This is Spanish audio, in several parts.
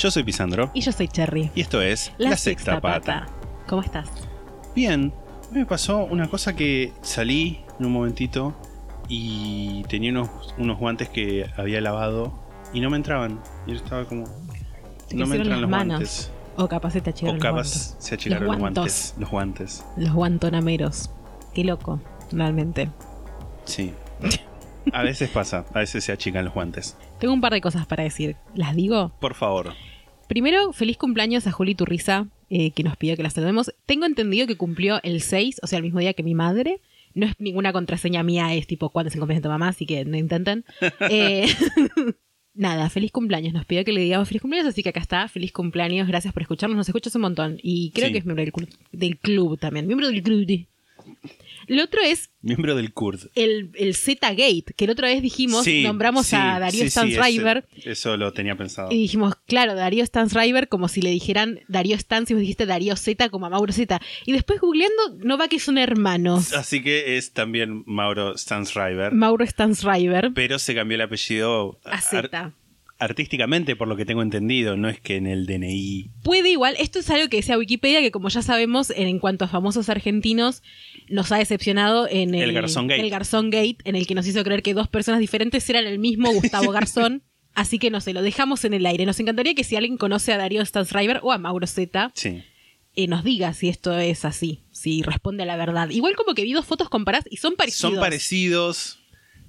Yo soy Pisandro Y yo soy Cherry. y esto es La, Sexta, Pata. ¿Cómo estás? Bien, me pasó una cosa que salí en un momentito y tenía unos, unos guantes que había lavado y no me entraban. Y yo estaba como... Te No me entran las los manos. guantes. O capaz se te O achicaron los capaz se achicaron Los guantes. Los guantes. Los guantonameros. Qué loco, realmente. Sí. A veces pasa, a veces se achican los guantes. Tengo un par de cosas para decir. ¿Las digo? Por favor. Primero, feliz cumpleaños a Juli Turriza, eh, que nos pidió que la saludemos. Tengo entendido que cumplió el 6, o sea, el mismo día que mi madre. No es ninguna contraseña mía, es tipo cuándo es el cumpleaños de tu mamá, así que no intenten. Eh, nada, feliz cumpleaños. Nos pidió que le digamos feliz cumpleaños, así que acá está. Feliz cumpleaños, gracias por escucharnos. Nos escuchas un montón. Y creo Sí. que es miembro del, del club también. Miembro del club. Lo otro es Miembro del Kurd. el, el Z-Gate, que la otra vez dijimos, Sí, nombramos sí, a Darío sí, Stansriver. Eso lo tenía pensado. Y dijimos, claro, Darío Stansriver, como si le dijeran Darío Stans y vos dijiste Darío Z como a Mauro Z. Y después googleando, no va que son hermanos. Así que es también Mauro Stansriver. Mauro Stansriver pero se cambió el apellido a ar- Z. artísticamente, por lo que tengo entendido. No es que en el DNI. Puede igual, esto es algo que decía Wikipedia, que como ya sabemos, en, en cuanto a famosos argentinos, nos ha decepcionado en el, El Garzón Gate. el Garzón Gate, en el que nos hizo creer que dos personas diferentes eran el mismo Gustavo Garzón. Así que no sé, lo dejamos en el aire. Nos encantaría que si alguien conoce a Darío Stansriver o a Mauro Z, Sí. eh, nos diga si esto es así, si responde a la verdad. Igual como que vi dos fotos comparadas y son parecidos. Son parecidos.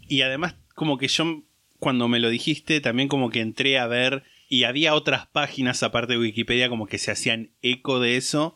Y además, como que yo, cuando me lo dijiste, también como que entré a ver. Y había otras páginas aparte de Wikipedia como que se hacían eco de eso.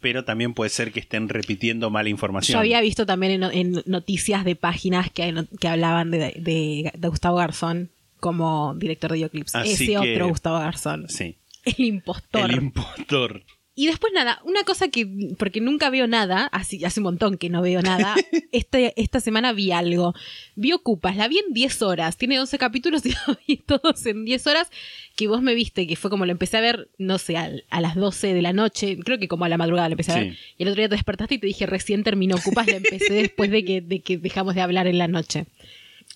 Pero también puede ser que estén repitiendo mala información. Yo había visto también en, en noticias de páginas que, que hablaban de, de- de Gustavo Garzón como director de videoclips. Ese que- otro Gustavo Garzón. Sí. El impostor. El impostor. Y después nada, una cosa que, porque nunca veo nada, así, hace un montón que no veo nada, este, esta semana vi algo. Vi Ocupas, la vi en 10 horas, tiene 11 capítulos y la vi todos en 10 horas, que vos me viste, que fue como lo empecé a ver, no sé, al- a, las 12 de la noche, creo que como a la madrugada lo empecé a ver, y el otro día te despertaste y te dije, recién terminó Ocupas, la empecé después de que, de que dejamos de hablar en la noche.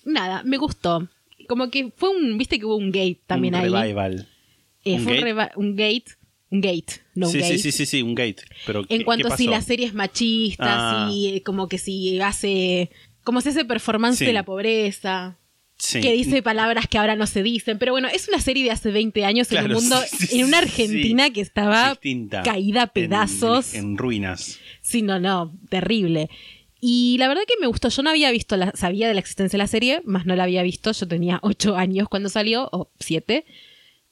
Nada, me gustó. Como que fue un, viste que hubo un gate también un ahí. revival. Eh, ¿Un fue un, gate? un gate, un gate, no un sí, gate. sí, sí, sí, sí, un gate. Pero En ¿qué- cuanto a si la serie es machista, Ah. si eh, como que si hace como si hace performance Sí. de la pobreza, Sí. que dice palabras que ahora no se dicen, pero bueno, es una serie de hace 20 años en un mundo, en una Argentina que estaba Distinta. caída a pedazos. En, ruinas. Sí, no, no, terrible. Y la verdad que me gustó. Yo no había visto, la, sabía de la existencia de la serie, más no la había visto. Yo tenía ocho años cuando salió, o siete.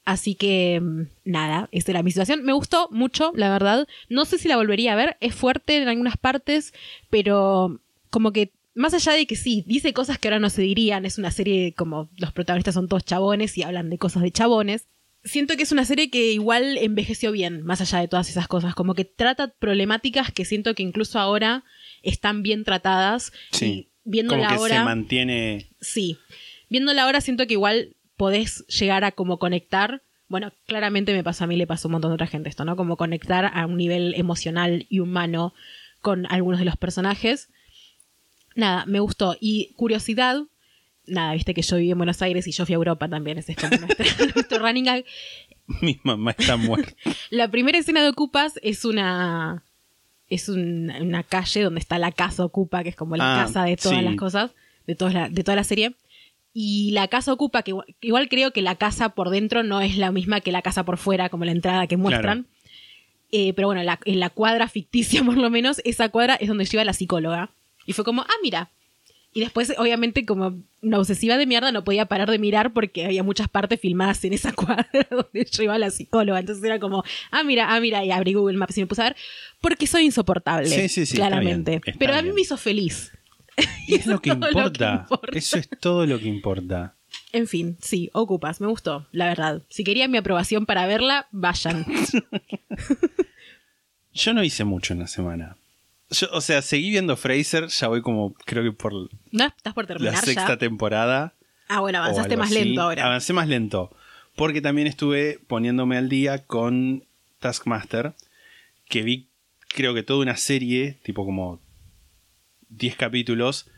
Así que, mm, nada, esa era mi situación. Me gustó mucho, la verdad. No sé si la volvería a ver. Es fuerte en algunas partes, pero como que, más allá de que sí, dice cosas que ahora no se dirían. Es una serie como los protagonistas son todos chabones y hablan de cosas de chabones. Siento que es una serie que igual envejeció bien, más allá de todas esas cosas. Como que trata problemáticas que siento que incluso ahora están bien tratadas. Sí. Y viéndola Como que ahora. se mantiene. Sí. Viéndola ahora siento que igual podés llegar a como conectar. Bueno, claramente me pasó a mí, le pasó a un montón de otra gente esto, ¿no? Como conectar a un nivel emocional y humano con algunos de los personajes. Nada, me gustó. Y curiosidad, nada, viste que yo viví en Buenos Aires y yo fui a Europa también, ese es como nuestro, nuestro running gag. Mi mamá está muerta. La primera escena de Ocupas es una. Es un- una calle donde está la casa Ocupa, que es como la Ah, casa de todas sí. las cosas, de, toda la, de toda la serie. Y la casa Ocupa, que igual, igual creo que la casa por dentro no es la misma que la casa por fuera, como la entrada que muestran. Eh, pero bueno, la- en la cuadra ficticia, por lo menos, esa cuadra es donde lleva la psicóloga. Y fue como, ah, mira. Y después, obviamente, como una obsesiva de mierda, no podía parar de mirar porque había muchas partes filmadas en esa cuadra donde yo iba a la psicóloga. Entonces era como, ah, mira, ah, mira, y abrí Google Maps y me puse a ver. Porque soy insoportable. Sí, sí, sí, está Claramente. bien, está Pero a mí bien. me hizo feliz. Y es lo que, todo lo que importa. Eso es todo lo que importa. En fin, sí, ocupas, me gustó, la verdad. Si querían mi aprobación para verla, vayan. Yo no hice mucho en la semana. Yo, o sea, seguí viendo Fraser, ya voy como, creo que por ¿No? ¿Estás por la terminar sexta ya? temporada. Ah, bueno, avanzaste más así. lento ahora. Avancé más lento. Porque también estuve poniéndome al día con Taskmaster, que vi, creo que toda una serie, tipo como 10 capítulos,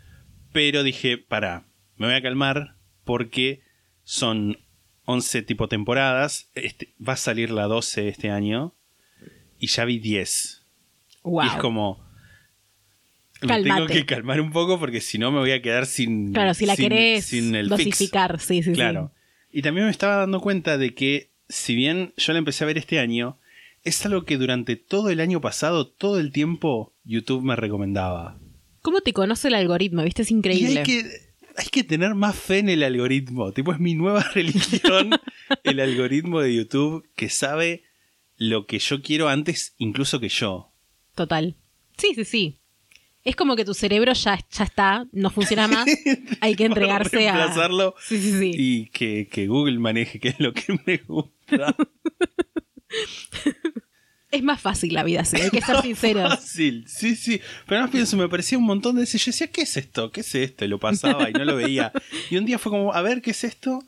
pero dije, para, me voy a calmar porque son 11 tipo temporadas, este, va a salir la 12 este año y ya vi 10. Wow. Y es como... Me tengo que calmar un poco porque si no me voy a quedar sin. Claro, si la sin- querés sin el fix. dosificar, sí, sí, Claro. Y también me estaba dando cuenta de que, si bien yo la empecé a ver este año, es algo que durante todo el año pasado, todo el tiempo, YouTube me recomendaba. ¿Cómo te conoce el algoritmo? ¿Viste? Es Y increíble. hay que, hay que tener más fe en el algoritmo. Tipo, es mi nueva religión, el algoritmo de YouTube que sabe lo que yo quiero antes, incluso que yo. Total. Sí, sí, sí. Es como que tu cerebro ya, ya está, no funciona más. Hay que entregarse a. reemplazarlo Sí, sí, sí. y que, que Google maneje qué es lo que me gusta. Es más fácil la vida así, hay que ser sinceros. Fácil, sí, sí. Pero además pienso, me aparecía un montón de veces. Yo decía, ¿qué es esto? ¿Qué es esto? Y lo pasaba y no lo veía. Y un día fue como, a ver, ¿qué es esto?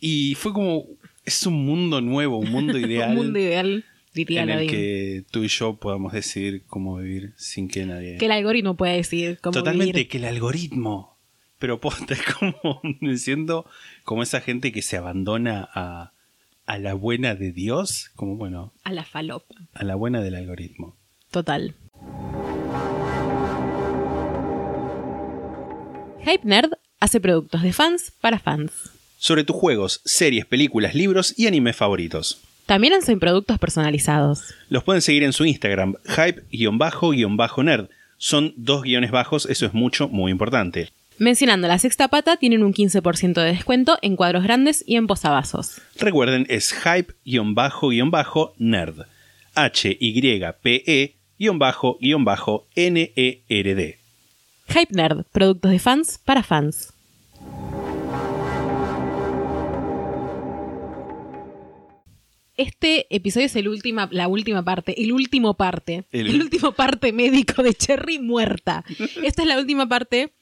Y fue como, es un mundo nuevo, un mundo ideal. Un mundo ideal, diría en el que tú y yo podamos decidir cómo vivir sin que nadie. Que el algoritmo puede decir cómo Totalmente, vivir. que el algoritmo. Pero posta, es como me siento como esa gente que se abandona a, a la buena de Dios, como bueno, A la falopa. a la buena del algoritmo. Total. Hype Nerd hace productos de fans para fans. Sobre tus juegos, series, películas, libros y animes favoritos. También hacen productos personalizados. Los pueden seguir en su Instagram, hype-nerd. Son dos guiones bajos, eso es mucho, muy importante. Mencionando la sexta pata, tienen un 15% de descuento en cuadros grandes y en posavasos. Recuerden, es hype-nerd. H-Y-P-E-N-E-R-D. Hype Nerd, productos de fans para fans. Este episodio es el última, la última parte, el último parte, El- el, último parte médico de Cherry muerta. Esta es la última parte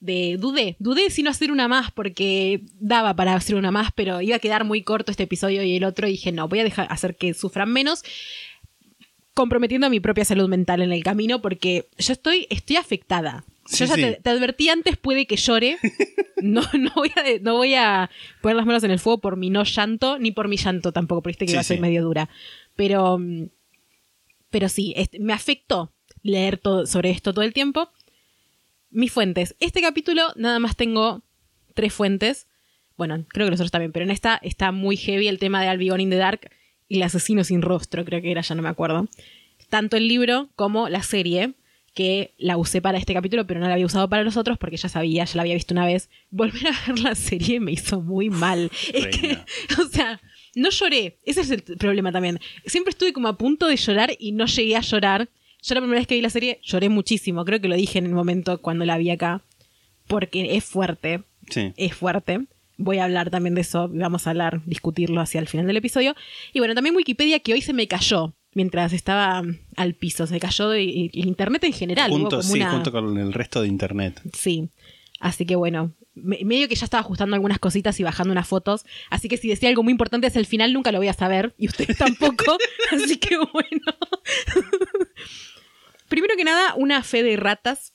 de dudé, dudé si no hacer una más porque daba para hacer una más, pero iba a quedar muy corto este episodio y el otro y dije no, voy a dejar hacer que sufran menos comprometiendo a mi propia salud mental en el camino porque yo estoy, estoy afectada. Sí, yo ya sí. te, te advertí antes, puede que llore. No, no, voy a, no voy a poner las manos en el fuego por mi no llanto, ni por mi llanto tampoco, porque viste que Sí, yo soy sí. medio dura. Pero, mm, pero sí, me afectó leer todo, sobre esto todo el tiempo. Mis fuentes. Este capítulo nada más tengo tres fuentes. Bueno, creo que los otros también, pero en esta está muy heavy el tema de Albion in the Dark y el asesino sin rostro, creo que era, ya no me acuerdo. Tanto el libro como la serie, que la usé para este capítulo, pero no la había usado para los otros porque ya sabía, ya la había visto una vez. Volver a ver la serie me hizo muy mal. Es que, o sea, no lloré. Ese es el problema también. Siempre estuve como a punto de llorar y no llegué a llorar. Yo la primera vez que vi la serie lloré muchísimo. Creo que lo dije en el momento cuando la vi acá. Porque es fuerte. Sí. Es fuerte. Voy a hablar también de eso. Vamos a hablar, discutirlo hacia el final del episodio. Y bueno, también Wikipedia que hoy se me cayó mientras estaba al piso. Se cayó el internet en general. Junto, como sí, una- junto con el resto de internet. Sí. Así que bueno, me- medio que ya estaba ajustando algunas cositas y bajando unas fotos. Así que si decía algo muy importante hacia el final, nunca lo voy a saber. Y ustedes tampoco. así que bueno. Primero que nada, una fe de ratas.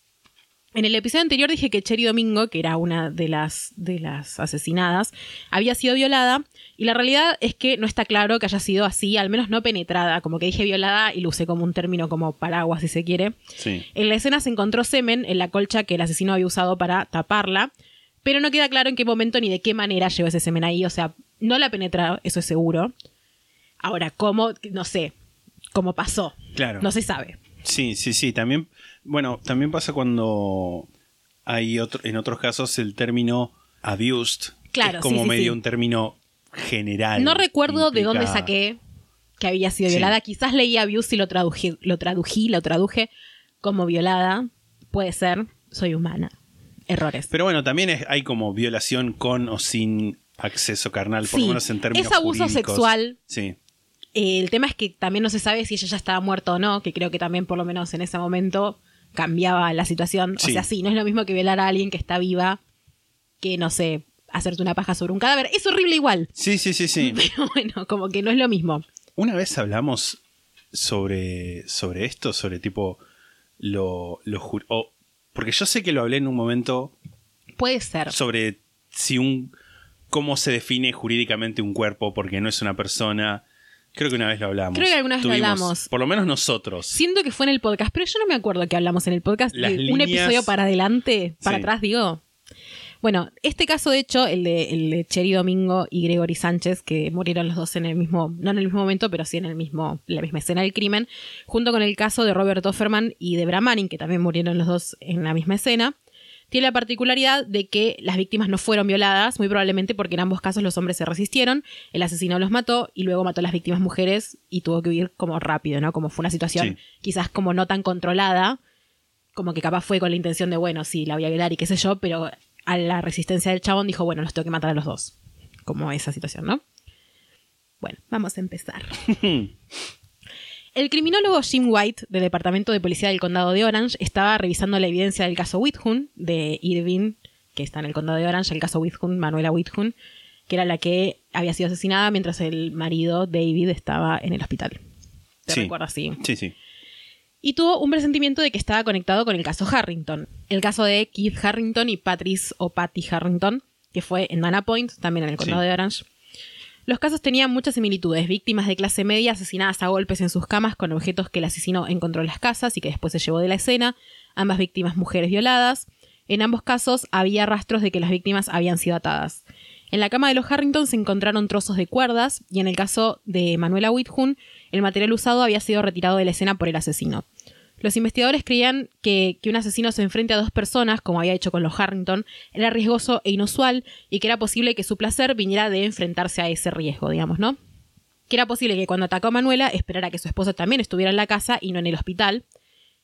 En el episodio anterior dije que Cherry Domingo, que era una de las, de las asesinadas, había sido violada. Y la realidad es que no está claro que haya sido así, al menos no penetrada. Como que dije violada y lo usé como un término como paraguas, si se quiere. Sí. En la escena se encontró semen en la colcha que el asesino había usado para taparla, pero no queda claro en qué momento ni de qué manera llegó ese semen ahí. O sea, no la penetra, eso es seguro. Ahora, ¿cómo? No sé. ¿Cómo pasó? Claro. No se sabe. Sí, sí, sí. También, bueno, también pasa cuando hay otro, en otros casos el término abused. Claro, es como sí, sí, medio sí. un término general. No recuerdo de dónde saqué que había sido violada. Quizás leí abuse y lo tradují, lo tradují, lo traduje como violada. Puede ser. Soy humana. errores. Pero bueno, también es- hay como violación con o sin acceso carnal, por Sí, lo menos en términos es abuso jurídicos. sexual. Sí. Eh, el tema es que también no se sabe si ella ya estaba muerta o no, que creo que también por lo menos en ese momento cambiaba la situación. Sí. O sea, sí, no es lo mismo que violar a alguien que está viva que, no sé, hacerte una paja sobre un cadáver. Es horrible igual. Sí, sí, sí, sí. Pero bueno, como que no es lo mismo. Una vez hablamos sobre, sobre esto, sobre tipo lo, lo jur- o- porque yo sé que lo hablé en un momento Puede ser. sobre si un cómo se define jurídicamente un cuerpo porque no es una persona. Creo que una vez lo hablamos. Creo que alguna vez lo hablamos. Por lo menos nosotros. Siento que fue en el podcast, pero yo no me acuerdo que hablamos en el podcast Las de un episodio para adelante, para Sí. atrás, digo. Bueno, este caso, de hecho, el de, el de Cheri Domingo y Gregory Sánchez, que murieron los dos en el mismo, no en el mismo momento, pero sí en el mismo, la misma escena del crimen, junto con el caso de Robert Offerman y Debra Manning, que también murieron los dos en la misma escena, tiene la particularidad de que las víctimas no fueron violadas, muy probablemente porque en ambos casos los hombres se resistieron, el asesino los mató y luego mató a las víctimas mujeres y tuvo que huir como rápido, ¿no? Como fue una situación Sí. quizás como no tan controlada, como que capaz fue con la intención de, bueno, sí, la voy a violar y qué sé yo, pero a la resistencia del chabón dijo, bueno, los tengo que matar a los dos. Como esa situación, ¿no? Bueno, vamos a empezar. El criminólogo Jim White del Departamento de Policía del Condado de Orange estaba revisando la evidencia del caso Whithun de Irving, que está en el Condado de Orange, el caso Whithun, Manuela Whithun, que era la que había sido asesinada mientras el marido David estaba en el hospital. ¿Te Sí. recuerdas? Sí Sí, sí. y tuvo un presentimiento de que estaba conectado con el caso Harrington, el caso de Keith Harrington y Patrice o Patty Harrington, que fue en Dana Point, también en el condado Sí. de Orange. Los casos tenían muchas similitudes, víctimas de clase media asesinadas a golpes en sus camas con objetos que el asesino encontró en las casas y que después se llevó de la escena, ambas víctimas mujeres violadas. En ambos casos había rastros de que las víctimas habían sido atadas. En la cama de los Harrington se encontraron trozos de cuerdas y en el caso de Manuela Whithun, el material usado había sido retirado de la escena por el asesino. Los investigadores creían que, que un asesino se enfrente a dos personas, como había hecho con los Harrington, era riesgoso e inusual y que era posible que su placer viniera de enfrentarse a ese riesgo, digamos, ¿no? Que era posible que cuando atacó a Manuela esperara que su esposa también estuviera en la casa y no en el hospital.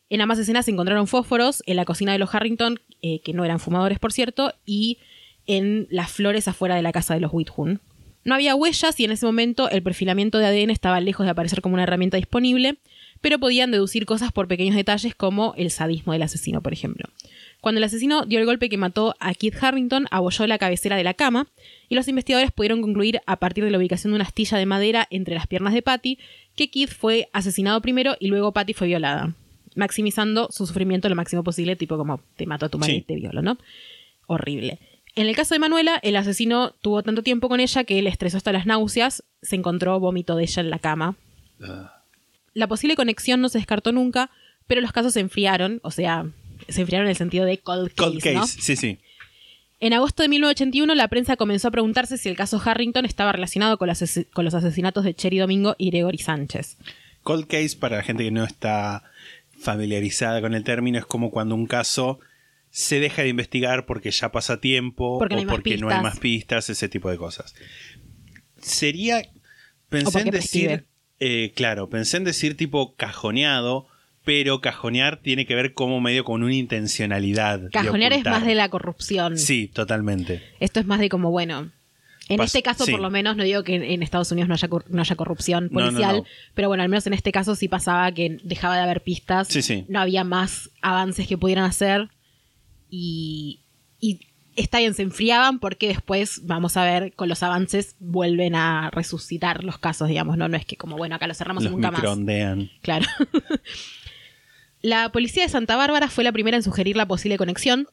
En ambas escenas se encontraron fósforos en la cocina de los Harrington, eh, que no eran fumadores, por cierto, y en las flores afuera de la casa de los Whithun. No había huellas y en ese momento el perfilamiento de ADN estaba lejos de aparecer como una herramienta disponible, pero podían deducir cosas por pequeños detalles como el sadismo del asesino, por ejemplo. Cuando el asesino dio el golpe que mató a Keith Harrington, abolló la cabecera de la cama y los investigadores pudieron concluir a partir de la ubicación de una astilla de madera entre las piernas de Patty que Keith fue asesinado primero y luego Patty fue violada, maximizando su sufrimiento lo máximo posible, tipo como te mato a tu madre Sí. y te violo, ¿no? Horrible. En el caso de Manuela, el asesino tuvo tanto tiempo con ella que le estresó hasta las náuseas, se encontró vómito de ella en la cama. La posible conexión no se descartó nunca, pero los casos se enfriaron, o sea, se enfriaron en el sentido de cold case, Cold case, ¿no? sí, sí. En agosto de 1981, la prensa comenzó a preguntarse si el caso Harrington estaba relacionado con, las ases- con los asesinatos de Cherry Domingo y Gregory Sánchez. Cold case, para la gente que no está familiarizada con el término, es como cuando un caso se deja de investigar porque ya pasa tiempo Porque no o porque no hay más pistas, ese tipo de cosas. Sería. Pensé en decir. Eh, claro, pensé en decir tipo cajoneado, pero cajonear tiene que ver como medio con una intencionalidad. Cajonear es más de la corrupción. Sí, totalmente. Esto es más de como, bueno. En Pas- este caso, sí. por lo menos, no digo que en, Estados Unidos no haya, no haya corrupción no, policial, no. pero bueno, al menos en este caso sí pasaba que dejaba de haber pistas, Sí, sí. no había más avances que pudieran hacer y, y está bien, se enfriaban porque después, vamos a ver, con los avances vuelven a resucitar los casos, digamos, no, no es que como, bueno, acá lo cerramos Los nunca más. microondean. Claro. la policía de Santa Bárbara fue la primera en sugerir la posible conexión.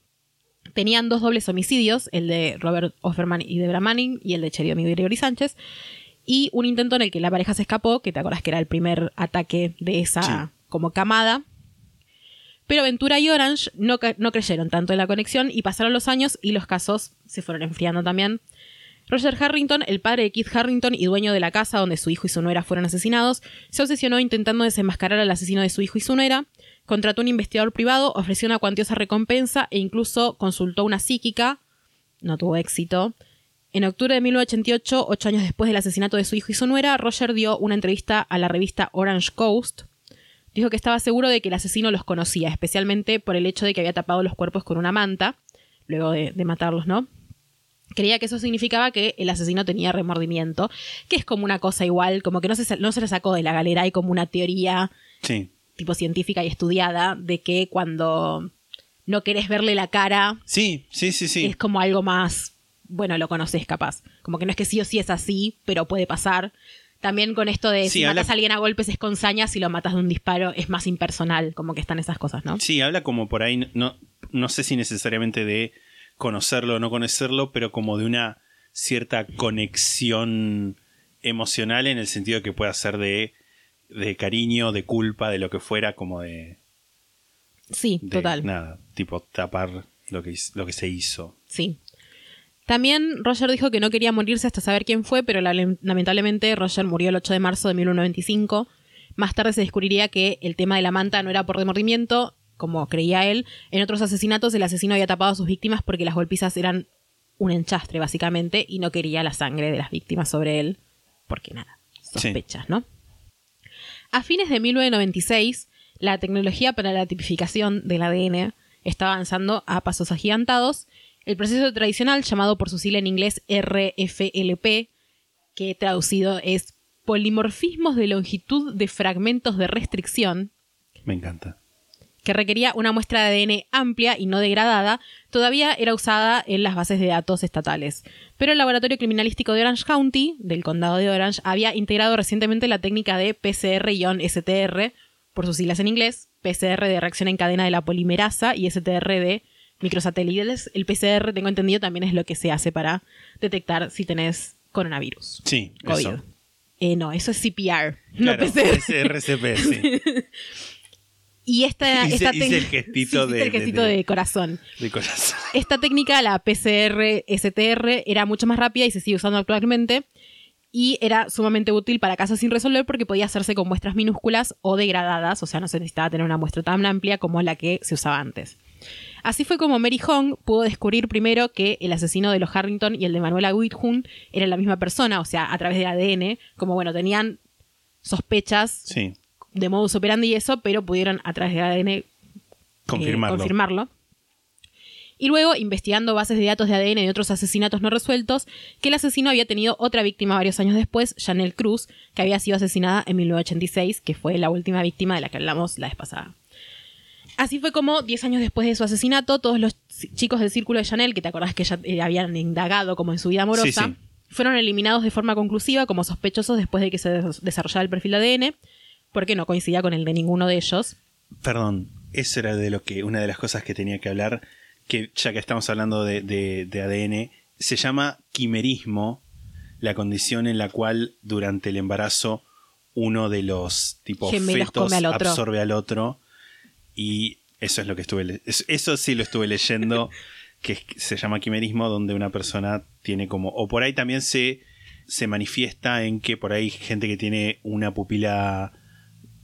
Tenían dos dobles homicidios, el de Robert Offerman y Debra Manning y el de y Gregory Sánchez. Y un intento en el que la pareja se escapó, que te acuerdas que era el primer ataque de esa Sí. como camada. Pero Ventura y Orange no, creyeron tanto en la conexión y pasaron los años y los casos se fueron enfriando también. Roger Harrington, el padre de Keith Harrington y dueño de la casa donde su hijo y su nuera fueron asesinados, se obsesionó intentando desenmascarar al asesino de su hijo y su nuera, contrató un investigador privado, ofreció una cuantiosa recompensa e incluso consultó una psíquica, no tuvo éxito. En octubre de 1988, ocho años después del asesinato de su hijo y su nuera, Roger dio una entrevista a la revista Orange Coast. Dijo que estaba seguro de que el asesino los conocía, especialmente por el hecho de que había tapado los cuerpos con una manta. luego de, de matarlos, ¿no? Creía que eso significaba que el asesino tenía remordimiento, que es como una cosa igual, como que no se, no se sacó de la galera, hay como una teoría Sí. tipo científica y estudiada de que cuando no querés verle la cara Sí, sí, sí, sí. es como algo más, bueno, lo conoces capaz. Como que no es que sí o sí es así, pero puede pasar. También con esto de Sí, si habla- matas a alguien a golpes es con saña, si lo matas de un disparo es más impersonal, como que están esas cosas, ¿no? Sí, habla como por ahí, no, no sé si necesariamente de conocerlo o no conocerlo, pero como de una cierta conexión emocional en el sentido que pueda ser de, de cariño, de culpa, de lo que fuera, como de, Sí, de total. nada, tipo tapar lo que, lo que se hizo. Sí. También Roger dijo que no quería morirse hasta saber quién fue, pero la- lamentablemente Roger murió el 8 de marzo de 1995. Más tarde se descubriría que el tema de la manta no era por remordimiento, como creía él. En otros asesinatos el asesino había tapado a sus víctimas porque las golpizas eran un enchastre, básicamente, y no quería la sangre de las víctimas sobre él, porque nada, sospechas, ¿no? A fines de 1996, la tecnología para la tipificación del ADN estaba avanzando a pasos agigantados. El proceso tradicional, llamado por su sigla en inglés RFLP, que traducido es polimorfismos de longitud de fragmentos de restricción, Me encanta. que requería una muestra de ADN amplia y no degradada, todavía era usada en las bases de datos estatales. Pero el Laboratorio Criminalístico de Orange County, del condado de Orange, había integrado recientemente la técnica de PCR-STR, por sus siglas en inglés, PCR de reacción en cadena de la polimerasa y STR de microsatélites. El PCR, tengo entendido, también es lo que se hace para detectar si tenés coronavirus. Sí, COVID. eso. Eh, no, eso es CPR, no PCR. es RCP, sí. Y esta, Hice- esta hice el gestito Sí, de- el gestito de- de, de- corazón. De corazón. Esta técnica, la PCR-STR, era mucho más rápida y se sigue usando actualmente. Y era sumamente útil para casos sin resolver porque podía hacerse con muestras minúsculas o degradadas, o sea, no se necesitaba tener una muestra tan amplia como la que se usaba antes. Así fue como Mary Hong pudo descubrir primero que el asesino de los Harrington y el de Manuela Whithun eran la misma persona, o sea, a través del ADN, como bueno, tenían sospechas Sí, de modus operandi y eso, pero pudieron a través del ADN eh, confirmarlo. confirmarlo. Y luego, investigando bases de datos de ADN de otros asesinatos no resueltos, que el asesino había tenido otra víctima varios años después, Janelle Cruz, que había sido asesinada en 1986, que fue la última víctima de la que hablamos la vez pasada. Así fue como, 10 años después de su asesinato, todos los chicos del círculo de Chanel, que te acordás que ya eh, habían indagado como en su vida amorosa, Sí, sí. fueron eliminados de forma conclusiva como sospechosos después de que se des- desarrollara el perfil de ADN, porque no coincidía con el de ninguno de ellos. Perdón, eso era de lo que una de las cosas que tenía que hablar, que ya que estamos hablando de, de- de ADN, se llama quimerismo, la condición en la cual durante el embarazo uno de los tipo Gemelos fetos come al otro. absorbe al otro y eso es lo que estuve eso sí lo estuve leyendo que se llama quimerismo donde una persona tiene como o por ahí también se se manifiesta en que por ahí gente que tiene una pupila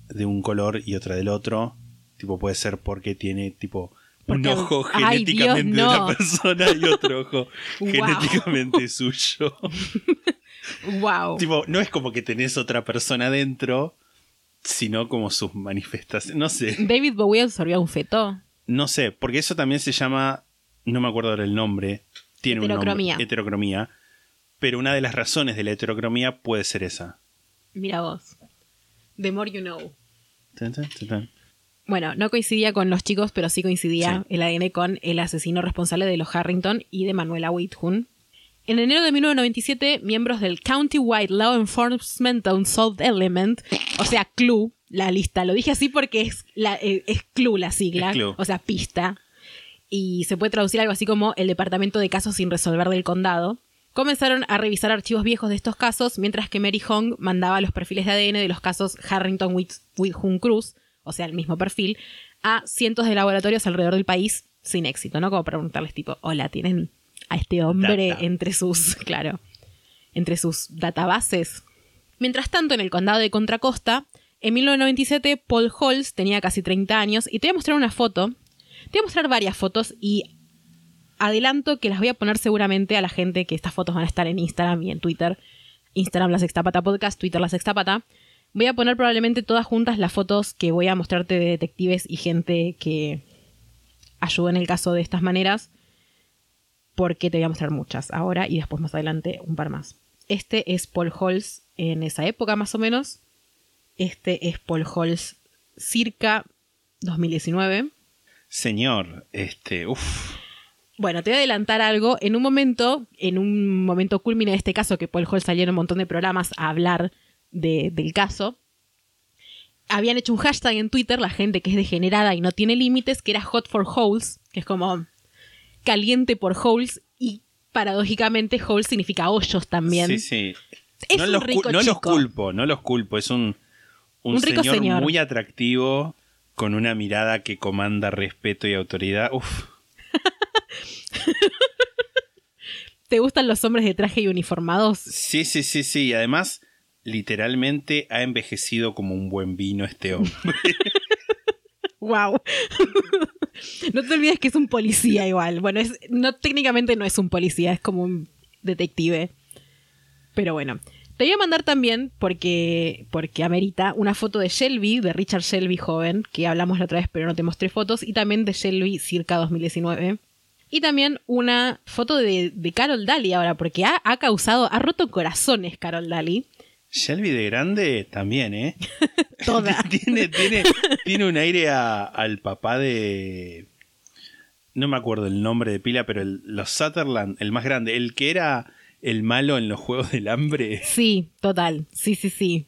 de un color y otra del otro. Tipo, puede ser porque tiene tipo un ojo Ay, genéticamente Dios, de una persona y otro ojo Wow. genéticamente suyo. ¡Wow! tipo, no es como que tenés otra persona dentro, sino como sus manifestaciones. No sé, David Bowie absorbió un feto. no sé, porque eso también se llama, no me acuerdo ahora el nombre, tiene Heterocromía. un nombre, heterocromía. Pero una de las razones de la heterocromía puede ser esa. Mira vos. The more you know. Tan, tan, tan, tan. Bueno, no coincidía con los chicos, pero sí coincidía Sí. el ADN con el asesino responsable de los Harrington y de Manuela Whithun. En enero de 1997, miembros del County-Wide Law Enforcement Unsolved Element, o sea, CLU, la lista, lo dije así porque es, la, eh, es CLU la sigla, CLU. o sea, pista, y se puede traducir algo así como el Departamento de Casos sin Resolver del Condado, comenzaron a revisar archivos viejos de estos casos, mientras que Mary Hong mandaba los perfiles de ADN de los casos Harrington with, Whithun Cruz, o sea, el mismo perfil, a cientos de laboratorios alrededor del país sin éxito, ¿no? Como preguntarles tipo, hola, ¿tienen a este hombre Data. entre sus, claro, entre sus databases? Mientras tanto, en el condado de Contra Costa, en 1997, Paul Holz tenía casi 30 años y te voy a mostrar una foto. Te voy a mostrar varias fotos y adelanto que las voy a poner seguramente a la gente que estas fotos van a estar en Instagram y en Twitter. Instagram La Sextapata Podcast, Twitter La Sextapata. Voy a poner probablemente todas juntas las fotos que voy a mostrarte de detectives y gente que ayudó en el caso de estas maneras. Porque te voy a mostrar muchas ahora y después más adelante un par más. Este es Paul Holz en esa época más o menos. Este es Paul Holz circa 2019. Señor, este, uff. Bueno, te voy a adelantar algo. En un momento, en un momento culmine de este caso, que Paul Holz salió en un montón de programas a hablar de- del caso, habían hecho un hashtag en Twitter, la gente que es degenerada y no tiene límites, que era Hot for Holes, que es como caliente por holes, y paradójicamente holes significa hoyos también. Sí, sí. Es no un los, rico no los chico. culpo, no los culpo. Es un, un, Un rico señor, señor. muy atractivo, con una mirada que comanda respeto y autoridad. Uf, ¿Te gustan los hombres de traje y uniformados? sí, sí, sí, sí. Y además, literalmente ha envejecido como un buen vino este hombre. ¡Wow! no te olvides que es un policía igual. Bueno, es, no, técnicamente no es un policía, es como un detective. Pero bueno. Te voy a mandar también, porque, porque amerita, una foto de Shelby, de Richard Shelby joven, que hablamos la otra vez, pero no te mostré fotos, y también de Shelby circa 2019. Y también una foto de, Carol Daly ahora, porque ha, ha causado, ha roto corazones Carol Daly. Shelby de grande también, ¿eh? Toda. tiene, tiene, tiene un aire a- al papá de. No me acuerdo el nombre de pila, pero el- los Sutherland, el más grande, el que era el malo en los Juegos del Hambre. Sí, total. Sí, sí, sí.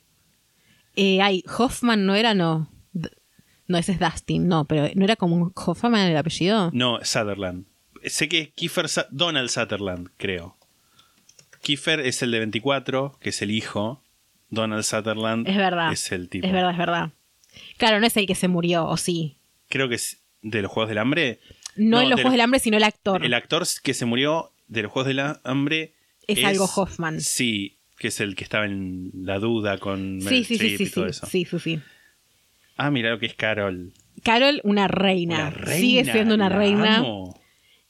Eh, ay, Hoffman no era, no. No, ese es Dustin, no, pero no era como Hoffman el apellido. No, Sutherland. Sé que es Kiefer Donald Sutherland, creo. Kiefer es el de 24, que es el hijo. Donald Sutherland Es verdad. es el tipo. Es verdad, es verdad. Claro, no es el que se murió, o sí. Creo que es de los Juegos del Hambre. No, No, en los de Juegos del Hambre, sino el actor. El actor que se murió de los Juegos del Hambre Es algo Hoffman. Sí, que es el que estaba en la duda con sí, Meryl sí, sí, sí, y todo sí, eso. sí, sí, sí. Ah, mira lo que es Carol. Carol, una reina. Una reina, Sigue siendo una reina. amo.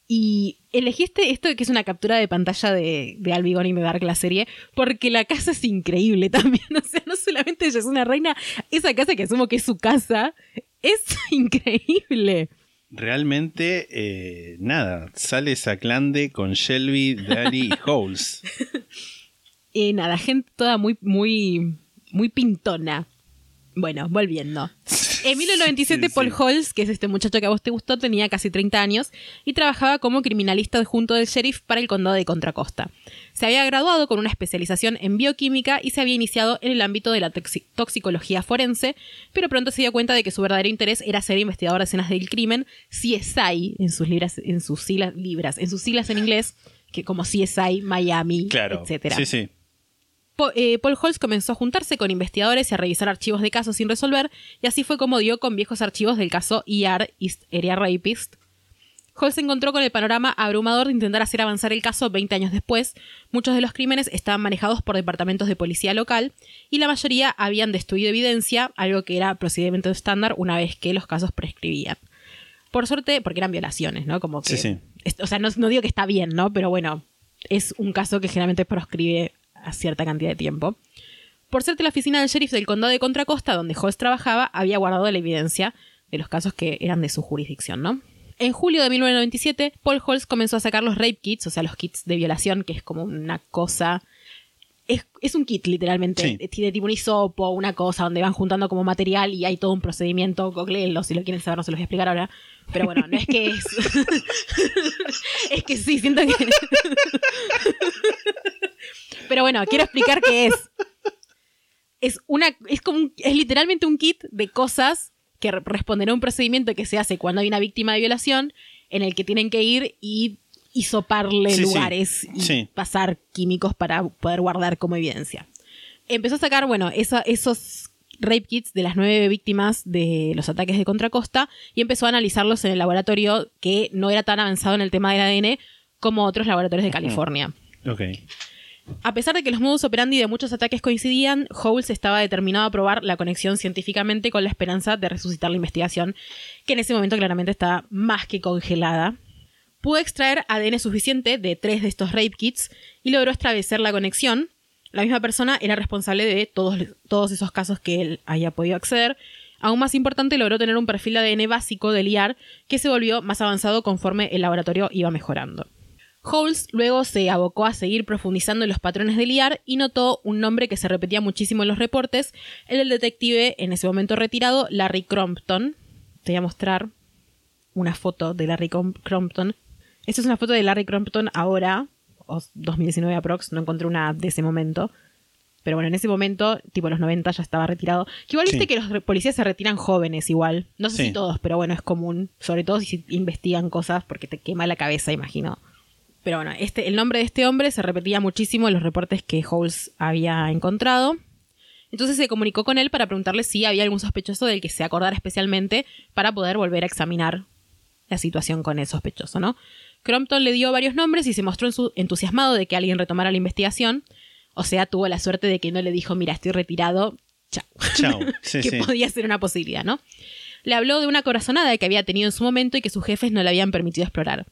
Y elegiste esto que es una captura de pantalla de, de Albigón y Me Dark, la serie, porque la casa es increíble también. O sea, no solamente ella es una reina, esa casa que asumo que es su casa es increíble. Realmente, eh, nada, sale Saclande con Shelby, Daly y Holes. Eh, nada, gente toda muy, muy, muy pintona. Bueno, volviendo. En 1997, Sí, sí. Paul Holz, que es este muchacho que a vos te gustó, tenía casi 30 años y trabajaba como criminalista adjunto del sheriff para el condado de Contra Costa. Se había graduado con una especialización en bioquímica y se había iniciado en el ámbito de la toxi- toxicología forense, pero pronto se dio cuenta de que su verdadero interés era ser investigador de escenas del crimen, CSI, en sus, libras, en sus siglas, libras, en sus siglas en inglés, que como CSI, Miami, Claro. etcétera. Sí, sí. Eh, Paul Holz comenzó a juntarse con investigadores y a revisar archivos de casos sin resolver, y así fue como dio con viejos archivos del caso ER East Area Rapist. Holz se encontró con el panorama abrumador de intentar hacer avanzar el caso 20 años después. Muchos de los crímenes estaban manejados por departamentos de policía local y la mayoría habían destruido evidencia, algo que era procedimiento estándar una vez que los casos prescribían. Por suerte, porque eran violaciones, ¿no? Como que, Sí, sí. es- O sea, no, no digo que está bien, ¿no? Pero bueno, es un caso que generalmente proscribe a cierta cantidad de tiempo. Por suerte, la oficina del sheriff del condado de Contra Costa, donde Holz trabajaba, había guardado la evidencia de los casos que eran de su jurisdicción, ¿no? En julio de 1997, Paul Holz comenzó a sacar los rape kits, o sea, los kits de violación, que es como una cosa. Es, es un kit, literalmente. Sí. Tiene tipo un hisopo, una cosa donde van juntando como material y hay todo un procedimiento. Googleenlo si lo quieren saber, no se los voy a explicar ahora. Pero bueno, no es que es. es que sí, siento que. Pero bueno, quiero explicar qué es. Es una. Es como un- es literalmente un kit de cosas que re- responden a un procedimiento que se hace cuando hay una víctima de violación, en el que tienen que ir y hisoparle Sí, sí. lugares y Sí. pasar químicos para poder guardar como evidencia. Empezó a sacar, bueno, esa- esos rape kits de las nueve víctimas de los ataques de Contracosta y empezó a analizarlos en el laboratorio que no era tan avanzado en el tema del ADN como otros laboratorios de California. Ok. A pesar de que los modus operandi de muchos ataques coincidían, Howells estaba determinado a probar la conexión científicamente con la esperanza de resucitar la investigación, que en ese momento claramente estaba más que congelada. Pudo extraer ADN suficiente de tres de estos rape kits y logró establecer la conexión. La misma persona era responsable de todos, todos esos casos que él haya podido acceder. Aún más importante, logró tener un perfil ADN básico del IAR que se volvió más avanzado conforme el laboratorio iba mejorando. Holmes luego se abocó a seguir profundizando en los patrones de liar y notó un nombre que se repetía muchísimo en los reportes, el del detective en ese momento retirado, Larry Crompton. Te voy a mostrar una foto de Larry Crompton. Esta es una foto de Larry Crompton ahora, o 2019 aprox, no encontré una de ese momento. Pero bueno, en ese momento, tipo los 90, ya estaba retirado. Que igual Sí. viste que los policías se retiran jóvenes igual. No sé Sí. si todos, pero bueno, es común. Sobre todo si investigan cosas porque te quema la cabeza, imagino. Pero bueno, este, el nombre de este hombre se repetía muchísimo en los reportes que Holmes había encontrado. Entonces se comunicó con él para preguntarle si había algún sospechoso del que se acordara especialmente para poder volver a examinar la situación con el sospechoso, ¿no? Crompton le dio varios nombres y se mostró entusiasmado de que alguien retomara la investigación. O sea, tuvo la suerte de que no le dijo, mira, estoy retirado, chao. Chao. Sí, que sí. podía ser una posibilidad, ¿no? Le habló de una corazonada que había tenido en su momento y que sus jefes no le habían permitido explorar.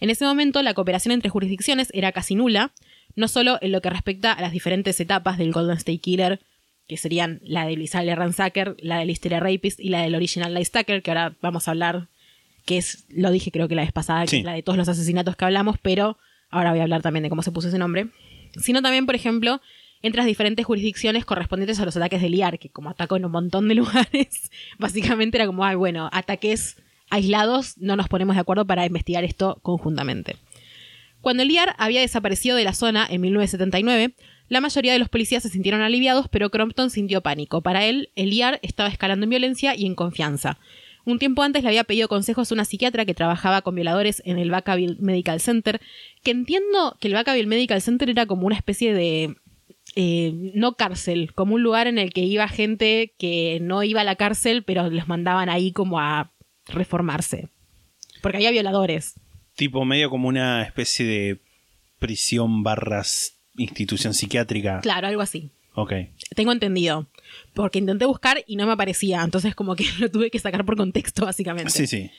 En ese momento, la cooperación entre jurisdicciones era casi nula, no solo en lo que respecta a las diferentes etapas del Golden State Killer, que serían la de Lisalia Ransacker, la de Listeria Rapist y la del Original Light Stalker, que ahora vamos a hablar, que es, lo dije creo que la vez pasada, que es la de todos los asesinatos que hablamos, pero ahora voy a hablar también de cómo se puso ese nombre. Sino también, por ejemplo, entre las diferentes jurisdicciones correspondientes a los ataques de Liar, que como atacó en un montón de lugares, básicamente era como, ay, bueno, ataques aislados, no nos ponemos de acuerdo para investigar esto conjuntamente. Cuando Liar había desaparecido de la zona en 1979, la mayoría de los policías se sintieron aliviados, pero Crompton sintió pánico. Para él, el Liar estaba escalando en violencia y en confianza. Un tiempo antes le había pedido consejos a una psiquiatra que trabajaba con violadores en el Vacaville Medical Center, que entiendo que el Vacaville Medical Center era como una especie de eh, no cárcel, como un lugar en el que iba gente que no iba a la cárcel, pero los mandaban ahí como a reformarse. Porque había violadores. Tipo medio como una especie de prisión barras institución psiquiátrica. Claro, algo así. Ok. Tengo entendido. Porque intenté buscar y no me aparecía. Entonces como que lo tuve que sacar por contexto, básicamente. Sí, sí.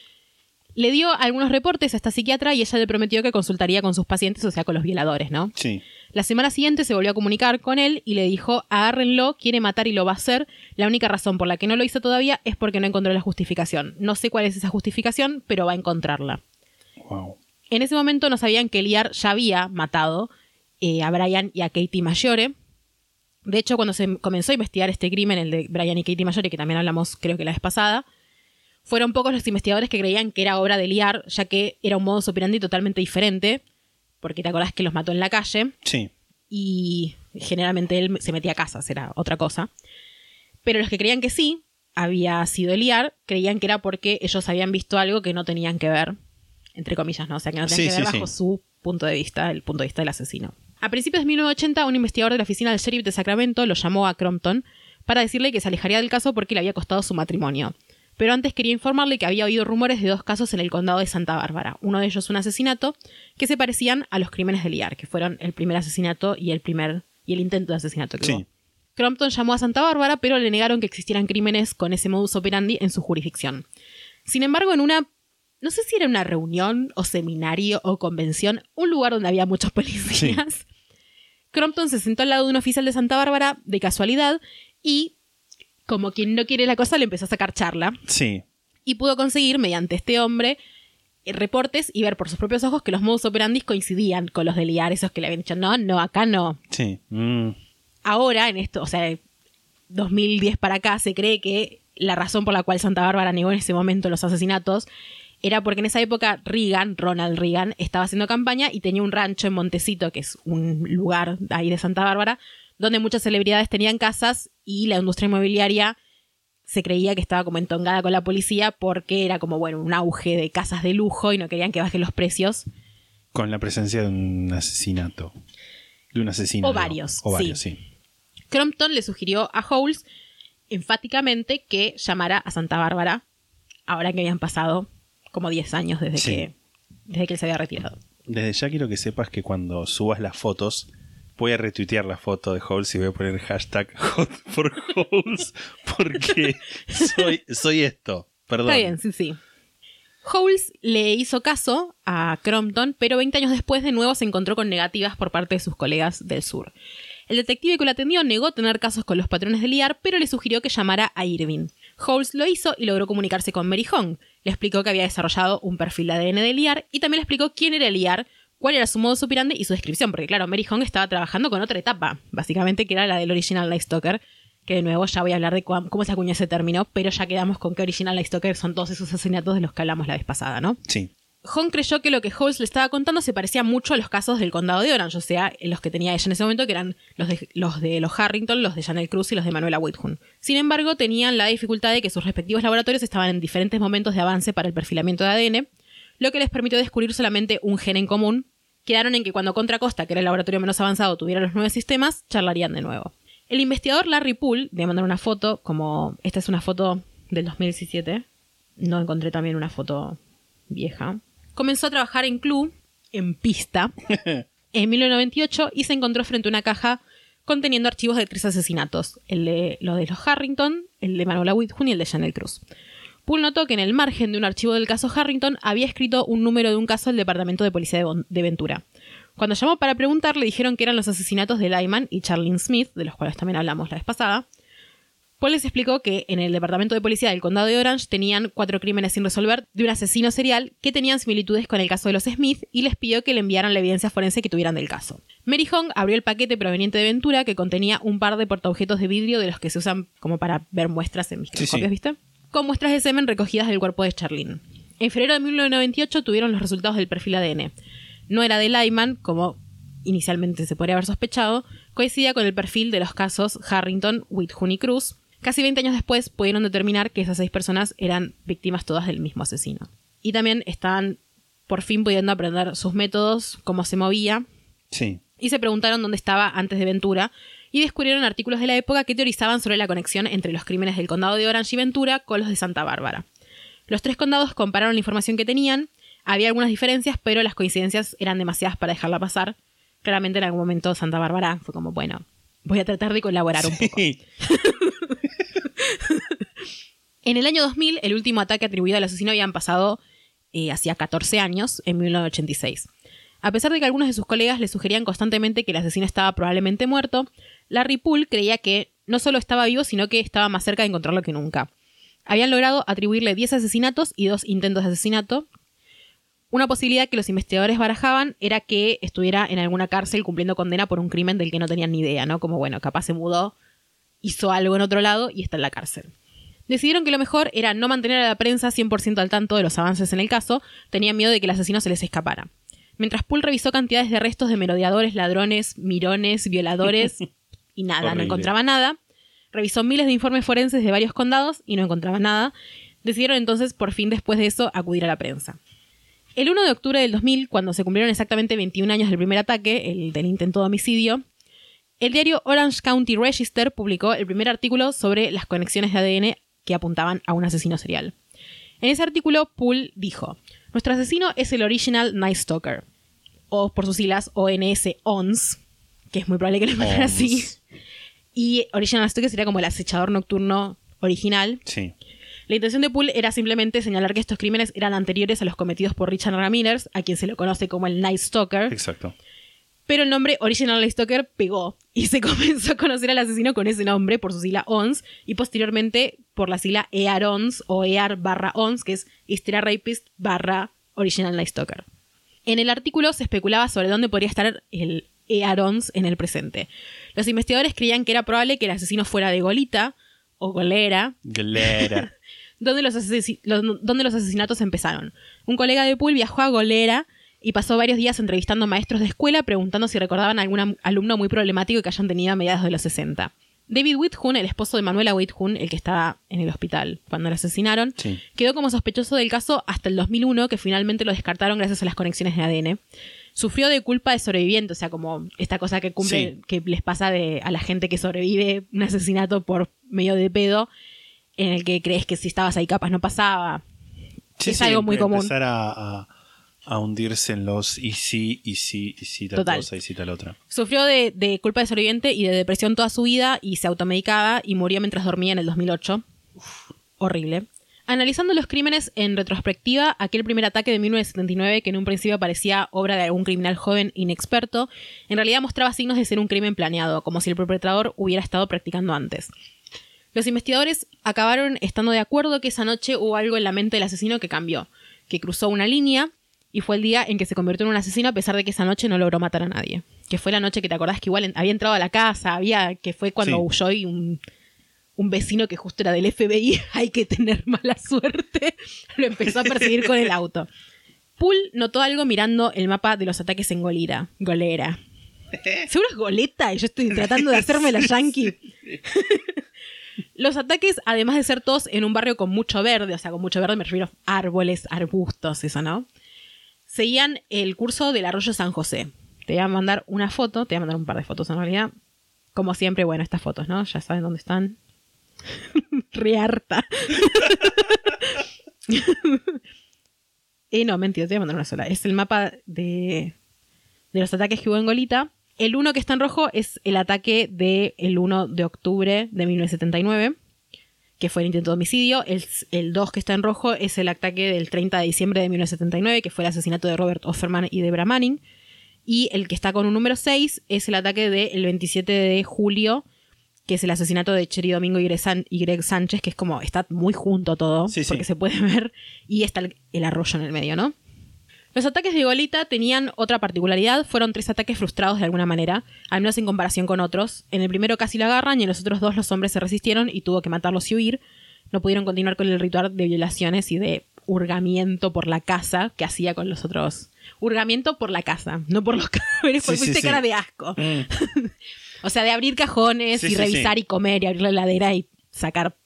Le dio algunos reportes a esta psiquiatra y ella le prometió que consultaría con sus pacientes, o sea, con los violadores, ¿no? Sí. La semana siguiente se volvió a comunicar con él y le dijo, agárrenlo, quiere matar y lo va a hacer. La única razón por la que no lo hizo todavía es porque no encontró la justificación. No sé cuál es esa justificación, pero va a encontrarla. Wow. En ese momento no sabían que Liar ya había matado eh, a Brian y a Katie Mayore. De hecho, cuando se comenzó a investigar este crimen, el de Brian y Katie Mayore, que también hablamos creo que la vez pasada, fueron pocos los investigadores que creían que era obra de Liar, ya que era un modus operandi totalmente diferente, porque te acordás que los mató en la calle Sí. y generalmente él se metía a casas, era otra cosa. Pero los que creían que sí, había sido Eliar, creían que era porque ellos habían visto algo que no tenían que ver, entre comillas, ¿no? O sea, que no tenían Sí, que ver sí, bajo sí. su punto de vista, el punto de vista del asesino. A principios de 1980, un investigador de la oficina del sheriff de Sacramento lo llamó a Crompton para decirle que se alejaría del caso porque le había costado su matrimonio. Pero antes quería informarle que había oído rumores de dos casos en el condado de Santa Bárbara. Uno de ellos un asesinato que se parecían a los crímenes de Liar, que fueron el primer asesinato y el primer y el intento de asesinato que Sí. hubo. Crompton llamó a Santa Bárbara, pero le negaron que existieran crímenes con ese modus operandi en su jurisdicción. Sin embargo, en una, no sé si era una reunión o seminario o convención, un lugar donde había muchos policías, Crompton se sentó al lado de un oficial de Santa Bárbara de casualidad y, como quien no quiere la cosa, le empezó a sacar charla Sí. y pudo conseguir, mediante este hombre, eh, reportes y ver por sus propios ojos que los modus operandi coincidían con los de Liar, esos que le habían dicho, no, no, acá no. Sí. Mm. Ahora, en esto, o sea, 2010 para acá, se cree que la razón por la cual Santa Bárbara negó en ese momento los asesinatos era porque en esa época Reagan, Ronald Reagan, estaba haciendo campaña y tenía un rancho en Montecito, que es un lugar ahí de Santa Bárbara, donde muchas celebridades tenían casas y la industria inmobiliaria se creía que estaba como entongada con la policía porque era como, bueno, un auge de casas de lujo y no querían que bajen los precios. Con la presencia de un asesinato. De un asesino. O varios, O varios, sí. sí. Crompton le sugirió a Howells enfáticamente que llamara a Santa Bárbara, ahora que habían pasado como 10 años desde, Sí. que, desde que él se había retirado. Desde ya quiero que sepas que cuando subas las fotos, voy a retuitear la foto de Holes y voy a poner hashtag hot porque soy, soy esto. Perdón. Está bien, sí, sí. Howells le hizo caso a Crompton, pero 20 años después de nuevo se encontró con negativas por parte de sus colegas del sur. El detective que lo atendió negó tener casos con los patrones de Liar, pero le sugirió que llamara a Irving. Howells lo hizo y logró comunicarse con Mary Hong. Le explicó que había desarrollado un perfil de ADN de Liar y también le explicó quién era Liar, cuál era su modo operandi y su descripción, porque claro, Mary Hong estaba trabajando con otra etapa, básicamente que era la del Original Night Stalker, que de nuevo ya voy a hablar de cómo, cómo se acuñó ese término, pero ya quedamos con que Original Night Stalker son todos esos asesinatos de los que hablamos la vez pasada, ¿no? Sí. Hong creyó que lo que Holmes le estaba contando se parecía mucho a los casos del condado de Orange, o sea, los que tenía ella en ese momento, que eran los de los, de los Harrington, los de Janelle Cruz y los de Manuela Whithun. Sin embargo, tenían la dificultad de que sus respectivos laboratorios estaban en diferentes momentos de avance para el perfilamiento de ADN, lo que les permitió descubrir solamente un gen en común. Quedaron en que cuando Contra Costa, que era el laboratorio menos avanzado, tuviera los nueve sistemas, charlarían de nuevo. El investigador Larry Poole, voy a mandar una foto, como esta es una foto del 2017, no encontré también una foto vieja, comenzó a trabajar en club, en pista, en 1998 y se encontró frente a una caja conteniendo archivos de tres asesinatos, el de lo de los Harrington, el de Manuela Whithun y el de Chanel Cruz. Poole notó que en el margen de un archivo del caso Harrington había escrito un número de un caso del Departamento de Policía de, Bon- de Ventura. Cuando llamó para preguntar, le dijeron que eran los asesinatos de Lyman y Charlene Smith, de los cuales también hablamos la vez pasada. Paul les explicó que en el Departamento de Policía del Condado de Orange tenían cuatro crímenes sin resolver de un asesino serial que tenían similitudes con el caso de los Smith y les pidió que le enviaran la evidencia forense que tuvieran del caso. Mary Hong abrió el paquete proveniente de Ventura que contenía un par de portaobjetos de vidrio de los que se usan como para ver muestras en microscopios, sí. ¿viste? Con muestras de semen recogidas del cuerpo de Charlene. En febrero de 1998 tuvieron los resultados del perfil ADN. No era de Lyman, como inicialmente se podría haber sospechado, coincidía con el perfil de los casos Harrington, Whithun y Cruz. Casi 20 años después pudieron determinar que esas seis personas eran víctimas todas del mismo asesino. Y también estaban por fin pudiendo aprender sus métodos, cómo se movía, Sí. y se preguntaron dónde estaba antes de Ventura y descubrieron artículos de la época que teorizaban sobre la conexión entre los crímenes del condado de Orange y Ventura con los de Santa Bárbara. Los tres condados compararon la información que tenían, había algunas diferencias, pero las coincidencias eran demasiadas para dejarla pasar. Claramente en algún momento Santa Bárbara fue como, bueno, voy a tratar de colaborar un poco. Sí. En el año 2000, el último ataque atribuido al asesino habían pasado eh, hacía 14 años, en 1986. A pesar de que algunos de sus colegas le sugerían constantemente que el asesino estaba probablemente muerto, Larry Poole creía que no solo estaba vivo, sino que estaba más cerca de encontrarlo que nunca. Habían logrado atribuirle 10 asesinatos y dos intentos de asesinato. Una posibilidad que los investigadores barajaban era que estuviera en alguna cárcel cumpliendo condena por un crimen del que no tenían ni idea, ¿no? Como, bueno, capaz se mudó, hizo algo en otro lado y está en la cárcel. Decidieron que lo mejor era no mantener a la prensa 100% al tanto de los avances en el caso, tenían miedo de que el asesino se les escapara. Mientras Poole revisó cantidades de arrestos de merodeadores, ladrones, mirones, violadores y nada, no encontraba nada, revisó miles de informes forenses de varios condados y no encontraba nada, decidieron entonces por fin después de eso acudir a la prensa. El 1 de octubre del 2000, cuando se cumplieron exactamente 21 años del primer ataque, el del intento de homicidio, el diario Orange County Register publicó el primer artículo sobre las conexiones de ADN que apuntaban a un asesino serial. En ese artículo, Poole dijo: Nuestro asesino es el Original Night Stalker, o por sus siglas ONS ONS, que es muy probable que lo pongan así. Y Original Night Stalker sería como el acechador nocturno original. Sí. La intención de Poole era simplemente señalar que estos crímenes eran anteriores a los cometidos por Richard Ramirez, a quien se lo conoce como el Night Stalker. Exacto. Pero el nombre Original Stalker pegó y se comenzó a conocer al asesino con ese nombre por su sigla ONS y posteriormente por la sigla EAR-ONS o EAR barra ONS, que es Hysteria Rapist barra Original Night Stalker. En el artículo se especulaba sobre dónde podría estar el EAR-ONS en el presente. Los investigadores creían que era probable que el asesino fuera de Golita o Golera, Galera. donde los, asesi- los- donde los asesinatos empezaron. Un colega de Poole viajó a Golera y pasó varios días entrevistando maestros de escuela preguntando si recordaban algún am- alumno muy problemático que hayan tenido a mediados de los 60. David Whithun, el esposo de Manuela Whithun, el que estaba en el hospital cuando lo asesinaron, Sí. quedó como sospechoso del caso hasta el 2001, que finalmente lo descartaron gracias a las conexiones de ADN. Sufrió de culpa de sobreviviente, o sea, como esta cosa que cumple, Sí. que les pasa de, a la gente que sobrevive un asesinato por medio de pedo, en el que crees que si estabas ahí capaz no pasaba. Sí, Es algo muy común. A, a- a hundirse en los y sí, y sí, y sí, tal Total. cosa, y sí, tal otra. Sufrió de, de culpa de sobreviviente y de depresión toda su vida y se automedicaba y murió mientras dormía en el 2008. Horrible. Analizando los crímenes en retrospectiva, aquel primer ataque de 1979, que en un principio parecía obra de algún criminal joven inexperto, en realidad mostraba signos de ser un crimen planeado, como si el perpetrador hubiera estado practicando antes. Los investigadores acabaron estando de acuerdo que esa noche hubo algo en la mente del asesino que cambió, que cruzó una línea y fue el día en que se convirtió en un asesino a pesar de que esa noche no logró matar a nadie. Que fue la noche que te acordás que igual había entrado a la casa, había que fue cuando Sí. huyó y un, un vecino que justo era del FBI, hay que tener mala suerte, lo empezó a perseguir con el auto. Poole notó algo mirando el mapa de los ataques en Golira. Golera. Seguro es goleta y yo estoy tratando de hacerme la yankee. Los ataques, además de ser todos en un barrio con mucho verde, o sea, con mucho verde me refiero a árboles, arbustos, eso, ¿no? Seguían el curso del arroyo San José. Te voy a mandar una foto, te voy a mandar un par de fotos en realidad. Como siempre, bueno, estas fotos, ¿no? Ya saben dónde están. Re harta. eh, no, mentira, te voy a mandar una sola. Es el mapa de, de los ataques que hubo en Golita. El uno que está en rojo es el ataque del 1 de octubre de 1979, que fue el intento de homicidio. El, el 2 que está en rojo es el ataque del 30 de diciembre de 1979, que fue el asesinato de Robert Offerman y Debra Manning. Y el que está con un número 6 es el ataque del 27 de julio, que es el asesinato de Cheri Domingo y Greg, San- y Greg Sánchez, que es como, está muy junto todo, Sí, sí. porque se puede ver, y está el, el arroyo en el medio, ¿no? Los ataques de Golita tenían otra particularidad, fueron tres ataques frustrados de alguna manera, al menos en comparación con otros. En el primero casi lo agarran y en los otros dos los hombres se resistieron y tuvo que matarlos y huir. No pudieron continuar con el ritual de violaciones y de hurgamiento por la casa que hacía con los otros. Hurgamiento por la casa, no por los cadáveres, porque sí, fuiste sí. cara de asco. Mm. O sea, de abrir cajones y revisar y comer y abrir la heladera y sacar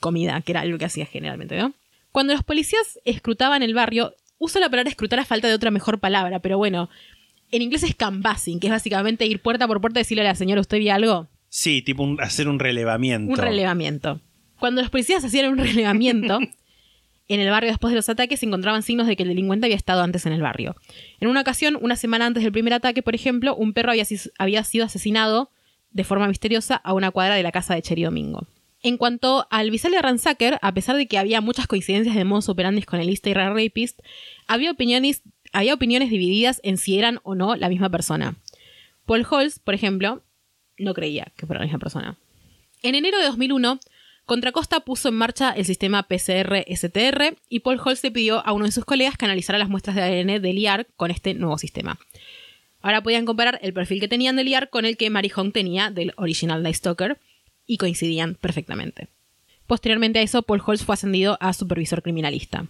comida, que era algo que hacía generalmente, ¿no? Cuando los policías escrutaban el barrio, uso la palabra escrutar a falta de otra mejor palabra, pero bueno, en inglés es canvassing, que es básicamente ir puerta por puerta y decirle a la señora, ¿usted vio algo? Sí, tipo un- hacer un relevamiento. Un relevamiento. Cuando los policías hacían un relevamiento, en el barrio después de los ataques se encontraban signos de que el delincuente había estado antes en el barrio. En una ocasión, una semana antes del primer ataque, por ejemplo, un perro había, había sido asesinado de forma misteriosa a una cuadra de la casa de Cheri Domingo. En cuanto al Visalia Ransacker, a pesar de que había muchas coincidencias de modus operandi con el Easter Rapist, había opiniones, había opiniones divididas en si eran o no la misma persona. Paul Holz, por ejemplo, no creía que fuera la misma persona. En enero de 2001, Contra Costa puso en marcha el sistema PCR-STR y Paul Holz le pidió a uno de sus colegas que analizara las muestras de ADN del IAR con este nuevo sistema. Ahora podían comparar el perfil que tenían del IAR con el que Mary Hong tenía del original Night Stalker y coincidían perfectamente. Posteriormente a eso, Paul Holz fue ascendido a supervisor criminalista.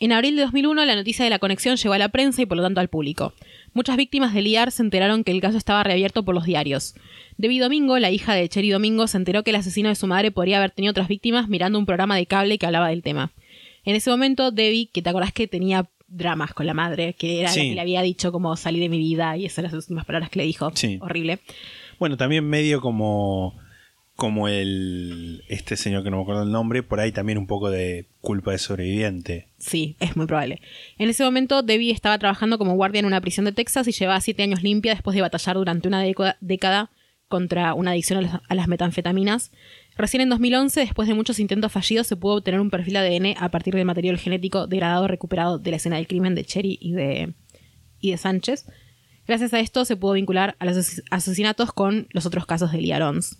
En abril de 2001, la noticia de la conexión llegó a la prensa y por lo tanto al público. Muchas víctimas del IAR se enteraron que el caso estaba reabierto por los diarios. Debbie Domingo, la hija de Cherry Domingo, se enteró que el asesino de su madre podría haber tenido otras víctimas mirando un programa de cable que hablaba del tema. En ese momento, Debbie, que te acordás que tenía dramas con la madre, que era la Sí. que le había dicho como salí de mi vida y esas eran las últimas palabras que le dijo. Sí. Horrible. Bueno, también medio como como el este señor que no me acuerdo el nombre, por ahí también un poco de culpa de sobreviviente. Sí, es muy probable. En ese momento, Debbie estaba trabajando como guardia en una prisión de Texas y llevaba siete años limpia después de batallar durante una década- contra una adicción a las, a las metanfetaminas. Recién en 2011, después de muchos intentos fallidos, se pudo obtener un perfil ADN a partir del material genético degradado recuperado de la escena del crimen de Cherry y de, y de Sánchez. Gracias a esto se pudo vincular a los ases- asesinatos con los otros casos de Liarons.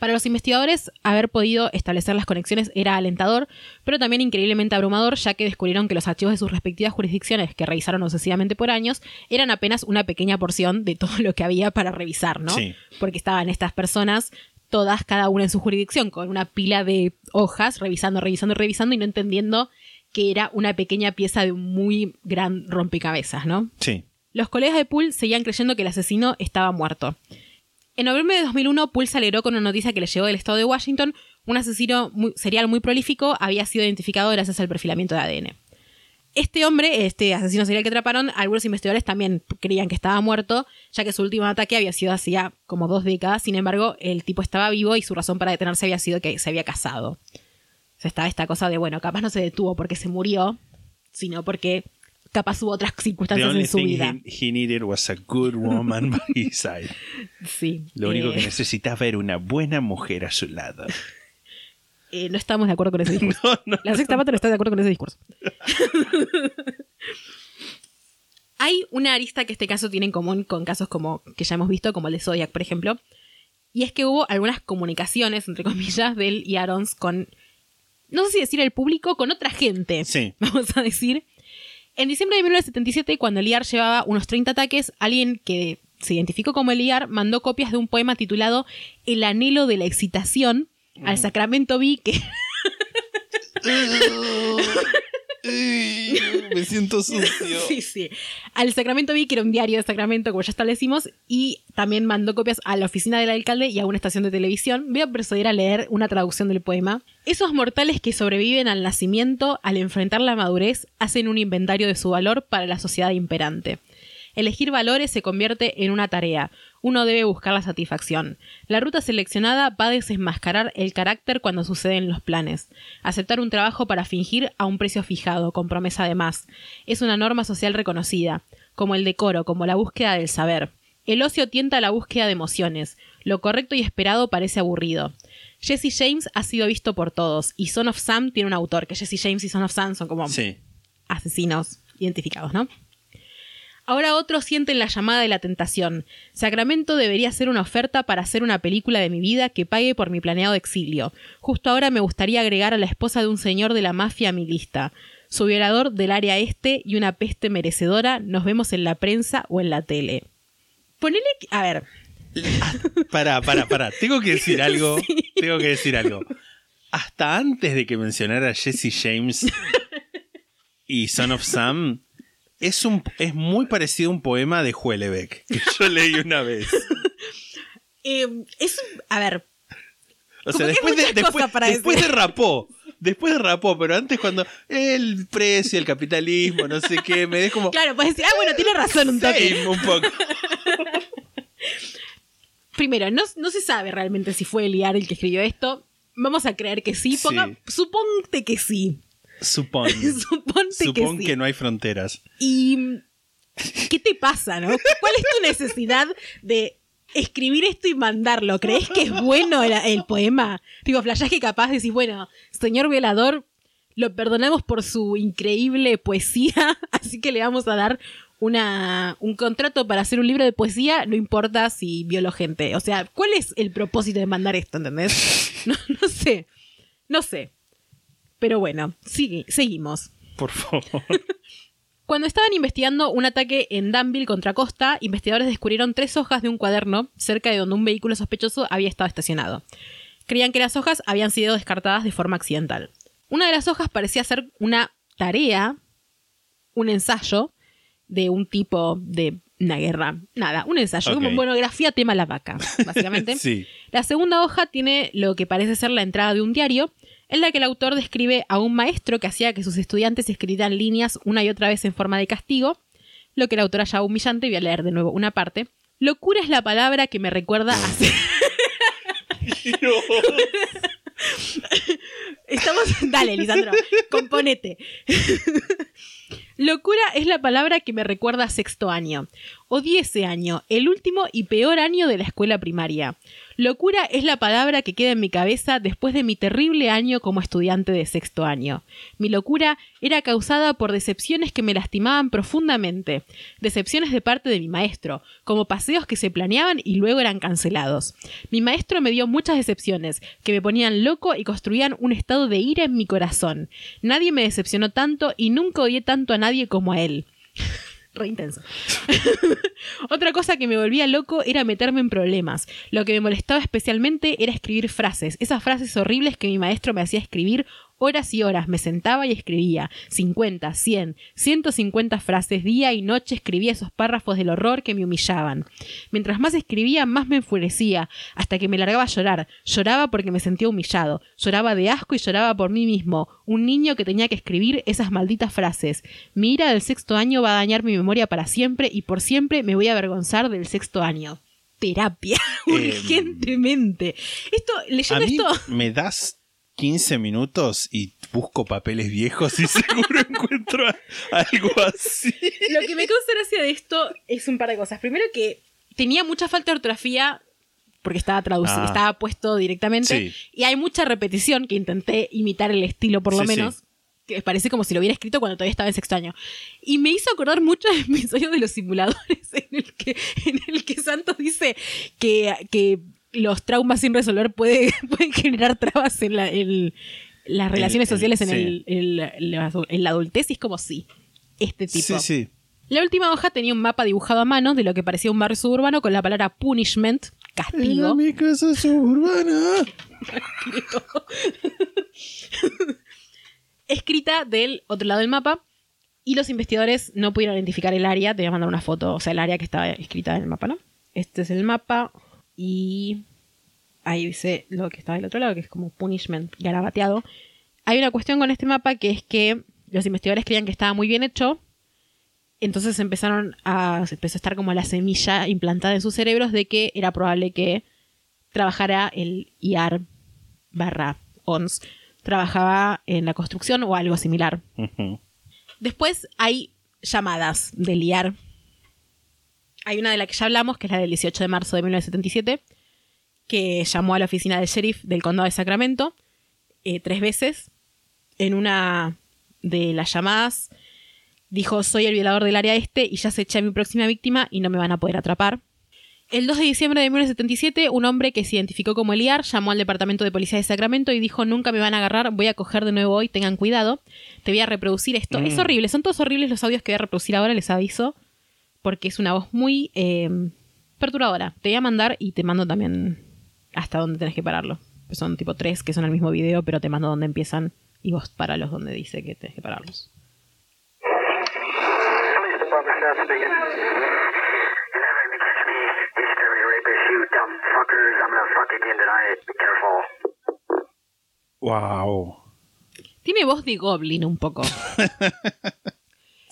Para los investigadores, haber podido establecer las conexiones era alentador, pero también increíblemente abrumador, ya que descubrieron que los archivos de sus respectivas jurisdicciones, que revisaron obsesivamente por años, eran apenas una pequeña porción de todo lo que había para revisar, ¿no? Sí. Porque estaban estas personas, todas, cada una en su jurisdicción, con una pila de hojas, revisando, revisando, revisando y no entendiendo que era una pequeña pieza de un muy gran rompecabezas, ¿no? Sí. Los colegas de Poole seguían creyendo que el asesino estaba muerto. En noviembre de 2001, Poole alegró con una noticia que le llegó del estado de Washington. Un asesino serial muy prolífico había sido identificado gracias al perfilamiento de ADN. Este hombre, este asesino serial que atraparon, algunos investigadores también creían que estaba muerto, ya que su último ataque había sido hacía como dos décadas. Sin embargo, el tipo estaba vivo y su razón para detenerse había sido que se había casado. O sea, estaba esta cosa de, bueno, capaz no se detuvo porque se murió, sino porque capaz hubo otras circunstancias en su vida. he, he needed was a good woman by his side. Sí. Lo único Eh, que necesitaba era una buena mujer a su lado. eh, no estamos de acuerdo con ese discurso. No, no. La sexta pata no está de acuerdo con ese discurso. Hay una arista que este caso tiene en común con casos como que ya hemos visto, como el de Zodiac, por ejemplo. Y es que hubo algunas comunicaciones, entre comillas, del Yarons con, no sé si decir el público, con otra gente. Sí. Vamos a decir. En diciembre de 1977, cuando Eliar llevaba unos 30 ataques, alguien que se identificó como Eliar mandó copias de un poema titulado El anhelo de la excitación al Sacramento Bee, que Me siento sucio. Sí, sí. Al Sacramento vi que era un diario de Sacramento, como ya establecimos, y también mandó copias a la oficina del alcalde y a una estación de televisión. Voy a proceder a leer una traducción del poema. Esos mortales que sobreviven al nacimiento, al enfrentar la madurez, hacen un inventario de su valor para la sociedad imperante. Elegir valores se convierte en una tarea. Uno debe buscar la satisfacción. La ruta seleccionada va a desenmascarar el carácter cuando suceden los planes. Aceptar un trabajo para fingir a un precio fijado, con promesa de más. Es una norma social reconocida, como el decoro, como la búsqueda del saber. El ocio tienta a la búsqueda de emociones. Lo correcto y esperado parece aburrido. Jesse James ha sido visto por todos, y Son of Sam tiene un autor, que Jesse James y Son of Sam son como Sí. asesinos identificados, ¿no? Ahora otros sienten la llamada de la tentación. Sacramento debería ser una oferta para hacer una película de mi vida que pague por mi planeado exilio. Justo ahora me gustaría agregar a la esposa de un señor de la mafia a mi lista. Su violador del área este y una peste merecedora nos vemos en la prensa o en la tele. Ponele... que- A ver, Pará, pará, pará. Tengo que decir algo. Tengo que decir algo. Hasta antes de que mencionara a Jesse James y Son of Sam, es, un, es muy parecido a un poema de Huelebeck que yo leí una vez. eh, es... un- A ver, O sea, después, de, después, para después decir. de rapó. Después de rapó, pero antes cuando el precio, el capitalismo, no sé qué, me dejo como... claro, puedes decir, ah, bueno, tiene razón un toque. Same, un poco. Primero, no, no se sabe realmente si fue Eliar el que escribió esto. Vamos a creer que sí. Ponga, Sí. Suponte que sí. Supón. Suponte Supón que que, sí. no hay fronteras. Y. ¿Qué te pasa, no? ¿Cuál es tu necesidad de escribir esto y mandarlo? ¿Crees que es bueno el, el poema? Digo, flashás que capaz decís, bueno, señor violador, lo perdonamos por su increíble poesía, así que le vamos a dar una, un contrato para hacer un libro de poesía, no importa si violó gente. O sea, ¿cuál es el propósito de mandar esto, entendés? No, no sé, no sé. Pero bueno, seguimos. Por favor. Cuando estaban investigando un ataque en Danville contra Costa, investigadores descubrieron tres hojas de un cuaderno cerca de donde un vehículo sospechoso había estado estacionado. Creían que las hojas habían sido descartadas de forma accidental. Una de las hojas parecía ser una tarea, un ensayo de un tipo de una guerra. Nada, un ensayo, Ok. como monografía tema la vaca, básicamente. Sí. La segunda hoja tiene lo que parece ser la entrada de un diario, en la que el autor describe a un maestro que hacía que sus estudiantes escribieran líneas una y otra vez en forma de castigo, lo que el autor hallaba humillante. Voy a leer de nuevo una parte. Locura es la palabra que me recuerda a... Estamos... Dale, Lisandro, componete. Locura es la palabra que me recuerda a sexto año. Odié ese año, el último y peor año de la escuela primaria. Locura es la palabra que queda en mi cabeza después de mi terrible año como estudiante de sexto año. Mi locura era causada por decepciones que me lastimaban profundamente. Decepciones de parte de mi maestro, como paseos que se planeaban y luego eran cancelados. Mi maestro me dio muchas decepciones, que me ponían loco y construían un estado de ira en mi corazón. Nadie me decepcionó tanto y nunca odié tanto a nadie como a él. Re intenso. Otra cosa que me volvía loco era meterme en problemas. Lo que me molestaba especialmente era escribir frases, esas frases horribles que mi maestro me hacía escribir horas y horas. Me sentaba y escribía 50, 100, 150 frases día y noche escribía esos párrafos del horror que me humillaban. Mientras más escribía, más me enfurecía, hasta que me largaba a llorar. Lloraba porque me sentía humillado, lloraba de asco y lloraba por mí mismo, un niño que tenía que escribir esas malditas frases. Mi ira del sexto año va a dañar mi memoria para siempre y por siempre me voy a avergonzar del sexto año. Terapia, urgentemente. Esto, A leyendo mí esto. me das 15 minutos y busco papeles viejos y seguro encuentro algo así. Lo que me causa gracia de esto es un par de cosas. Primero que tenía mucha falta de ortografía porque estaba traducido, Ah. estaba puesto directamente. Sí. Y hay mucha repetición que intenté imitar el estilo por lo Sí, sí. menos. Que parece como si lo hubiera escrito cuando todavía estaba en sexto año. Y me hizo acordar mucho del episodio de los simuladores en el que, en el que Santos dice que, que los traumas sin resolver puede, pueden generar trabas en, la- en las relaciones el- sociales en, sí. el, en la- en la adultez. Y es como sí. este tipo. Sí, sí. La última hoja tenía un mapa dibujado a mano de lo que parecía un barrio suburbano con la palabra punishment, castigo. mi casa suburbana. escrita del otro lado del mapa. Y los investigadores no pudieron identificar el área. Te voy a mandar una foto, o sea, el área que estaba escrita en el mapa, ¿no? Este es el mapa. Y ahí dice lo que está del otro lado, que es como punishment garabateado. Hay una cuestión con este mapa que es que los investigadores creían que estaba muy bien hecho. Entonces empezaron a. empezó a estar como la semilla implantada en sus cerebros de que era probable que trabajara el IAR barra ONS. Trabajaba en la construcción o algo similar. Después hay llamadas del IAR. Hay una de la que ya hablamos, que es la del 18 de marzo de 1977, que llamó a la oficina del sheriff del condado de Sacramento eh, tres veces. En una de las llamadas dijo, soy el violador del área este y ya se eché a mi próxima víctima y no me van a poder atrapar. El 2 de diciembre de 1977, un hombre que se identificó como el IAR llamó al departamento de policía de Sacramento y dijo, nunca me van a agarrar, voy a coger de nuevo hoy, tengan cuidado, te voy a reproducir esto. Es horrible, son todos horribles los audios que voy a reproducir ahora, les aviso, porque es una voz muy eh, perturbadora. Te voy a mandar y te mando también hasta dónde tenés que pararlo. Pues son tipo tres que son el mismo video, pero te mando dónde empiezan y vos paralos donde dice que tenés que pararlos. Wow. Tiene voz de Goblin un poco.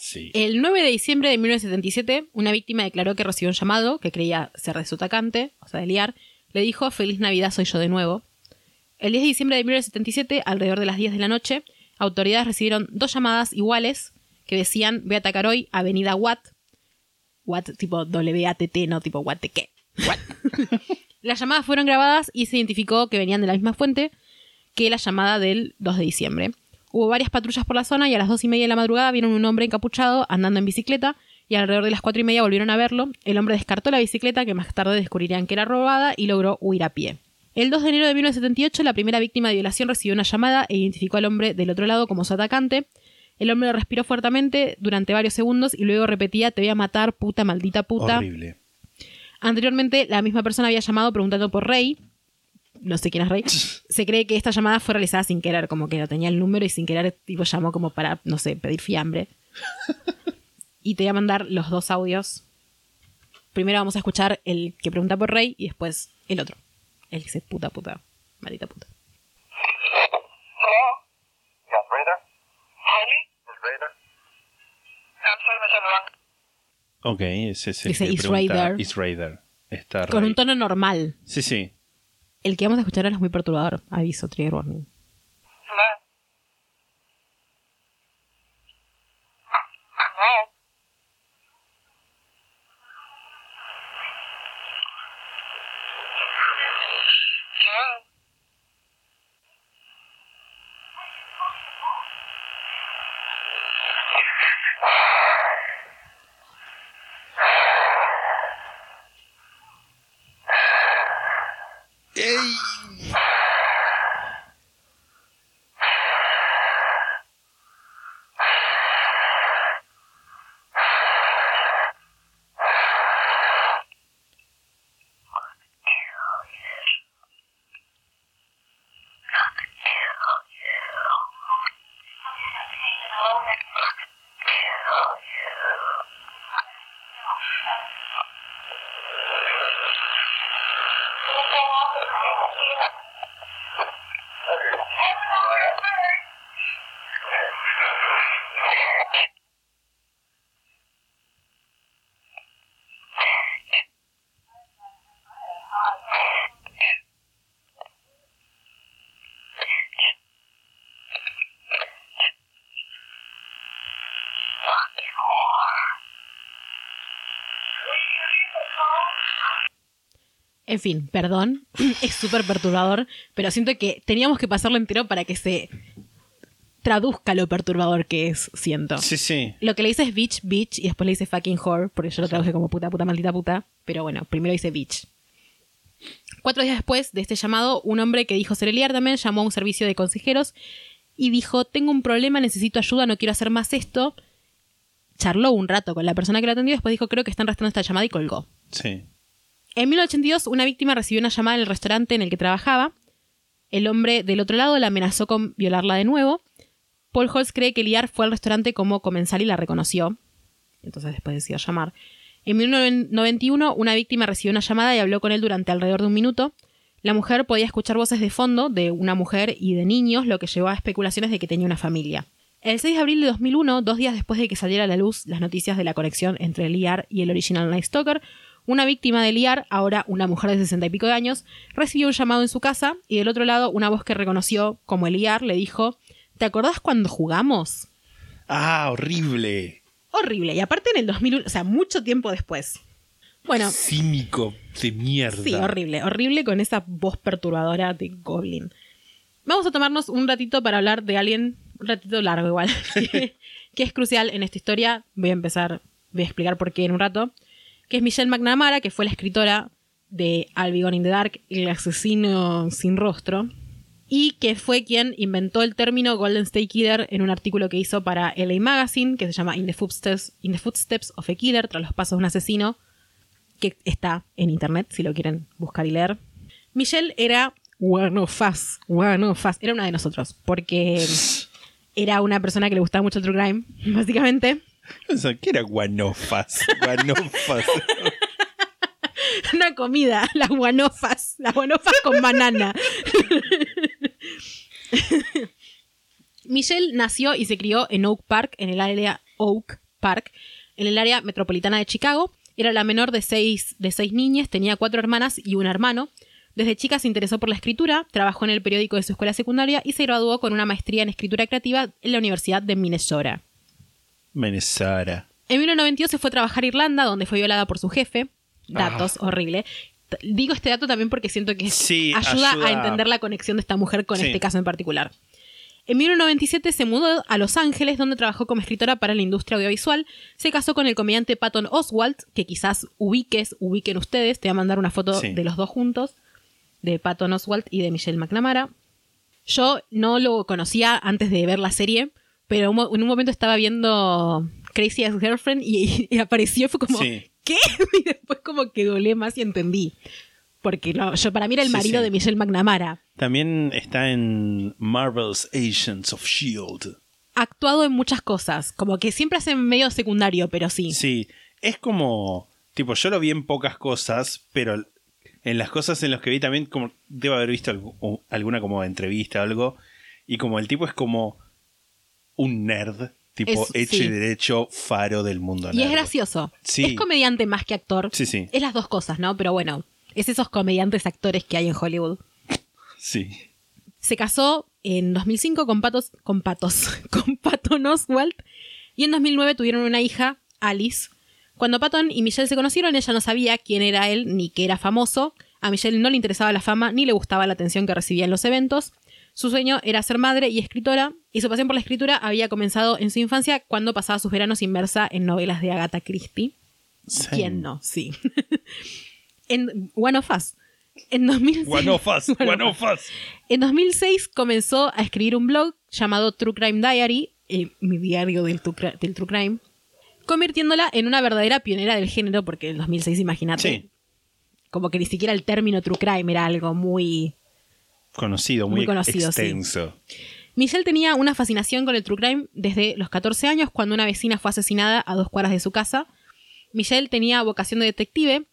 Sí. El 9 de diciembre de 1977, una víctima declaró que recibió un llamado que creía ser de su atacante, o sea, de liar. Le dijo, feliz Navidad, soy yo de nuevo. El 10 de diciembre de 1977, alrededor de las 10 de la noche, autoridades recibieron dos llamadas iguales que decían, voy a atacar hoy Avenida Watt. Watt tipo W-A-T-T, no tipo Watt de qué. Las llamadas fueron grabadas y se identificó que venían de la misma fuente que la llamada del 2 de diciembre. Hubo varias patrullas por la zona y a las dos y media de la madrugada vieron un hombre encapuchado andando en bicicleta y alrededor de las cuatro y media volvieron a verlo. El hombre descartó la bicicleta que más tarde descubrirían que era robada y logró huir a pie. El 2 de enero de 1978 la primera víctima de violación recibió una llamada e identificó al hombre del otro lado como su atacante. El hombre respiró fuertemente durante varios segundos y luego repetía te voy a matar, puta, maldita puta. Horrible. Anteriormente, la misma persona había llamado preguntando por Rey. No sé quién es Rey. Se cree que esta llamada fue realizada sin querer, como que no tenía el número y sin querer, tipo, llamó como para, no sé, pedir fiambre. y te voy a mandar los dos audios. Primero vamos a escuchar el que pregunta por Rey y después el otro. El que dice puta, puta, maldita puta. Hello? Yes, Raider? Jaime? Is Raider? I'm sorry, Mr. Wrong. Ok, ese es el Dice que Is pregunta Raider. Is Raider. Está Con un tono normal. Sí, sí. El que vamos a escuchar ahora es muy perturbador. Aviso, trigger warning. En fin, perdón, es súper perturbador, pero siento que teníamos que pasarlo entero para que se traduzca lo perturbador que es, siento. Sí, sí. Lo que le dice es bitch, bitch, y después le dice fucking whore, porque yo lo traduje como puta, puta, maldita puta, pero bueno, primero dice bitch. Cuatro días después de este llamado, un hombre que dijo ser Eliar también llamó a un servicio de consejeros y dijo, tengo un problema, necesito ayuda, no quiero hacer más esto. charló un rato con la persona que lo atendió, después dijo, creo que están rastreando esta llamada y colgó. Sí. En 1982, una víctima recibió una llamada en el restaurante en el que trabajaba. El hombre del otro lado la amenazó con violarla de nuevo. Paul Holtz cree que Liar fue al restaurante como comensal y la reconoció. Entonces después decidió llamar. En 1991, una víctima recibió una llamada y habló con él durante alrededor de un minuto. La mujer podía escuchar voces de fondo de una mujer y de niños, lo que llevó a especulaciones de que tenía una familia. El 6 de abril de 2001, dos días después de que saliera a la luz las noticias de la conexión entre Liar y el original Night Stalker, una víctima de Liar, ahora una mujer de sesenta y pico de años, recibió un llamado en su casa y del otro lado una voz que reconoció como Liar le dijo ¿Te acordás cuando jugamos? Ah, horrible. Horrible. Y aparte en el 2001, o sea, mucho tiempo después. Bueno, Cínico de mierda. sí, horrible. Horrible con esa voz perturbadora de Goblin. Vamos a tomarnos un ratito para hablar de alguien, un ratito largo igual, que, que es crucial en esta historia. Voy a empezar, voy a explicar por qué en un rato. Que es Michelle McNamara, que fue la escritora de Gone in the Dark, El asesino sin rostro, y que fue quien inventó el término Golden State Killer en un artículo que hizo para LA Magazine, que se llama In the Footsteps, In the Footsteps of a Killer, tras los pasos de un asesino, que está en internet si lo quieren buscar y leer. Michelle era one of us, one of us, era una de nosotros, porque era una persona que le gustaba mucho el true crime, básicamente. ¿Qué era guanofas? Guanofas. Una comida, las guanofas, las guanofas con banana. Michelle nació y se crió en Oak Park, en el área Oak Park, en el área metropolitana de Chicago. Era la menor de seis, de seis niñas, tenía cuatro hermanas y un hermano. Desde chica se interesó por la escritura, trabajó en el periódico de su escuela secundaria y se graduó con una maestría en escritura creativa en la Universidad de Minnesota. Minnesota. En 1992 se fue a trabajar a Irlanda, donde fue violada por su jefe. Datos, horrible. T- Digo este dato también porque siento que Sí, ayuda, ayuda. a entender la conexión de esta mujer con Sí. este caso en particular. En 1997 se mudó a Los Ángeles, donde trabajó como escritora para la industria audiovisual. Se casó con el comediante Patton Oswalt, que quizás ubiques, ubiquen ustedes. Te voy a mandar una foto Sí. de los dos juntos, de Patton Oswalt y de Michelle McNamara. Yo no lo conocía antes de ver la serie, pero en un momento estaba viendo Crazy Ex Girlfriend y, y apareció, fue como, Sí. ¿qué? Y después como que dolé más y entendí. Porque no, yo para mí era el marido sí. de Michelle McNamara. También está en Marvel's Agents of S.H.I.E.L.D. Actuado en muchas cosas, como que siempre hace medio secundario, pero sí. Sí, es como, tipo, yo lo vi en pocas cosas, pero en las cosas en las que vi también, como, debo haber visto alguna como entrevista o algo, y como el tipo es como un nerd, tipo Es- hecho sí. y derecho faro del mundo Y es gracioso. Sí. Es comediante más que actor. Sí, sí, Es las dos cosas, ¿no? Pero bueno, es esos comediantes actores que hay en Hollywood. sí. Se casó en 2005 con Patos, con Patos, con Patton Oswalt y en 2009 tuvieron una hija, Alice. Cuando Patton y Michelle se conocieron, ella no sabía quién era él ni que era famoso. A Michelle no le interesaba la fama ni le gustaba la atención que recibía en los eventos. Su sueño era ser madre y escritora, y su pasión por la escritura había comenzado en su infancia cuando pasaba sus veranos inmersa en novelas de Agatha Christie. ¿Quién no? Sí. en One of Us. En 2006, Guanofas, One of Us. guanofas. En 2006 comenzó a escribir un blog llamado True Crime Diary, eh, mi diario del, del True Crime, convirtiéndola en una verdadera pionera del género, porque en 2006, imagínate, Sí. como que ni siquiera el término True Crime era algo muy... Conocido, muy, Muy conocido, sí. extenso. Michelle tenía una fascinación con el True Crime desde los 14 años, cuando una vecina fue asesinada a dos cuadras de su casa. Michelle tenía vocación de detective.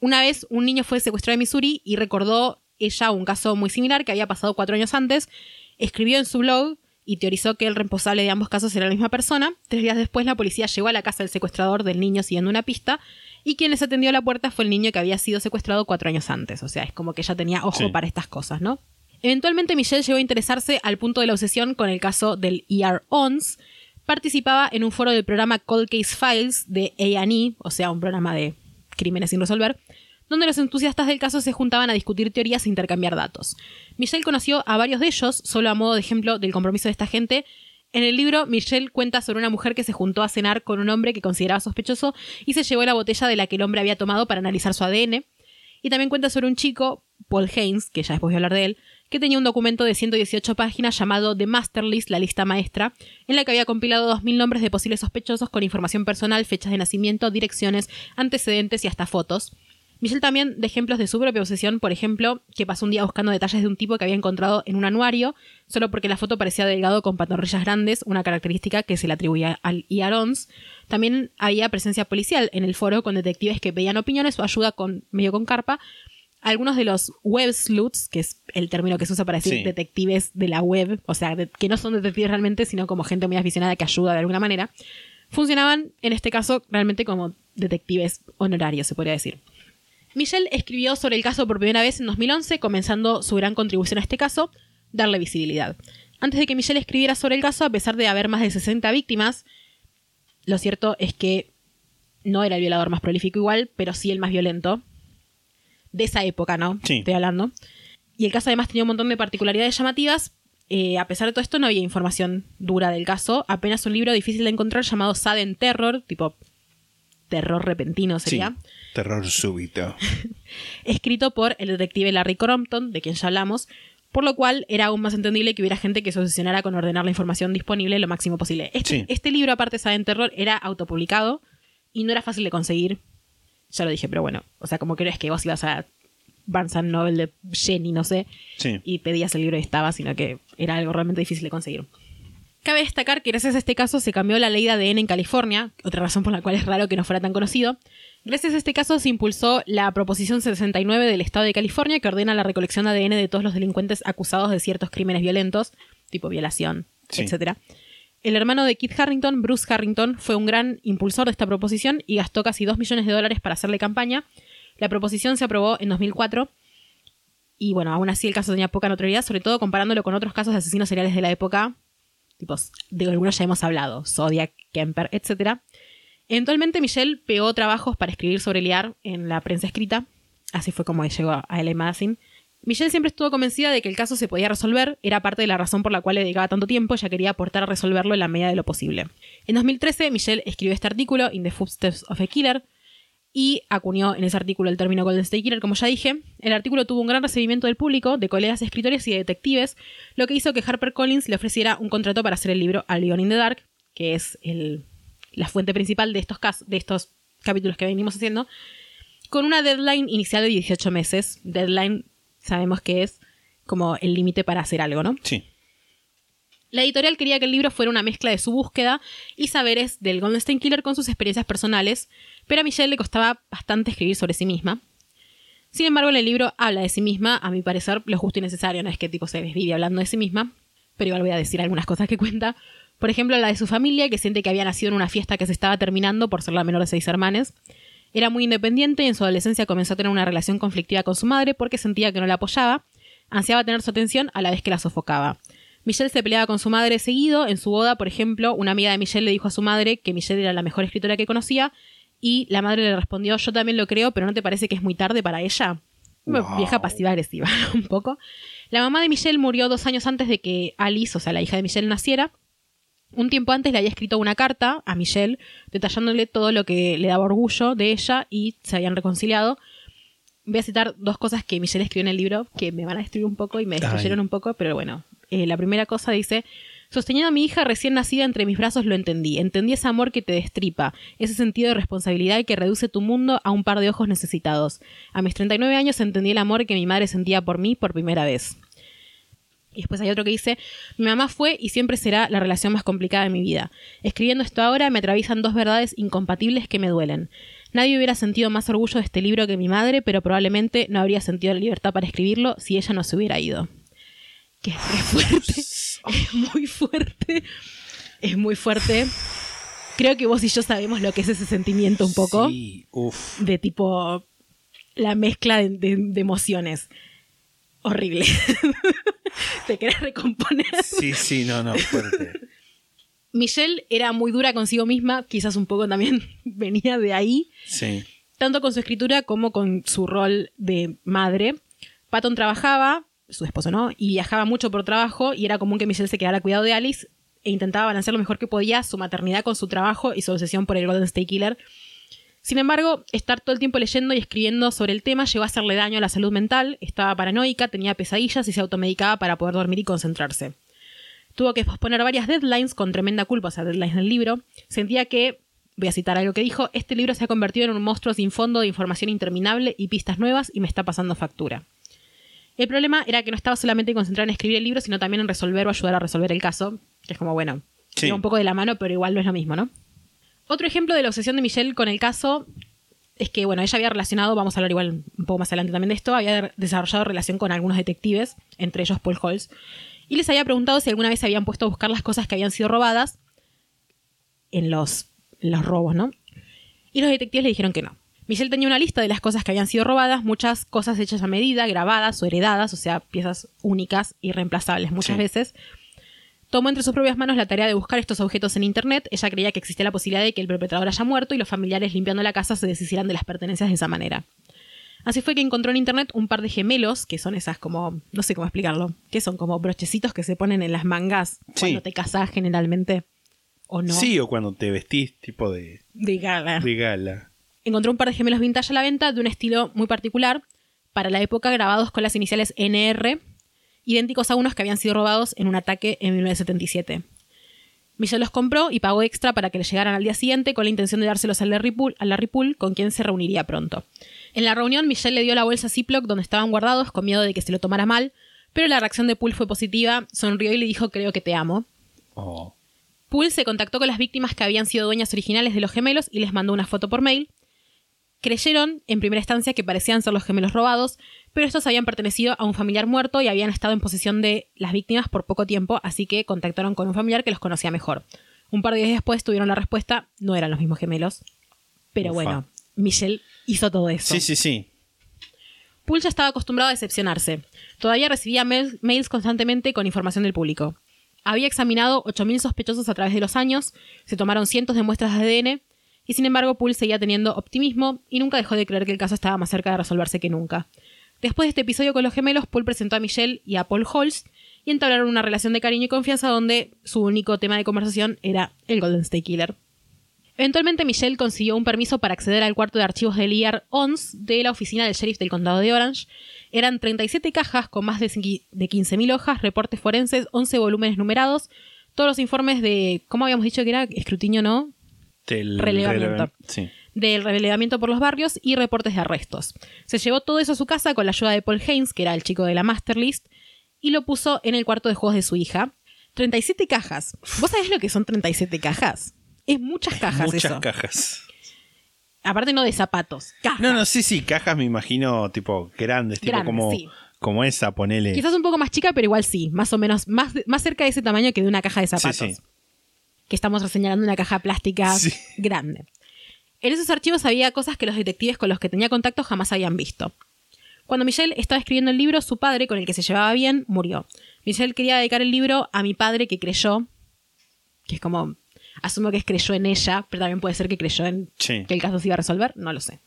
Una vez un niño fue secuestrado en Missouri y recordó ella un caso muy similar que había pasado cuatro años antes. Escribió en su blog y teorizó que el responsable de ambos casos era la misma persona. Tres días después la policía llegó a la casa del secuestrador del niño siguiendo una pista y quien les atendió a la puerta fue el niño que había sido secuestrado cuatro años antes. O sea, es como que ella tenía ojo Sí. para estas cosas, ¿no? Eventualmente Michelle llegó a interesarse al punto de la obsesión con el caso del ER ONS. Participaba en un foro del programa Cold Case Files de A&E, o sea, un programa de crímenes sin resolver, donde los entusiastas del caso se juntaban a discutir teorías e intercambiar datos. Michelle conoció a varios de ellos, solo a modo de ejemplo del compromiso de esta gente. En el libro, Michelle cuenta sobre una mujer que se juntó a cenar con un hombre que consideraba sospechoso y se llevó la botella de la que el hombre había tomado para analizar su ADN. Y también cuenta sobre un chico, Paul Haynes, que ya después voy a hablar de él, que tenía un documento de 118 páginas llamado The Master List, la lista maestra, en la que había compilado 2.000 nombres de posibles sospechosos con información personal, fechas de nacimiento, direcciones, antecedentes y hasta fotos. Michelle también de ejemplos de su propia obsesión, por ejemplo, que pasó un día buscando detalles de un tipo que había encontrado en un anuario, solo porque la foto parecía delgado con pantorrillas grandes, una característica que se le atribuía al IARONS. También había presencia policial en el foro con detectives que pedían opiniones o ayuda con medio con carpa. Algunos de los web sleuths, que es el término que se usa para decir Sí. detectives de la web, o sea, de- que no son detectives realmente, sino como gente muy aficionada que ayuda de alguna manera, funcionaban en este caso realmente como detectives honorarios, se podría decir. Michelle escribió sobre el caso por primera vez en 2011, comenzando su gran contribución a este caso, darle visibilidad. Antes de que Michelle escribiera sobre el caso, a pesar de haber más de 60 víctimas, lo cierto es que no era el violador más prolífico igual, pero sí el más violento. De esa época, ¿no? Sí. Estoy hablando. Y el caso además tenía un montón de particularidades llamativas. Eh, a pesar de todo esto, no había información dura del caso. Apenas un libro difícil de encontrar llamado Sudden Terror, tipo terror repentino Sí. Terror súbito. escrito por el detective Larry Crompton, de quien ya hablamos, por lo cual era aún más entendible que hubiera gente que se obsesionara con ordenar la información disponible lo máximo posible. Este, Sí. este libro, aparte de en Terror, era autopublicado y no era fácil de conseguir. Ya lo dije, pero bueno, o sea, como que no es que vos ibas a Barnes Noble de Jenny, no sé, Sí. y pedías el libro y estaba, sino que era algo realmente difícil de conseguir. Cabe destacar que gracias a este caso se cambió la ley de ADN en California, otra razón por la cual es raro que no fuera tan conocido. Gracias a este caso se impulsó la Proposición 69 del Estado de California que ordena la recolección de ADN de todos los delincuentes acusados de ciertos crímenes violentos, tipo violación, Sí. etc. El hermano de Kit Harrington, Bruce Harrington, fue un gran impulsor de esta proposición y gastó casi 2 millones de dólares para hacerle campaña. La proposición se aprobó en 2004 y bueno, aún así el caso tenía poca notoriedad, sobre todo comparándolo con otros casos de asesinos seriales de la época, tipos de algunos ya hemos hablado, Zodiac, Kemper, etc. Eventualmente Michelle pegó trabajos para escribir sobre Liar en la prensa escrita, así fue como llegó a LA Magazine. Michelle siempre estuvo convencida de que el caso se podía resolver, era parte de la razón por la cual le dedicaba tanto tiempo, ella quería aportar a resolverlo en la medida de lo posible. En 2013, Michelle escribió este artículo, In the Footsteps of a Killer, y acuñó en ese artículo el término Golden State Killer, como ya dije. El artículo tuvo un gran recibimiento del público, de colegas escritores y de detectives, lo que hizo que HarperCollins le ofreciera un contrato para hacer el libro Albion in the Dark, que es el- la fuente principal de estos, cas- de estos capítulos que venimos haciendo, con una deadline inicial de 18 meses. Deadline sabemos que es como el límite para hacer algo, ¿no? Sí. La editorial quería que el libro fuera una mezcla de su búsqueda y saberes del Golden State Killer con sus experiencias personales, pero a Michelle le costaba bastante escribir sobre sí misma. Sin embargo, en el libro habla de sí misma, a mi parecer, lo justo y necesario, no es que tipo se desvive hablando de sí misma, pero igual voy a decir algunas cosas que cuenta. Por ejemplo, la de su familia, que siente que había nacido en una fiesta que se estaba terminando por ser la menor de seis hermanes. Era muy independiente y en su adolescencia comenzó a tener una relación conflictiva con su madre porque sentía que no la apoyaba, ansiaba tener su atención a la vez que la sofocaba. Michelle se peleaba con su madre seguido. En su boda, por ejemplo, una amiga de Michelle le dijo a su madre que Michelle era la mejor escritora que conocía y la madre le respondió, yo también lo creo, pero ¿no te parece que es muy tarde para ella? Wow. Vieja pasiva-agresiva, un poco. La mamá de Michelle murió dos años antes de que Alice, o sea, la hija de Michelle, naciera. Un tiempo antes le había escrito una carta a Michelle detallándole todo lo que le daba orgullo de ella y se habían reconciliado. Voy a citar dos cosas que Michelle escribió en el libro que me van a destruir un poco y me destruyeron Ay. un poco, pero bueno. Eh, la primera cosa dice, sosteniendo a mi hija recién nacida entre mis brazos lo entendí. Entendí ese amor que te destripa, ese sentido de responsabilidad que reduce tu mundo a un par de ojos necesitados. A mis 39 años entendí el amor que mi madre sentía por mí por primera vez. Y después hay otro que dice, mi mamá fue y siempre será la relación más complicada de mi vida. Escribiendo esto ahora me atraviesan dos verdades incompatibles que me duelen. Nadie hubiera sentido más orgullo de este libro que mi madre, pero probablemente no habría sentido la libertad para escribirlo si ella no se hubiera ido. Que es fuerte. Es muy fuerte. Es muy fuerte. Creo que vos y yo sabemos lo que es ese sentimiento un poco Sí, uf. de tipo la mezcla de, de- de emociones. Horrible. Te querés recomponer. Sí, sí, no, no, fuerte. Michelle era muy dura consigo misma, quizás un poco también venía de ahí, Sí. tanto con su escritura como con su rol de madre. Patton trabajaba, su esposo no, y viajaba mucho por trabajo y era común que Michelle se quedara a cuidado de Alice e intentaba balancear lo mejor que podía su maternidad con su trabajo y su obsesión por el Golden State Killer. Sin embargo, estar todo el tiempo leyendo y escribiendo sobre el tema llegó a hacerle daño a la salud mental, estaba paranoica, tenía pesadillas y se automedicaba para poder dormir y concentrarse. Tuvo que posponer varias deadlines con tremenda culpa, o sea, deadlines del libro. Sentía que, voy a citar algo que dijo, este libro se ha convertido en un monstruo sin fondo de información interminable y pistas nuevas y me está pasando factura. El problema era que no estaba solamente concentrada en escribir el libro, sino también en resolver o ayudar a resolver el caso, que es como, bueno, Sí. un poco de la mano, pero igual no es lo mismo, ¿no? Otro ejemplo de la obsesión de Michelle con el caso es que, bueno, ella había relacionado, vamos a hablar igual un poco más adelante también de esto, había desarrollado relación con algunos detectives, entre ellos Paul Holz, y les había preguntado si alguna vez se habían puesto a buscar las cosas que habían sido robadas en los, en los robos, ¿no? Y los detectives le dijeron que no. Michelle tenía una lista de las cosas que habían sido robadas, muchas cosas hechas a medida, grabadas o heredadas, o sea, piezas únicas y reemplazables muchas Sí. veces. Tomó entre sus propias manos la tarea de buscar estos objetos en internet. Ella creía que existía la posibilidad de que el perpetrador haya muerto y los familiares limpiando la casa se deshicieran de las pertenencias de esa manera. Así fue que encontró en internet un par de gemelos, que son esas como, no sé cómo explicarlo, que son como brochecitos que se ponen en las mangas Sí. cuando te casás generalmente. ¿O no? Sí, o cuando te vestís tipo de, De gala. de gala. Encontró un par de gemelos vintage a la venta de un estilo muy particular, para la época grabados con las iniciales NR, idénticos a unos que habían sido robados en un ataque en 1977. Michelle los compró y pagó extra para que le llegaran al día siguiente con la intención de dárselos a Larry Poole, a Larry Poole, con quien se reuniría pronto. En la reunión, Michelle le dio la bolsa Ziploc donde estaban guardados con miedo de que se lo tomara mal, pero la reacción de Poole fue positiva, sonrió y le dijo creo que te amo. Oh. Poole se contactó con las víctimas que habían sido dueñas originales de los gemelos y les mandó una foto por mail. Creyeron, en primera instancia, que parecían ser los gemelos robados, pero estos habían pertenecido a un familiar muerto y habían estado en posesión de las víctimas por poco tiempo, así que contactaron con un familiar que los conocía mejor. Un par de días después tuvieron la respuesta, no eran los mismos gemelos. Pero Ufa. bueno, Michelle hizo todo eso. Sí, sí, sí. Poole ya estaba acostumbrado a decepcionarse. Todavía recibía mail- mails constantemente con información del público. Había examinado 8.000 sospechosos a través de los años, se tomaron cientos de muestras de ADN, y sin embargo Poole seguía teniendo optimismo y nunca dejó de creer que el caso estaba más cerca de resolverse que nunca. Después de este episodio con los gemelos, Poole presentó a Michelle y a Paul Holst y entablaron una relación de cariño y confianza donde su único tema de conversación era el Golden State Killer. Eventualmente Michelle consiguió un permiso para acceder al cuarto de archivos de Liar ONS de la oficina del sheriff del condado de Orange. Eran 37 cajas con más de cinqui- de 15.000 hojas, reportes forenses, 11 volúmenes numerados, todos los informes de, ¿cómo habíamos dicho que era? Escrutinio, ¿no? Del Relevamiento. relevan- Sí. Del relevamiento por los barrios y reportes de arrestos. Se llevó todo eso a su casa con la ayuda de Paul Haynes, que era el chico de la Master List, y lo puso en el cuarto de juegos de su hija. 37 cajas. ¿Vos sabés lo que son 37 cajas? Es muchas cajas Muchas eso. cajas. Aparte no de zapatos. Cajas. No, no, sí, sí, cajas me imagino tipo grandes, tipo Grandes, como, sí. como esa, ponele. Quizás un poco más chica, pero igual sí. Más o menos, más, más cerca de ese tamaño que de una caja de zapatos. Sí, sí. Que estamos señalando una caja plástica Sí. grande. En esos archivos había cosas que los detectives con los que tenía contacto jamás habían visto. Cuando Michelle estaba escribiendo el libro, su padre, con el que se llevaba bien, murió. Michelle quería dedicar el libro a mi padre que creyó, que es como, asumo que es creyó en ella, pero también puede ser que creyó en Sí. que el caso se iba a resolver, no lo sé.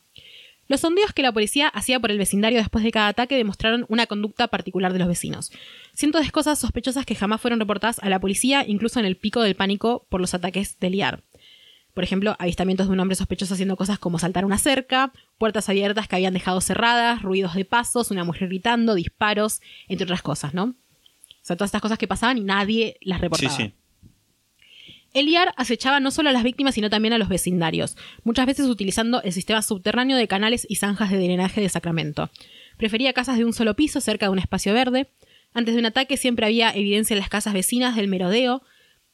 Los sondeos que la policía hacía por el vecindario después de cada ataque demostraron una conducta particular de los vecinos. Cientos de cosas sospechosas que jamás fueron reportadas a la policía, incluso en el pico del pánico por los ataques de Liar. Por ejemplo, avistamientos de un hombre sospechoso haciendo cosas como saltar una cerca, puertas abiertas que habían dejado cerradas, ruidos de pasos, una mujer gritando, disparos, entre otras cosas, ¿no? O sea, todas estas cosas que pasaban y nadie las Sí, reportaba. sí. Eliar acechaba no solo a las víctimas, sino también a los vecindarios, muchas veces utilizando el sistema subterráneo de canales y zanjas de drenaje de Sacramento. Prefería casas de un solo piso cerca de un espacio verde. Antes de un ataque siempre había evidencia en las casas vecinas del merodeo,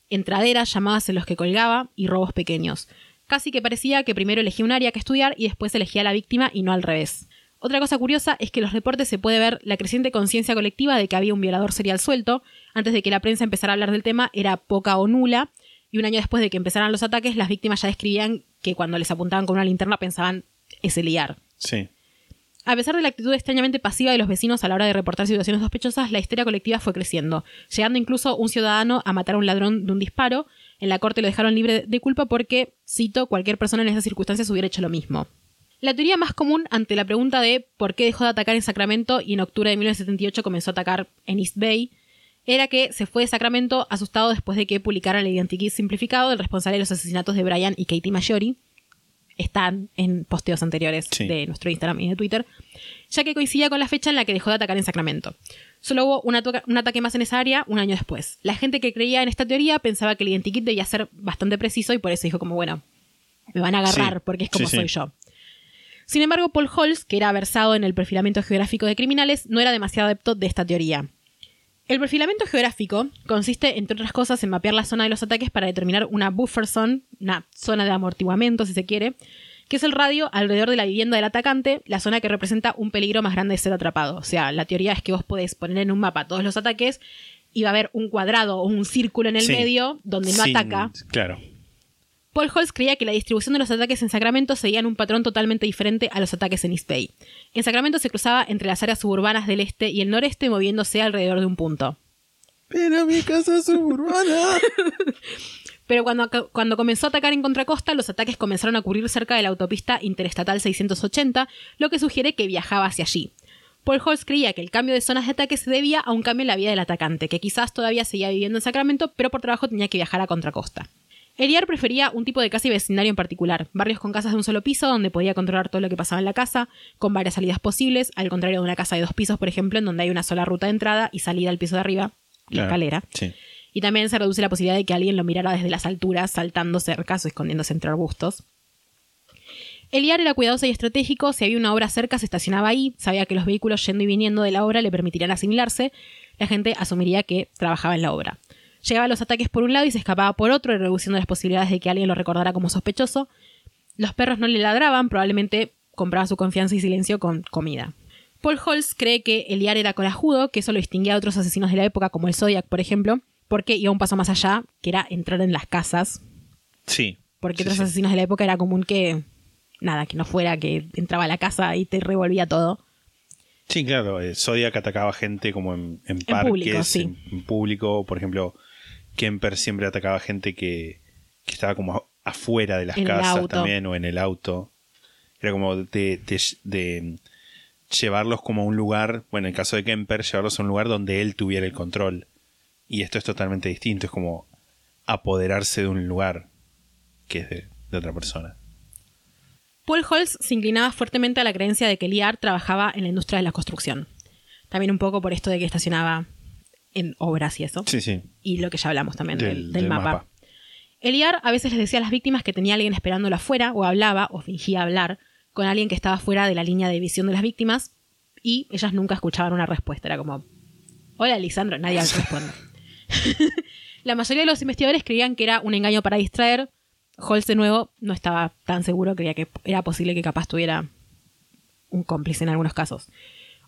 entraderas, llamadas en los que colgaba y robos pequeños. Casi que parecía que primero elegía un área que estudiar y después elegía a la víctima y no al revés. Otra cosa curiosa es que en los reportes se puede ver la creciente conciencia colectiva de que había un violador serial suelto. Antes de que la prensa empezara a hablar del tema era poca o nula. Y un año después de que empezaran los ataques, las víctimas ya describían que cuando les apuntaban con una linterna pensaban es el liar. Sí. A pesar de la actitud extrañamente pasiva de los vecinos a la hora de reportar situaciones sospechosas, la histeria colectiva fue creciendo, llegando incluso un ciudadano a matar a un ladrón de un disparo. En la corte lo dejaron libre de culpa porque, cito, cualquier persona en esas circunstancias hubiera hecho lo mismo. La teoría más común ante la pregunta de por qué dejó de atacar en Sacramento y en octubre de 1978 comenzó a atacar en East Bay era que se fue de Sacramento asustado después de que publicaran el identikit simplificado del responsable de los asesinatos de Brian y Katie Maggiore. Están en posteos anteriores Sí. de nuestro Instagram y de Twitter, ya que coincidía con la fecha en la que dejó de atacar en Sacramento. Solo hubo un, ataque más en esa área un año después. La gente que creía en esta teoría pensaba que el identikit debía ser bastante preciso y por eso dijo como, bueno, me van a agarrar Sí. porque es como sí. soy yo. Sin embargo, Paul Holz, que era versado en el perfilamiento geográfico de criminales, no era demasiado adepto de esta teoría. El perfilamiento geográfico consiste, entre otras cosas, en mapear la zona de los ataques para determinar una buffer zone, una zona de amortiguamiento, si se quiere, que es el radio alrededor de la vivienda del atacante, la zona que representa un peligro más grande de ser atrapado. O sea, la teoría es que vos podés poner en un mapa todos los ataques y va a haber un cuadrado o un círculo en el Sí. medio donde no Sin- ataca. Claro. Paul Holz creía que la distribución de los ataques en Sacramento seguían un patrón totalmente diferente a los ataques en East Bay. En Sacramento se cruzaba entre las áreas suburbanas del este y el noreste moviéndose alrededor de un punto. Pero mi casa es suburbana. Pero cuando, cuando comenzó a atacar en contracosta, los ataques comenzaron a ocurrir cerca de la autopista interestatal 680, lo que sugiere que viajaba hacia allí. Paul Holz creía que el cambio de zonas de ataque se debía a un cambio en la vida del atacante, que quizás todavía seguía viviendo en Sacramento, pero por trabajo tenía que viajar a contracosta. Eliar prefería un tipo de casa y vecindario en particular, barrios con casas de un solo piso donde podía controlar todo lo que pasaba en la casa, con varias salidas posibles, al contrario de una casa de dos pisos, por ejemplo, en donde hay una sola ruta de entrada y salida al piso de arriba, la Claro. escalera. Sí. Y también se reduce la posibilidad de que alguien lo mirara desde las alturas, saltando cercas o escondiéndose entre arbustos. Eliar era cuidadoso y estratégico, si había una obra cerca se estacionaba ahí, sabía que los vehículos yendo y viniendo de la obra le permitirían asimilarse, la gente asumiría que trabajaba en la obra. Llegaba a los ataques por un lado y se escapaba por otro, reduciendo las posibilidades de que alguien lo recordara como sospechoso. Los perros no le ladraban, probablemente compraba su confianza y silencio con comida. Paul Holz cree que Eliar era corajudo, que eso lo distinguía de otros asesinos de la época, como el Zodiac, por ejemplo, porque iba un paso más allá, que era entrar en las casas, Sí. porque Sí, otros sí. asesinos de la época era común que, nada, que no fuera, que entraba a la casa y te revolvía todo. Sí, claro. eh, Zodiac atacaba gente como en, en En parques, público, sí. en, en público. Por ejemplo, Kemper siempre atacaba gente que, que estaba como afuera de las En casas también o en el auto. Era como de, de- de llevarlos como a un lugar, bueno, en el caso de Kemper, llevarlos a un lugar donde él tuviera el control. Y esto es totalmente distinto, es como apoderarse de un lugar que es de, de otra persona. Paul Holz se inclinaba fuertemente a la creencia de que Liar trabajaba en la industria de la construcción. También un poco por esto de que estacionaba en obras y eso. Sí, sí. Y lo que ya hablamos también del, Del- del del mapa. mapa. Eliar a veces les decía a las víctimas que tenía alguien esperándolo afuera, o hablaba, o fingía hablar, con alguien que estaba fuera de la línea de visión de las víctimas, y ellas nunca escuchaban una respuesta. Era como, hola Lisandro, nadie responde. la mayoría de los investigadores creían que era un engaño para distraer. Holz, de nuevo, no estaba tan seguro, creía que era posible que capaz tuviera un cómplice en algunos casos.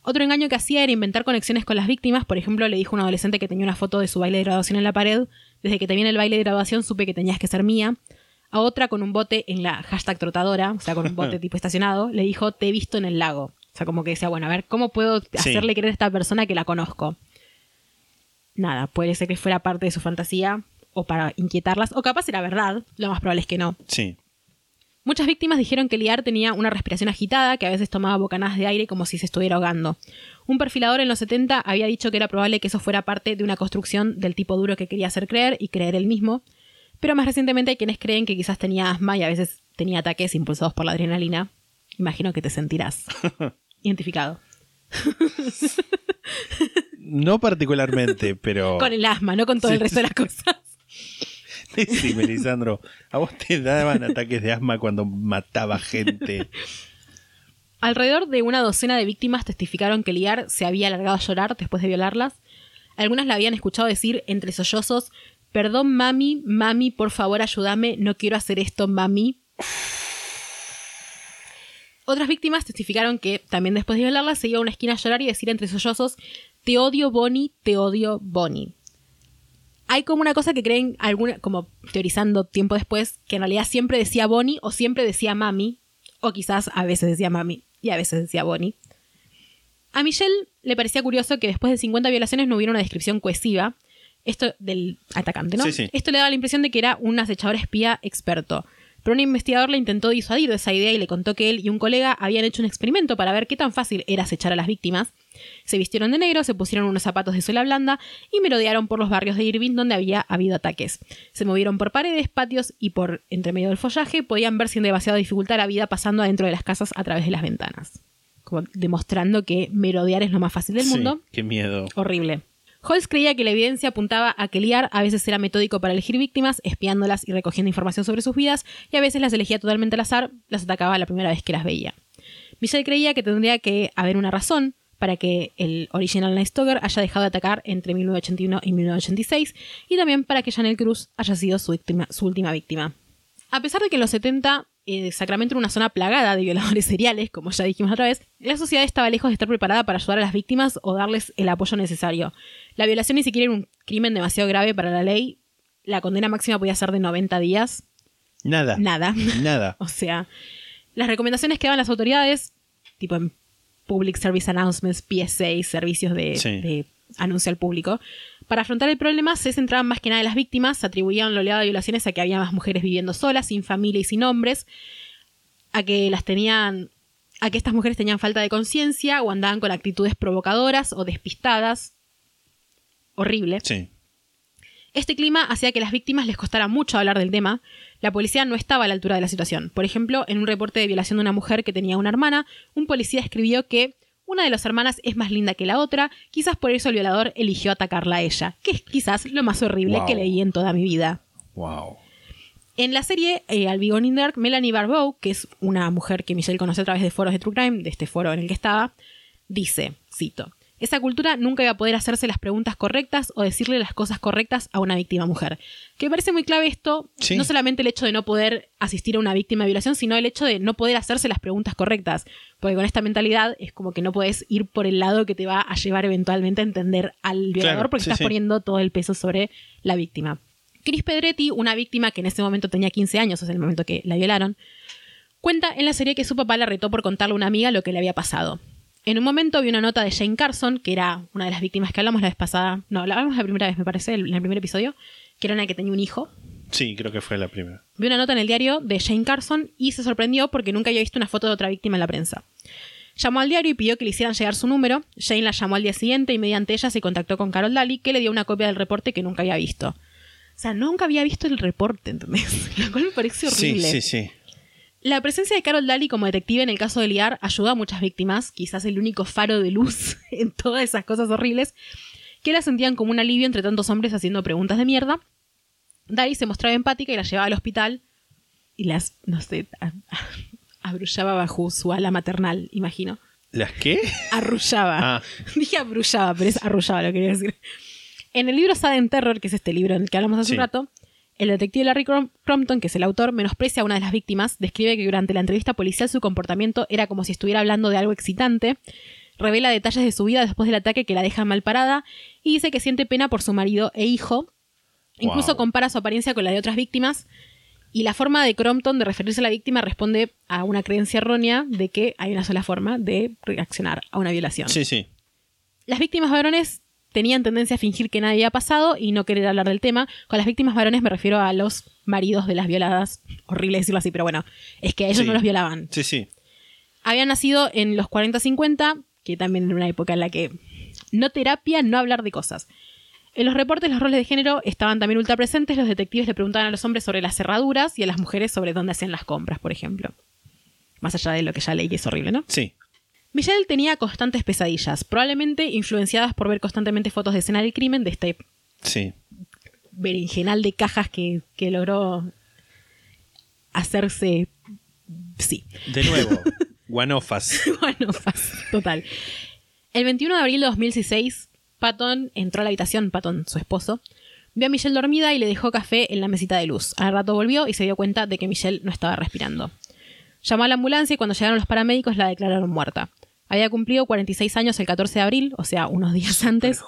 Otro engaño que hacía era inventar conexiones con las víctimas. Por ejemplo, le dijo a un adolescente que tenía una foto de su baile de graduación en la pared. Desde que te vi en el baile de graduación supe que tenías que ser mía. A otra con un bote en la hashtag trotadora, o sea, con un bote tipo estacionado, le dijo te he visto en el lago. O sea, como que decía, bueno, a ver, ¿cómo puedo hacerle creer a esta persona que la conozco? Nada, puede ser que fuera parte de su fantasía o para inquietarlas, o capaz era verdad, lo más probable es que no. Sí. Muchas víctimas dijeron que Liar tenía una respiración agitada, que a veces tomaba bocanadas de aire como si se estuviera ahogando. Un perfilador en los 70 había dicho que era probable que eso fuera parte de una construcción del tipo duro que quería hacer creer y creer él mismo. Pero más recientemente hay quienes creen que quizás tenía asma y a veces tenía ataques impulsados por la adrenalina. Imagino que te sentirás identificado. No particularmente, pero. Con el asma, no con todo Sí, el resto de las cosas. Sí, Melisandro, a vos te daban ataques de asma cuando mataba gente. Alrededor de una docena de víctimas testificaron que Liar se había alargado a llorar después de violarlas. Algunas la habían escuchado decir entre sollozos, perdón mami, mami, por favor ayúdame, no quiero hacer esto, mami. Otras víctimas testificaron que también después de violarlas se iba a una esquina a llorar y decir entre sollozos, te odio Bonnie, te odio Bonnie. Hay como una cosa que creen, alguna, como teorizando tiempo después, que en realidad siempre decía Bonnie o siempre decía mami, o quizás a veces decía mami y a veces decía Bonnie. A Michelle le parecía curioso que después de 50 violaciones no hubiera una descripción cohesiva. Esto del atacante, ¿no? Sí, sí. Esto le daba la impresión de que era un acechador espía experto. Pero un investigador le intentó disuadir de esa idea y le contó que él y un colega habían hecho un experimento para ver qué tan fácil era acechar a las víctimas. Se vistieron de negro, se pusieron unos zapatos de suela blanda y merodearon por los barrios de Irving donde había habido ataques. Se movieron por paredes, patios y por entre medio del follaje podían ver sin demasiada dificultad la vida pasando adentro de las casas a través de las ventanas. Como demostrando que merodear es lo más fácil del Sí, mundo. qué miedo. Horrible. Holmes creía que la evidencia apuntaba a que Liar a veces era metódico para elegir víctimas, espiándolas y recogiendo información sobre sus vidas, y a veces las elegía totalmente al azar, las atacaba la primera vez que las veía. Michelle creía que tendría que haber una razón para que el original Night Stalker haya dejado de atacar entre 1981 y 1986, y también para que Janelle Cruz haya sido su última víctima. A pesar de que en los 70 eh, Sacramento era una zona plagada de violadores seriales, como ya dijimos otra vez, la sociedad estaba lejos de estar preparada para ayudar a las víctimas o darles el apoyo necesario. La violación ni siquiera era un crimen demasiado grave para la ley. La condena máxima podía ser de 90 días. Nada. Nada. Nada. O sea, las recomendaciones que daban las autoridades, tipo en Public Service Announcements, PSA, servicios de, Sí. de anuncio al público, para afrontar el problema se centraban más que nada en las víctimas, se atribuían la oleada de violaciones a que había más mujeres viviendo solas, sin familia y sin hombres, a que las tenían a que estas mujeres tenían falta de conciencia o andaban con actitudes provocadoras o despistadas. Horrible. Sí. Este clima hacía que a las víctimas les costara mucho hablar del tema. La policía no estaba a la altura de la situación. Por ejemplo, en un reporte de violación de una mujer que tenía una hermana, un policía escribió que una de las hermanas es más linda que la otra, quizás por eso el violador eligió atacarla a ella, que es quizás lo más horrible Wow. que leí en toda mi vida. Wow. En la serie eh, Al Beyond in Dark, Melanie Barbeau, que es una mujer que Michelle conoce a través de foros de True Crime, de este foro en el que estaba, dice, cito, esa cultura nunca iba a poder hacerse las preguntas correctas o decirle las cosas correctas a una víctima mujer. Que me parece muy clave esto, Sí. no solamente el hecho de no poder asistir a una víctima de violación, sino el hecho de no poder hacerse las preguntas correctas. Porque con esta mentalidad es como que no puedes ir por el lado que te va a llevar eventualmente a entender al violador Claro, porque sí, estás sí. poniendo todo el peso sobre la víctima. Chris Pedretti, una víctima que en ese momento tenía 15 años, es el momento que la violaron, cuenta en la serie que su papá la retó por contarle a una amiga lo que le había pasado. En un momento vi una nota de Jane Carson, que era una de las víctimas que hablamos la vez pasada, no, la hablamos la primera vez, me parece, en el primer episodio, que era una que tenía un hijo. Sí, creo que fue la primera. Vi una nota en el diario de Jane Carson y se sorprendió porque nunca había visto una foto de otra víctima en la prensa. Llamó al diario y pidió que le hicieran llegar su número. Jane la llamó al día siguiente y mediante ella se contactó con Carol Daly, que le dio una copia del reporte que nunca había visto. O sea, nunca había visto el reporte, ¿entendés? Lo cual me parece horrible. Sí, sí, sí. La presencia de Carol Daly como detective en el caso de Liar ayudó a muchas víctimas, quizás el único faro de luz en todas esas cosas horribles, que la sentían como un alivio entre tantos hombres haciendo preguntas de mierda. Daly se mostraba empática y la llevaba al hospital y las, no sé, abrullaba bajo su ala maternal, imagino. ¿Las qué? Arrullaba. Ah. Dije abrullaba, pero es arrullaba lo que quería decir. En el libro Sudden Terror, que es este libro en el que hablamos hace Sí. un rato, el detective Larry Crom- Crompton, que es el autor, menosprecia a una de las víctimas, describe que durante la entrevista policial su comportamiento era como si estuviera hablando de algo excitante, revela detalles de su vida después del ataque que la dejan mal parada y dice que siente pena por su marido e hijo. Incluso Wow. compara su apariencia con la de otras víctimas y la forma de Crompton de referirse a la víctima responde a una creencia errónea de que hay una sola forma de reaccionar a una violación. Sí, sí. Las víctimas varones tenían tendencia a fingir que nadie había pasado y no querer hablar del tema. Con las víctimas varones me refiero a los maridos de las violadas. Horrible decirlo así, pero bueno, es que ellos Sí. no los violaban. Sí, sí. Habían nacido en los 40-50, que también era una época en la que no terapia, no hablar de cosas. En los reportes los roles de género estaban también ultra presentes. Los detectives le preguntaban a los hombres sobre las cerraduras y a las mujeres sobre dónde hacían las compras, por ejemplo. Más allá de lo que ya leí que es horrible, ¿no? Sí. Michelle tenía constantes pesadillas, probablemente influenciadas por ver constantemente fotos de escena del crimen, de este Sí. berenjenal de cajas que, que logró hacerse. Sí. De nuevo, guanofas. fácil, total. El 21 de abril de 2016, Patton entró a la habitación, Patton, su esposo, vio a Michelle dormida y le dejó café en la mesita de luz. Al rato volvió y se dio cuenta de que Michelle no estaba respirando. Llamó a la ambulancia y cuando llegaron los paramédicos la declararon muerta. Había cumplido 46 años el 14 de abril, o sea, unos días antes,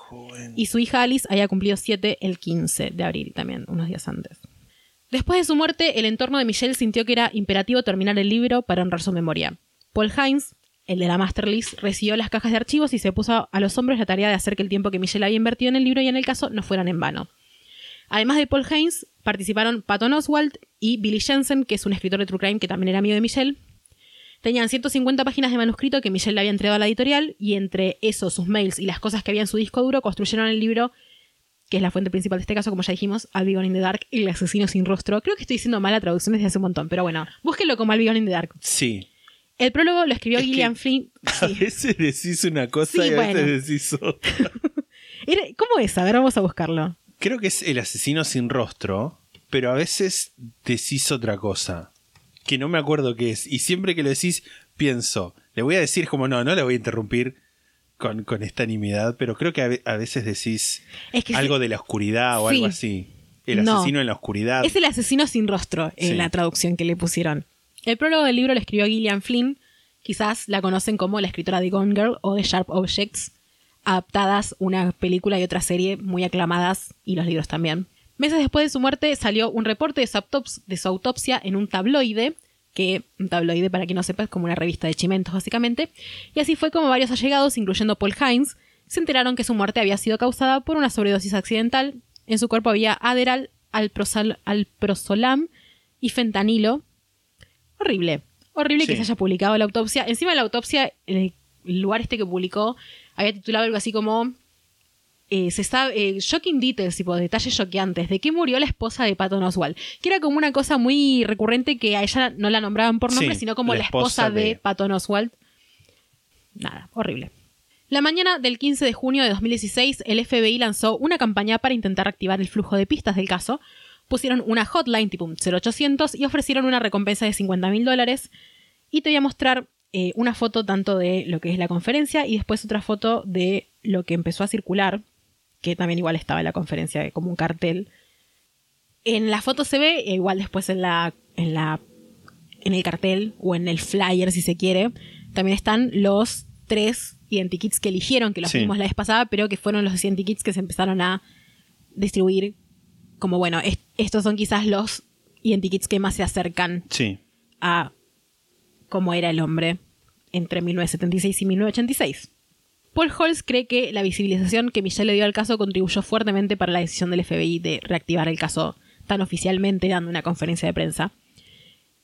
y su hija Alice había cumplido 7 el 15 de abril también, unos días antes. Después de su muerte, el entorno de Michelle sintió que era imperativo terminar el libro para honrar su memoria. Paul Hines, el de la Master List, recibió las cajas de archivos y se puso a los hombros la tarea de hacer que el tiempo que Michelle había invertido en el libro y en el caso no fueran en vano. Además de Paul Haynes, participaron Patton Oswalt y Billy Jensen, que es un escritor de True Crime que también era amigo de Michelle. Tenían 150 páginas de manuscrito que Michelle le había entregado a la editorial y entre eso, sus mails y las cosas que había en su disco duro, construyeron el libro, que es la fuente principal de este caso, como ya dijimos, Albion in the Dark, El asesino sin rostro. Creo que estoy diciendo mala traducción desde hace un montón, pero bueno, búsquenlo como Albion in the Dark. Sí. El prólogo lo escribió Es Gillian Flynn. A veces decís una cosa Sí, y a bueno. veces decís otra. ¿Cómo es? A ver, vamos a buscarlo. Creo que es el asesino sin rostro, pero a veces decís otra cosa. Que no me acuerdo qué es. Y siempre que lo decís, pienso, le voy a decir como no, no le voy a interrumpir con, con esta nimiedad, pero creo que a, ve- a veces decís Es que algo sí. de la oscuridad o Sí. algo así. El No. asesino en la oscuridad. Es el asesino sin rostro, en Sí. la traducción que le pusieron. El prólogo del libro lo escribió Gillian Flynn. Quizás la conocen como la escritora de Gone Girl o de Sharp Objects, adaptadas una película y otra serie muy aclamadas y los libros también. Meses después de su muerte salió un reporte de su, autops- de su autopsia en un tabloide, que un tabloide para quien no sepa es como una revista de chimentos básicamente, y así fue como varios allegados, incluyendo Paul Hines, se enteraron que su muerte había sido causada por una sobredosis accidental. En su cuerpo había Aderal, alprosal- alprozolam y fentanilo. Horrible. Horrible que se haya publicado la autopsia. Encima de la autopsia, el lugar este que publicó, había titulado algo así como. eh, se sabe, eh, shocking details, tipo detalles choqueantes, de qué murió la esposa de Patton Oswalt. Que era como una cosa muy recurrente que a ella no la nombraban por nombre, Sí, sino como la la esposa, de... de- Patton Oswalt. Nada, horrible. La mañana del 15 de junio de 2016, el FBI lanzó una campaña para intentar activar el flujo de pistas del caso. Pusieron una hotline tipo un 0800 y ofrecieron una recompensa de 50 mil dólares. Y te voy a mostrar eh, una foto tanto de lo que es la conferencia y después otra foto de lo que empezó a circular, que también igual estaba en la conferencia como un cartel. En la foto se ve, e igual después en la, en la en el cartel o en el flyer si se quiere, también están los tres identikits que eligieron, que los Sí. vimos la vez pasada, pero que fueron los identikits que se empezaron a distribuir como, bueno, est- estos son quizás los identikits que más se acercan Sí. a cómo era el hombre entre 1976 y 1986. Paul Holz cree que la visibilización que Michelle le dio al caso contribuyó fuertemente para la decisión del FBI de reactivar el caso tan oficialmente dando una conferencia de prensa.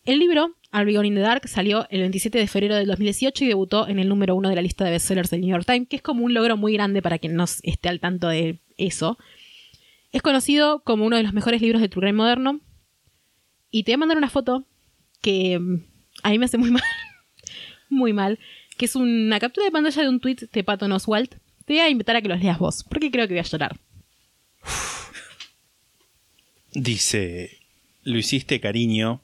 El libro, Albion in the Dark, salió el 27 de febrero del 2018 y debutó en el número uno de la lista de bestsellers del New York Times, que es como un logro muy grande para quien no esté al tanto de eso. Es conocido como uno de los mejores libros de True Crime moderno. Y te voy a mandar una foto que mm, a mí me hace muy mal. muy mal. Que es una captura de pantalla de un tweet de Patton Oswalt. Te voy a invitar a que los leas vos, porque creo que voy a llorar. Dice, lo hiciste cariño,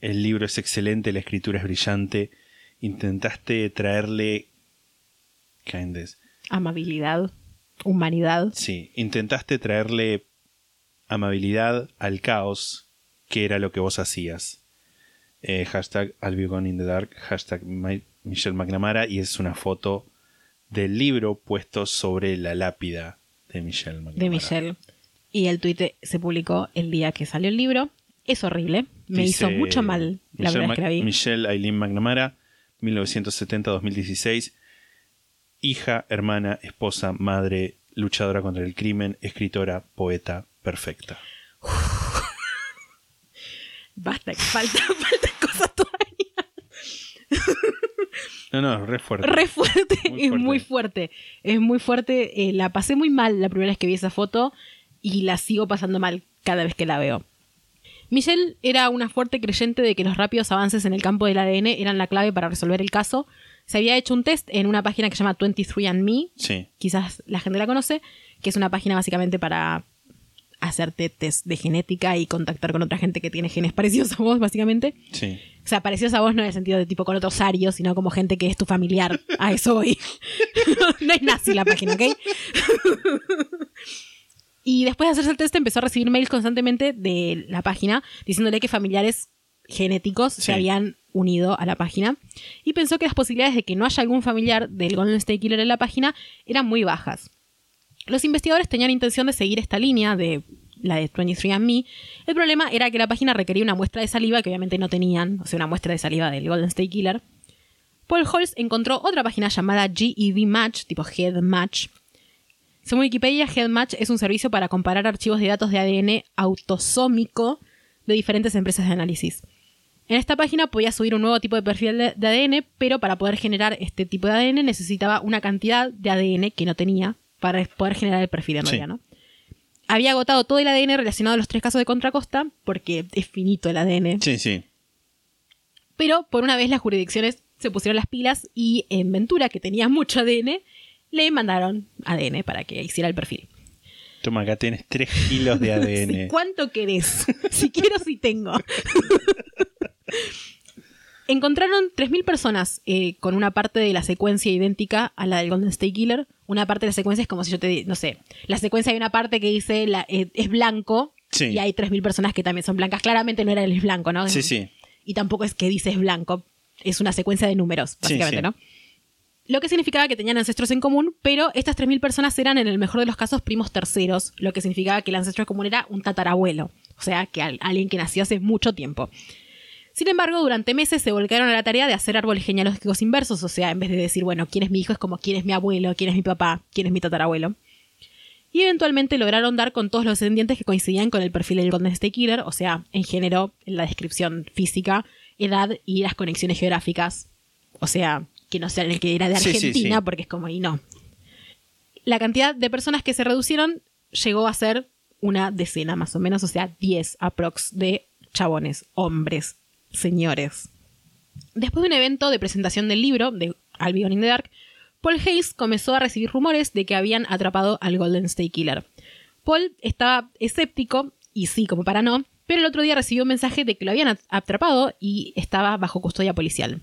el libro es excelente, la escritura es brillante, intentaste traerle... kindness. Amabilidad, humanidad. Sí, intentaste traerle amabilidad al caos, que era lo que vos hacías. Eh, hashtag I'll be gone in the dark, hashtag My- Michelle McNamara, y es una foto del libro puesto sobre la lápida de Michelle McNamara. de Michelle. Y el tweet se publicó el día que salió el libro. Es horrible. Me Dice, hizo mucho mal la Michelle verdad que la vi. Michelle Eileen McNamara, 1970-2016. Hija, hermana, esposa, madre, luchadora contra el crimen, escritora, poeta, perfecta. Basta, que falta, falta cosas todavía. No, no, re fuerte. Re fuerte, Muy es fuerte. muy fuerte. Es muy fuerte. Eh, la pasé muy mal la primera vez que vi esa foto y la sigo pasando mal cada vez que la veo. Michelle era una fuerte creyente de que los rápidos avances en el campo del ADN eran la clave para resolver el caso. Se había hecho un test en una página que se llama 23andMe, Sí, quizás la gente la conoce, que es una página básicamente para hacerte test de genética y contactar con otra gente que tiene genes parecidos a vos, básicamente. sí. O sea, parecidos a vos no en el sentido de tipo con otro osario, sino como gente que es tu familiar. A eso voy. no es nazi la página, ¿ok? y después de hacerse el test empezó a recibir mails constantemente de la página diciéndole que familiares genéticos Sí. se habían unido a la página y pensó que las posibilidades de que no haya algún familiar del Golden State Killer en la página eran muy bajas. Los investigadores tenían intención de seguir esta línea de la de 23andMe. El problema era que la página requería una muestra de saliva que obviamente no tenían, o sea, una muestra de saliva del Golden State Killer. Paul Holz encontró otra página llamada GED Match, tipo Head Match. Según Wikipedia, HeadMatch es un servicio para comparar archivos de datos de ADN autosómico de diferentes empresas de análisis. En esta página podía subir un nuevo tipo de perfil de, de ADN, pero para poder generar este tipo de ADN necesitaba una cantidad de ADN que no tenía para poder generar el perfil en Sí. realidad, ¿no? Había agotado todo el ADN relacionado a los tres casos de Contracosta, porque es finito el ADN. Sí, sí. Pero por una vez las jurisdicciones se pusieron las pilas y en Ventura, que tenía mucho ADN, le mandaron ADN para que hiciera el perfil. Toma, acá tienes 3 kilos de ADN. ¿Cuánto querés? si quiero, si tengo. Encontraron 3.000 personas eh, con una parte de la secuencia idéntica a la del Golden State Killer. Una parte de la secuencia es como si yo te... No sé, la secuencia hay una parte que dice la- eh, es blanco Sí. y hay 3.000 personas que también son blancas. Claramente no era el blanco, ¿no? Sí, sí. Y tampoco es que dice es blanco. Es una secuencia de números, básicamente, sí. ¿no? Lo que significaba que tenían ancestros en común, pero estas 3.000 personas eran en el mejor de los casos primos terceros, lo que significaba que el ancestro común era un tatarabuelo, o sea, que al- alguien que nació hace mucho tiempo. Sin embargo, durante meses se volcaron a la tarea de hacer árboles genealógicos inversos, o sea, en vez de decir, bueno, quién es mi hijo, es como quién es mi abuelo, quién es mi papá, quién es mi tatarabuelo. Y eventualmente lograron dar con todos los descendientes que coincidían con el perfil del Golden State Killer, o sea, en género, en la descripción física, edad y las conexiones geográficas. O sea, que no sea el que era de Sí, sí, Argentina, sí. porque es como, y no. La cantidad de personas que se reducieron llegó a ser una decena más o menos, o sea, 10 aprox de chabones, hombres, señores. Después de un evento de presentación del libro de Albion in the Dark, Paul Hayes comenzó a recibir rumores de que habían atrapado al Golden State Killer. Paul estaba escéptico, y sí, como para no, pero el otro día recibió un mensaje de que lo habían at- atrapado y estaba bajo custodia policial.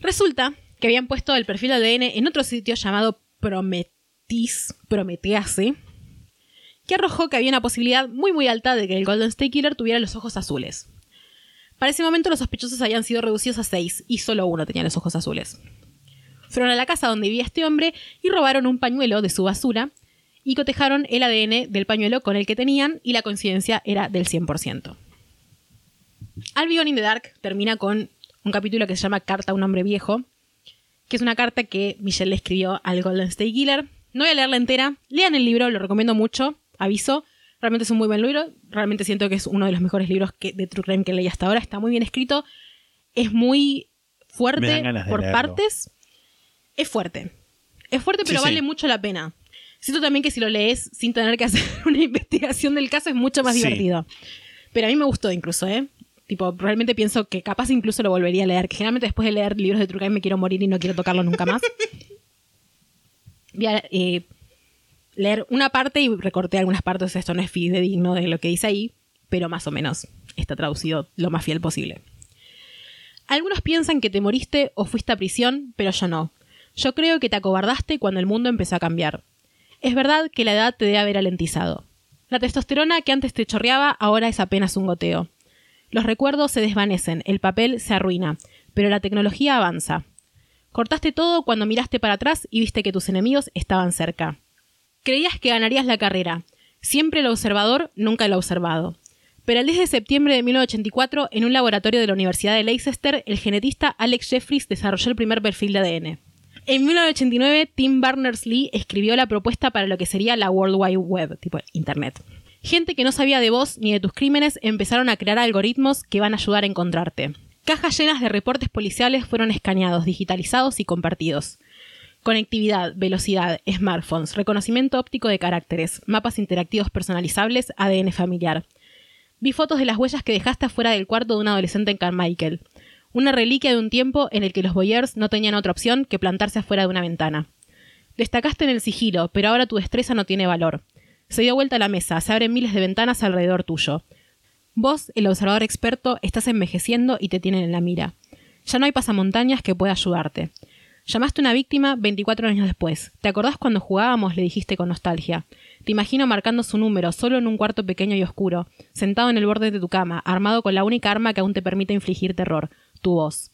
Resulta que habían puesto el perfil de ADN en otro sitio llamado Prometis, Prometease, que arrojó que había una posibilidad muy muy alta de que el Golden State Killer tuviera los ojos azules. Para ese momento los sospechosos habían sido reducidos a seis y solo uno tenía los ojos azules. Fueron a la casa donde vivía este hombre y robaron un pañuelo de su basura y cotejaron el ADN del pañuelo con el que tenían y la coincidencia era del 100%. Albion in the Dark termina con un capítulo que se llama Carta a un hombre viejo, que es una carta que Michelle le escribió al Golden State Killer. No voy a leerla entera, lean el libro, lo recomiendo mucho, aviso. Realmente es un muy buen libro, realmente siento que es uno de los mejores libros que, de True Crime que leí hasta ahora, está muy bien escrito, es muy fuerte por leerlo. partes, es fuerte, es fuerte pero Sí, sí. vale mucho la pena. Siento también que si lo lees sin tener que hacer una investigación del caso es mucho más Sí. divertido. Pero a mí me gustó incluso, ¿eh? Tipo, realmente pienso que capaz incluso lo volvería a leer. Que generalmente después de leer libros de True Crime me quiero morir y no quiero tocarlo nunca más. Voy a eh, leer una parte y recorté algunas partes. Esto no es fidedigno de lo que dice ahí, pero más o menos está traducido lo más fiel posible. Algunos piensan que te moriste o fuiste a prisión, pero yo no. Yo creo que te acobardaste cuando el mundo empezó a cambiar. Es verdad que la edad te debe haber alentizado. La testosterona que antes te chorreaba ahora es apenas un goteo. Los recuerdos se desvanecen, el papel se arruina, pero la tecnología avanza. Cortaste todo cuando miraste para atrás y viste que tus enemigos estaban cerca. Creías que ganarías la carrera. Siempre el observador, nunca el observado. Pero el 10 de septiembre de 1984, en un laboratorio de la Universidad de Leicester, el genetista Alex Jeffries desarrolló el primer perfil de ADN. En 1989, Tim Berners-Lee escribió la propuesta para lo que sería la World Wide Web, tipo Internet. Gente que no sabía de vos ni de tus crímenes empezaron a crear algoritmos que van a ayudar a encontrarte. Cajas llenas de reportes policiales fueron escaneados, digitalizados y compartidos. Conectividad, velocidad, smartphones, reconocimiento óptico de caracteres, mapas interactivos personalizables, ADN familiar. Vi fotos de las huellas que dejaste afuera del cuarto de un adolescente en Carmichael. Una reliquia de un tiempo en el que los boyers no tenían otra opción que plantarse afuera de una ventana. Destacaste en el sigilo, pero ahora tu destreza no tiene valor. Se dio vuelta la mesa, se abren miles de ventanas alrededor tuyo. Vos, el observador experto, estás envejeciendo y te tienen en la mira. Ya no hay pasamontañas que pueda ayudarte. Llamaste a una víctima 24 años después. ¿Te acordás cuando jugábamos? le dijiste con nostalgia. Te imagino marcando su número, solo en un cuarto pequeño y oscuro, sentado en el borde de tu cama, armado con la única arma que aún te permite infligir terror, tu voz.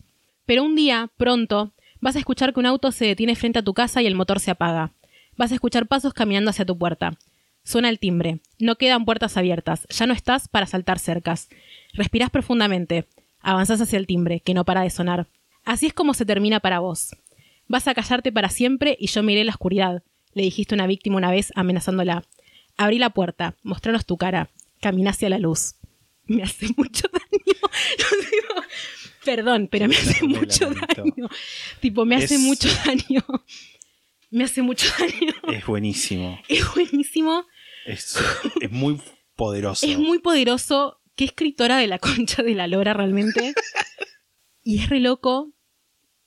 Pero un día, pronto, vas a escuchar que un auto se detiene frente a tu casa y el motor se apaga. Vas a escuchar pasos caminando hacia tu puerta. Suena el timbre. No quedan puertas abiertas. Ya no estás para saltar cercas. Respirás profundamente. Avanzás hacia el timbre, que no para de sonar. Así es como se termina para vos. Vas a callarte para siempre y yo miré la oscuridad. le dijiste a una víctima una vez amenazándola. Abrí la puerta, mostranos tu cara, camina hacia la luz. Me hace mucho daño. Digo, Perdón, pero me hace mucho daño. Tipo, me hace Es- mucho daño. Me hace mucho daño. Es buenísimo. Es buenísimo. Es, es muy poderoso. Es muy poderoso. Qué escritora de la concha de la lora realmente. y es re loco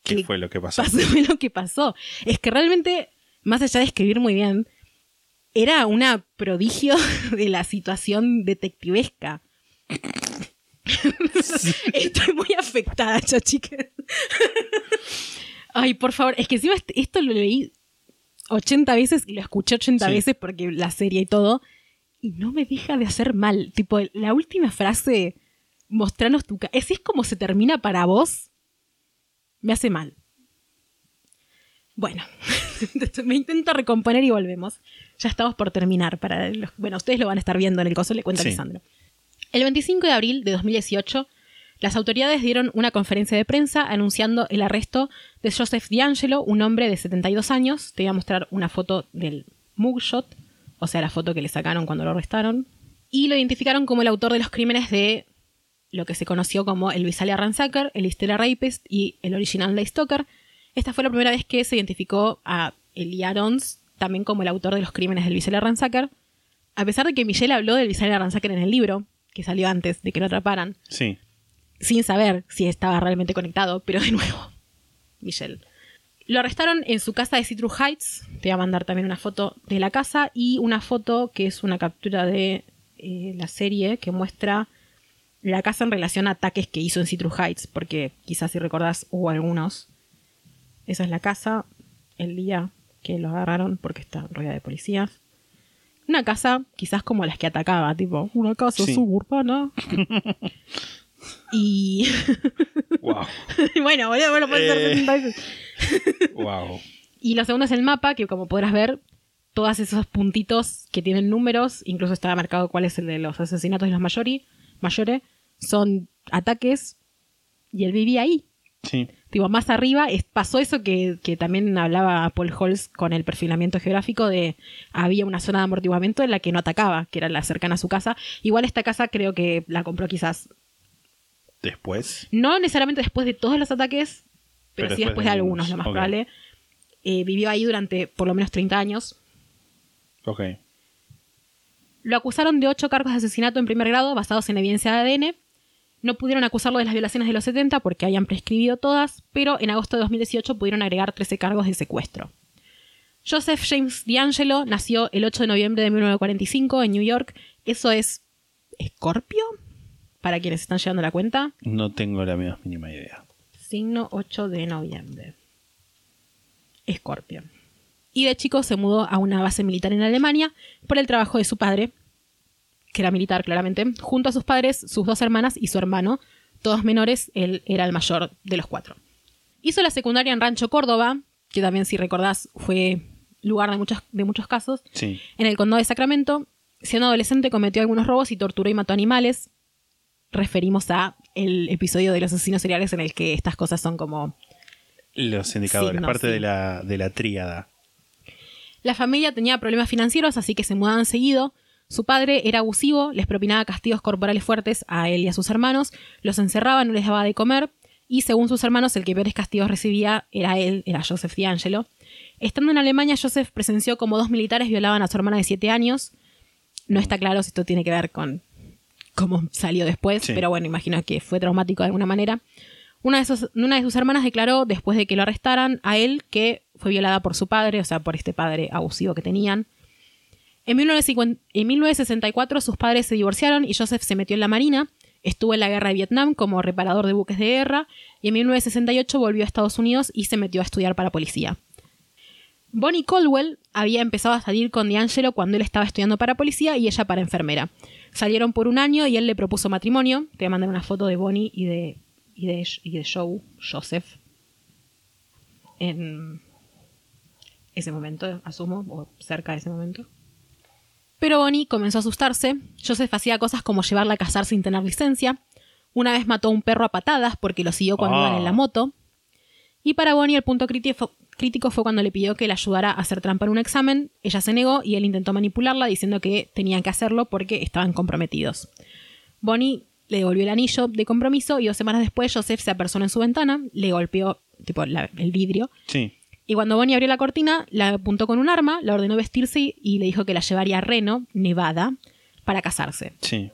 ¿Qué que fue lo que pasó? pasó lo que pasó. Es que realmente, más allá de escribir muy bien, era una prodigio de la situación detectivesca. Estoy muy afectada, ya, chicas. Ay, por favor, es que encima esto lo leí 80 veces y lo escuché 80 Sí. veces porque la serie y todo, y no me deja de hacer mal. Tipo, la última frase, mostranos tu cara. Ese es como se termina para vos, me hace mal. Bueno, me intento recomponer y volvemos. Ya estamos por terminar. Para los- bueno, ustedes lo van a estar viendo en el coso, le cuenta Sí. Lisandro. El 25 de abril de 2018, las autoridades dieron una conferencia de prensa anunciando el arresto de Joseph D'Angelo, un hombre de 72 años. Te voy a mostrar una foto del mugshot, o sea, la foto que le sacaron cuando lo arrestaron. Y lo identificaron como el autor de los crímenes de lo que se conoció como el Visalia Ransacker, el Histera Rapist y el Original Day Stalker. Esta fue la primera vez que se identificó a Eli Arons también como el autor de los crímenes del Visalia Ransacker. A pesar de que Michelle habló del Visalia Ransacker en el libro, que salió antes de que lo atraparan, Sí. sin saber si estaba realmente conectado, pero de nuevo, Michelle. Lo arrestaron en su casa de Citrus Heights. Te voy a mandar también una foto de la casa y una foto que es una captura de eh, la serie que muestra la casa en relación a ataques que hizo en Citrus Heights, porque quizás si recordás hubo algunos. Esa es la casa el día que lo agarraron porque está rodeada de policías. Una casa quizás como las que atacaba, tipo una casa Sí. suburbana. y Wow. bueno, boludo, lo podés hacer Eh. 70 veces. wow. Y lo segundo es el mapa, que como podrás ver, todos esos puntitos que tienen números, incluso está marcado cuál es el de los asesinatos de los mayori, mayores, son ataques y él vivía ahí. Sí. Tipo, más arriba es- pasó eso que, que también hablaba Paul Holz con el perfilamiento geográfico de había una zona de amortiguamiento en la que no atacaba, que era la cercana a su casa. Igual esta casa creo que la compró quizás, Después. no necesariamente después de todos los ataques, pero, Pero sí después después de de algunos, lo más probable. Eh, vivió ahí durante por lo menos 30 años. Ok. Lo acusaron de ocho cargos de asesinato en primer grado basados en evidencia de ADN. No pudieron acusarlo de las violaciones de los 70 porque habían prescribido todas, pero en agosto de 2018 pudieron agregar 13 cargos de secuestro. Joseph James D'Angelo nació el 8 de noviembre de 1945 en New York. Eso es Escorpio, para quienes están llevando la cuenta. No tengo la más mínima idea. Signo 8 de noviembre. Escorpio. Y de chico se mudó a una base militar en Alemania por el trabajo de su padre, que era militar claramente, junto a sus padres, sus dos hermanas y su hermano, todos menores, él era el mayor de los cuatro. Hizo la secundaria en Rancho Córdoba, que también si recordás fue lugar de muchos, de muchos casos, Sí. en el condado de Sacramento. Siendo adolescente cometió algunos robos y torturó y mató animales. Referimos a el episodio de los asesinos seriales en el que estas cosas son como Los indicadores, parte sí. de la, de la tríada. La familia tenía problemas financieros, así que se mudaban seguido. Su padre era abusivo, les propinaba castigos corporales fuertes a él y a sus hermanos, los encerraba, no les daba de comer, y según sus hermanos, el que peores castigos recibía era él, era Joseph D'Angelo. Estando en Alemania, Joseph presenció como dos militares violaban a su hermana de 7 años. No está claro si esto tiene que ver con cómo salió después, Sí. pero bueno, imagino que fue traumático de alguna manera. Una de, sus, una de sus hermanas declaró, después de que lo arrestaran, a él que fue violada por su padre, o sea, por este padre abusivo que tenían. En, 1950 en 1964 sus padres se divorciaron y Joseph se metió en la marina. Estuvo en la guerra de Vietnam como reparador de buques de guerra y en 1968 volvió a Estados Unidos y se metió a estudiar para policía. Bonnie Caldwell había empezado a salir con D'Angelo cuando él estaba estudiando para policía y ella para enfermera. Salieron por un año y él le propuso matrimonio. Te voy a mandar una foto de Bonnie y de, y de, y de Joe, Joseph, en ese momento, asumo, o cerca de ese momento. Pero Bonnie comenzó a asustarse. Joseph hacía cosas como llevarla a cazar sin tener licencia. Una vez mató a un perro a patadas porque lo siguió cuando Ah. iban en la moto. Y para Bonnie el punto crítico, fue cuando le pidió que le ayudara a hacer trampa en un examen. Ella se negó y él intentó manipularla diciendo que tenían que hacerlo porque estaban comprometidos. Bonnie le devolvió el anillo de compromiso y dos semanas después Joseph se apersonó en su ventana, le golpeó tipo la- el vidrio Sí. Y cuando Bonnie abrió la cortina, la apuntó con un arma, la ordenó vestirse y le dijo que la llevaría a Reno, Nevada, para casarse. Sí.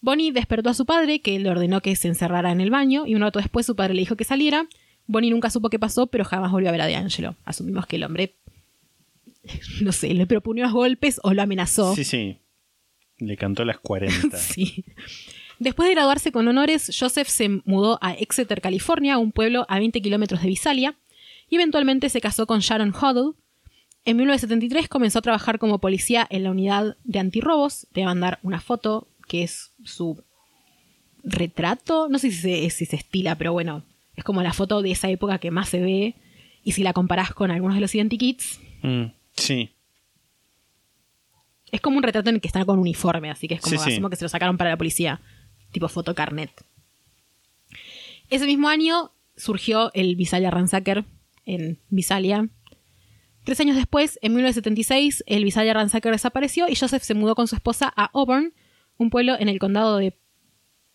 Bonnie despertó a su padre, que le ordenó que se encerrara en el baño, y un rato después su padre le dijo que saliera. Bonnie nunca supo qué pasó, pero jamás volvió a ver a D'Angelo. Asumimos que el hombre, no sé, le proponió golpes o lo amenazó. Sí, sí. Le cantó las 40. Sí. Después de graduarse con honores, Joseph se mudó a Exeter, California, un pueblo a 20 kilómetros de Visalia, y eventualmente se casó con Sharon Huddle. En 1973 comenzó a trabajar como policía en la unidad de antirrobos. Te voy a mandar una foto que es su retrato. No sé si se, si se estila, pero bueno, es como la foto de esa época que más se ve. Y si la comparás con algunos de los identikits, Mm, sí. Es como un retrato en el que están con uniforme, así que es como Sí, que se lo sacaron para la policía, tipo foto carnet. Ese mismo año surgió el Visalia Ransacker en Visalia. Tres años después, en 1976, el Visalia Ransacker desapareció y Joseph se mudó con su esposa a Auburn, un pueblo en el condado de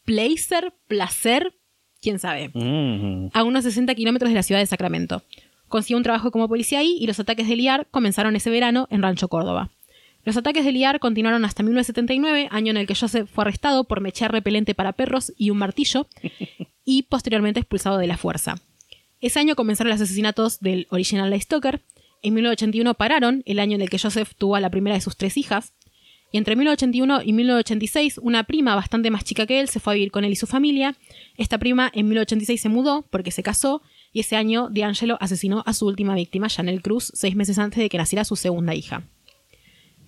Placer, Placer, quién sabe, Mm, a unos 60 kilómetros de la ciudad de Sacramento. Consiguió un trabajo como policía ahí y los ataques de Liar comenzaron ese verano en Rancho Córdoba. Los ataques de Liar continuaron hasta 1979, año en el que Joseph fue arrestado por mechar repelente para perros y un martillo, y posteriormente expulsado de la fuerza. Ese año comenzaron los asesinatos del original Light Stalker. En 1981 pararon, el año en el que Joseph tuvo a la primera de sus tres hijas. Y entre 1981 y 1986, una prima bastante más chica que él se fue a vivir con él y su familia. Esta prima en 1986 se mudó porque se casó y ese año D'Angelo asesinó a su última víctima, Chanel Cruz, seis meses antes de que naciera su segunda hija.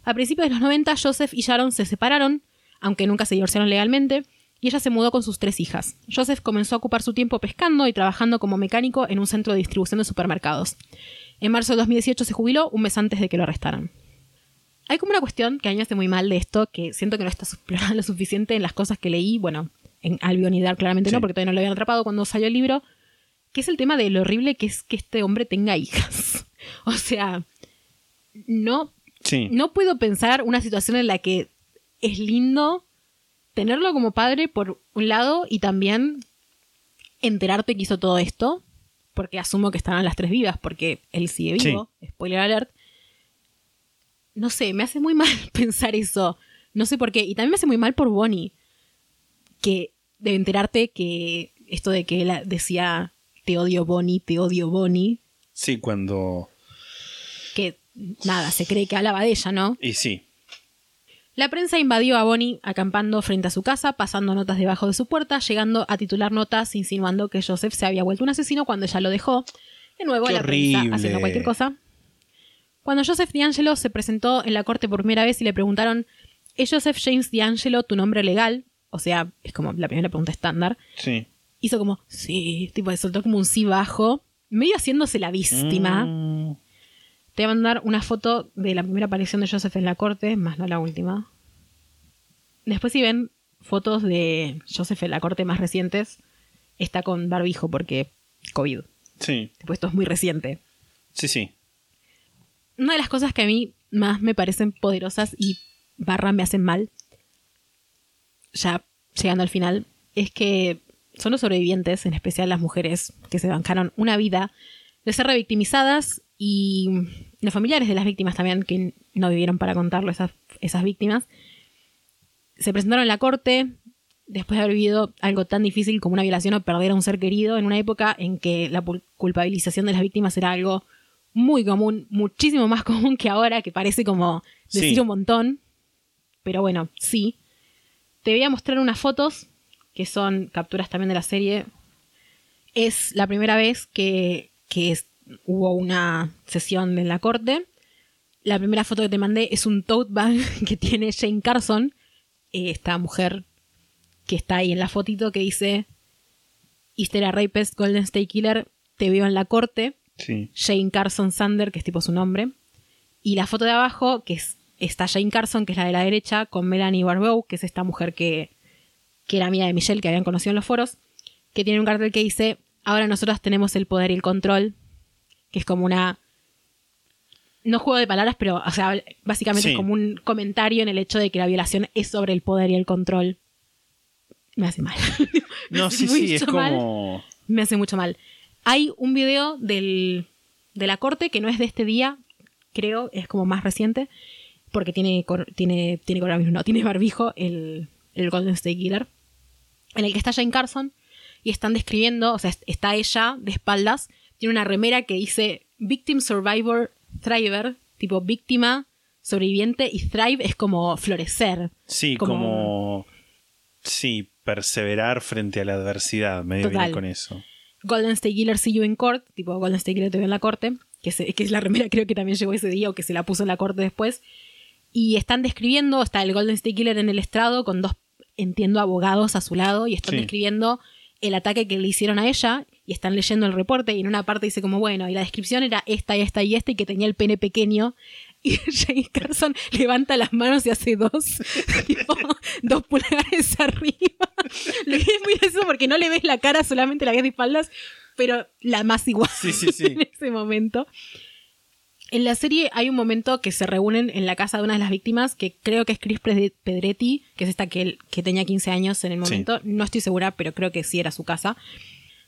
A principios de los 90, Joseph y Sharon se separaron, aunque nunca se divorciaron legalmente, y ella se mudó con sus tres hijas. Joseph comenzó a ocupar su tiempo pescando y trabajando como mecánico en un centro de distribución de supermercados. En marzo de 2018 se jubiló, un mes antes de que lo arrestaran. Hay como una cuestión que a mí me hace muy mal de esto, que siento que no está explorada lo suficiente en las cosas que leí, bueno, en Albion y Dark claramente Sí. no, porque todavía no lo habían atrapado cuando salió el libro, que es el tema de lo horrible que es que este hombre tenga hijas. o sea, no sí. no puedo pensar una situación en la que es lindo tenerlo como padre por un lado y también enterarte que hizo todo esto, porque asumo que estaban las tres vivas, porque él sigue vivo, spoiler alert. No sé, me hace muy mal pensar eso. No sé por qué. Y también me hace muy mal por Bonnie. Que de enterarte que esto de que él decía te odio Bonnie, te odio Bonnie, Sí, cuando. que nada, se cree que hablaba de ella, ¿no? Y sí. La prensa invadió a Bonnie acampando frente a su casa, pasando notas debajo de su puerta, llegando a titular notas insinuando que Joseph se había vuelto un asesino cuando ella lo dejó. De nuevo, Qué la prensa haciendo cualquier cosa. Cuando Joseph D'Angelo se presentó en la corte por primera vez y le preguntaron, ¿es Joseph James D'Angelo tu nombre legal? O sea, es como la primera pregunta estándar. Sí. Hizo como, sí, tipo, soltó como un sí bajo, medio haciéndose la víctima. Mm, Te voy a mandar una foto de la primera aparición de Joseph en la corte, más no la última. Después si ven fotos de Joseph en la corte más recientes, está con barbijo porque COVID. sí. Tipo, esto es muy reciente. Sí, sí. Una de las cosas que a mí más me parecen poderosas y barra me hacen mal, ya llegando al final, es que son los sobrevivientes, en especial las mujeres que se bancaron una vida de ser revictimizadas y los familiares de las víctimas también que no vivieron para contarlo, esas, esas víctimas, se presentaron en la corte después de haber vivido algo tan difícil como una violación o perder a un ser querido en una época en que la culpabilización de las víctimas era algo muy común, muchísimo más común que ahora, que parece como decir Sí. un montón. Pero bueno, sí. Te voy a mostrar unas fotos que son capturas también de la serie. Es la primera vez que, que es- hubo una sesión en la corte. La primera foto que te mandé es un tote bag que tiene Jane Carson, eh, esta mujer que está ahí en la fotito que dice Easter a Rapist, Golden State Killer, te veo en la corte. Sí. Jane Carson Sander, que es tipo su nombre. Y la foto de abajo, que es, está Jane Carson, que es la de la derecha, con Melanie Barbeau, que es esta mujer que, que era amiga de Michelle, que habían conocido en los foros, que tiene un cartel que dice, ahora nosotros tenemos el poder y el control. Que es como una no juego de palabras, pero o sea, básicamente Sí. es como un comentario en el hecho de que la violación es sobre el poder y el control. Me hace mal. No, hace sí, sí, es mal. como. Me hace mucho mal. Hay un video del, de la corte que no es de este día, creo, es como más reciente, porque tiene, tiene, tiene coronavirus, no, tiene barbijo el, el Golden State Killer, en el que está Jane Carson y están describiendo, o sea, est- está ella de espaldas, tiene una remera que dice Victim Survivor Thriver, tipo víctima, sobreviviente, y thrive es como florecer. Sí, Como- como. Sí, perseverar frente a la adversidad. Medio Total. con eso. Golden State Killer See You in Court, tipo Golden State Killer te veo en la corte, que, se- que es la remera creo que también llegó ese día o que se la puso en la corte después. Y están describiendo, está el Golden State Killer en el estrado con dos, entiendo, abogados a su lado y están Sí. describiendo el ataque que le hicieron a ella y están leyendo el reporte y en una parte dice como, bueno, y la descripción era esta, esta y esta y que tenía el pene pequeño. Y Jane Carson levanta las manos y hace dos, tipo, dos pulgares arriba. Lo que es muy gracioso porque no le ves la cara, solamente la ves de espaldas, pero la más igual Sí, sí, sí. en ese momento. En la serie hay un momento que se reúnen en la casa de una de las víctimas, que creo que es Chris Pedretti, que es esta que, que tenía 15 años en el momento. No estoy segura, pero creo que sí era su casa.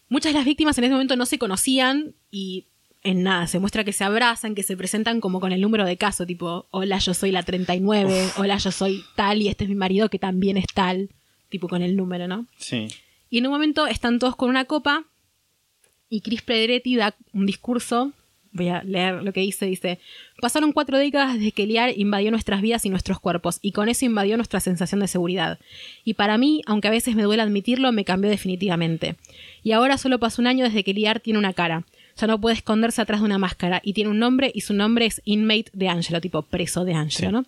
Muchas de las víctimas en ese momento no se conocían y en nada, se muestra que se abrazan, que se presentan como con el número de caso, tipo, hola, yo soy la 39, hola, yo soy tal y este es mi marido que también es tal, tipo con el número, ¿no? Sí. Y en un momento están todos con una copa y Chris Pedretti da un discurso. Voy a leer lo que dice. Dice, pasaron cuatro décadas desde que Liar invadió nuestras vidas y nuestros cuerpos, y con eso invadió nuestra sensación de seguridad. Y para mí, aunque a veces me duele admitirlo, me cambió definitivamente. Y ahora solo pasó un año desde que Liar tiene una cara. Ya no puede esconderse atrás de una máscara, y tiene un nombre, y su nombre es Inmate de Angelo, tipo preso de Angelo, Sí. ¿no?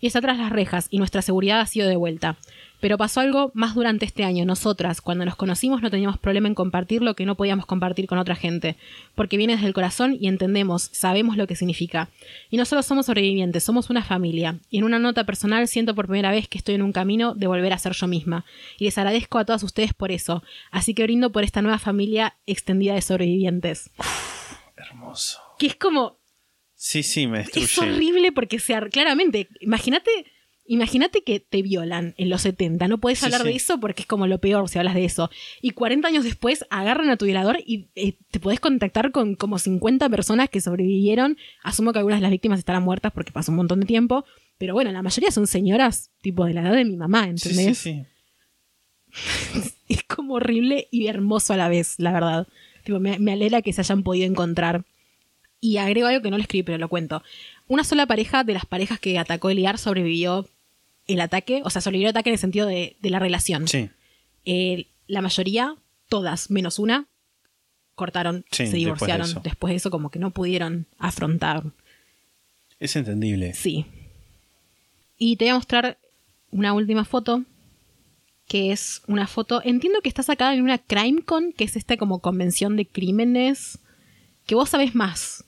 y está tras las rejas y nuestra seguridad ha sido de vuelta. Pero pasó algo más durante este año. Nosotras, cuando nos conocimos, no teníamos problema en compartir lo que no podíamos compartir con otra gente, porque viene desde el corazón y entendemos, sabemos lo que significa. Y no solo somos sobrevivientes, somos una familia. Y en una nota personal siento por primera vez que estoy en un camino de volver a ser yo misma. Y les agradezco a todas ustedes por eso. Así que brindo por esta nueva familia extendida de sobrevivientes. Hermoso. Que es como, Sí, sí, me destruye. es horrible porque sea claramente, imagínate, imagínate que te violan en los 70, no puedes Sí, hablar sí. de eso porque es como lo peor si hablas de eso. Y 40 años después agarran a tu violador y eh, te podés contactar con como 50 personas que sobrevivieron. Asumo que algunas de las víctimas estarán muertas porque pasó un montón de tiempo, pero bueno, la mayoría son señoras tipo de la edad de mi mamá, Sí, ¿entendés? sí, sí. es como horrible y hermoso a la vez, la verdad. Tipo, me, me alegra que se hayan podido encontrar. Y agrego algo que no lo escribí, pero lo cuento. Una sola pareja de las parejas que atacó Eliar sobrevivió el ataque, o sea, sobrevivió el ataque en el sentido de, de la relación. Sí. Eh, la mayoría, todas, menos una, cortaron, Sí, se después de divorciaron. Después de eso, como que no pudieron afrontar. Es entendible. Sí. Y te voy a mostrar una última foto, que es una foto, entiendo que está sacada en una CrimeCon, que es esta como convención de crímenes, que vos sabés más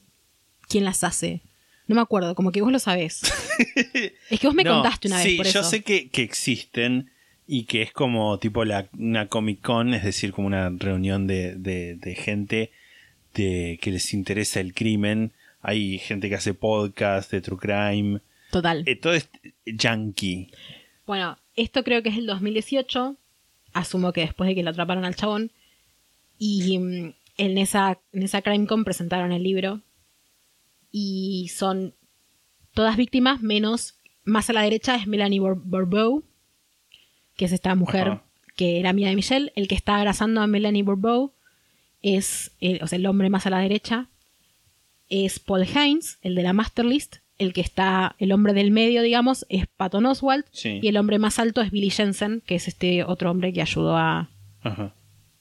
quién las hace. No me acuerdo, como que vos lo sabés. es que vos me No, contaste una vez sí, por yo eso. sé que, que existen y que es como tipo la, una Comic Con, es decir, como una reunión de, de- de gente de, que les interesa el crimen. Hay gente que hace podcast de True Crime. Total. Eh, todo es yankee. Bueno, esto creo que es el 2018. Asumo que después de que lo atraparon al chabón. Y mm, en esa, en esa CrimeCon presentaron el libro. Y son todas víctimas, menos más a la derecha es Melanie Bourbeau, que es esta mujer Ajá. que era amiga de Michelle. El que está abrazando a Melanie Bourbeau es el, o sea, el hombre más a la derecha. Es Paul Hines, el de la Masterlist. El que está, el hombre del medio, digamos, es Patton Oswald. Sí. Y el hombre más alto es Billy Jensen, que es este otro hombre que ayudó a, Ajá.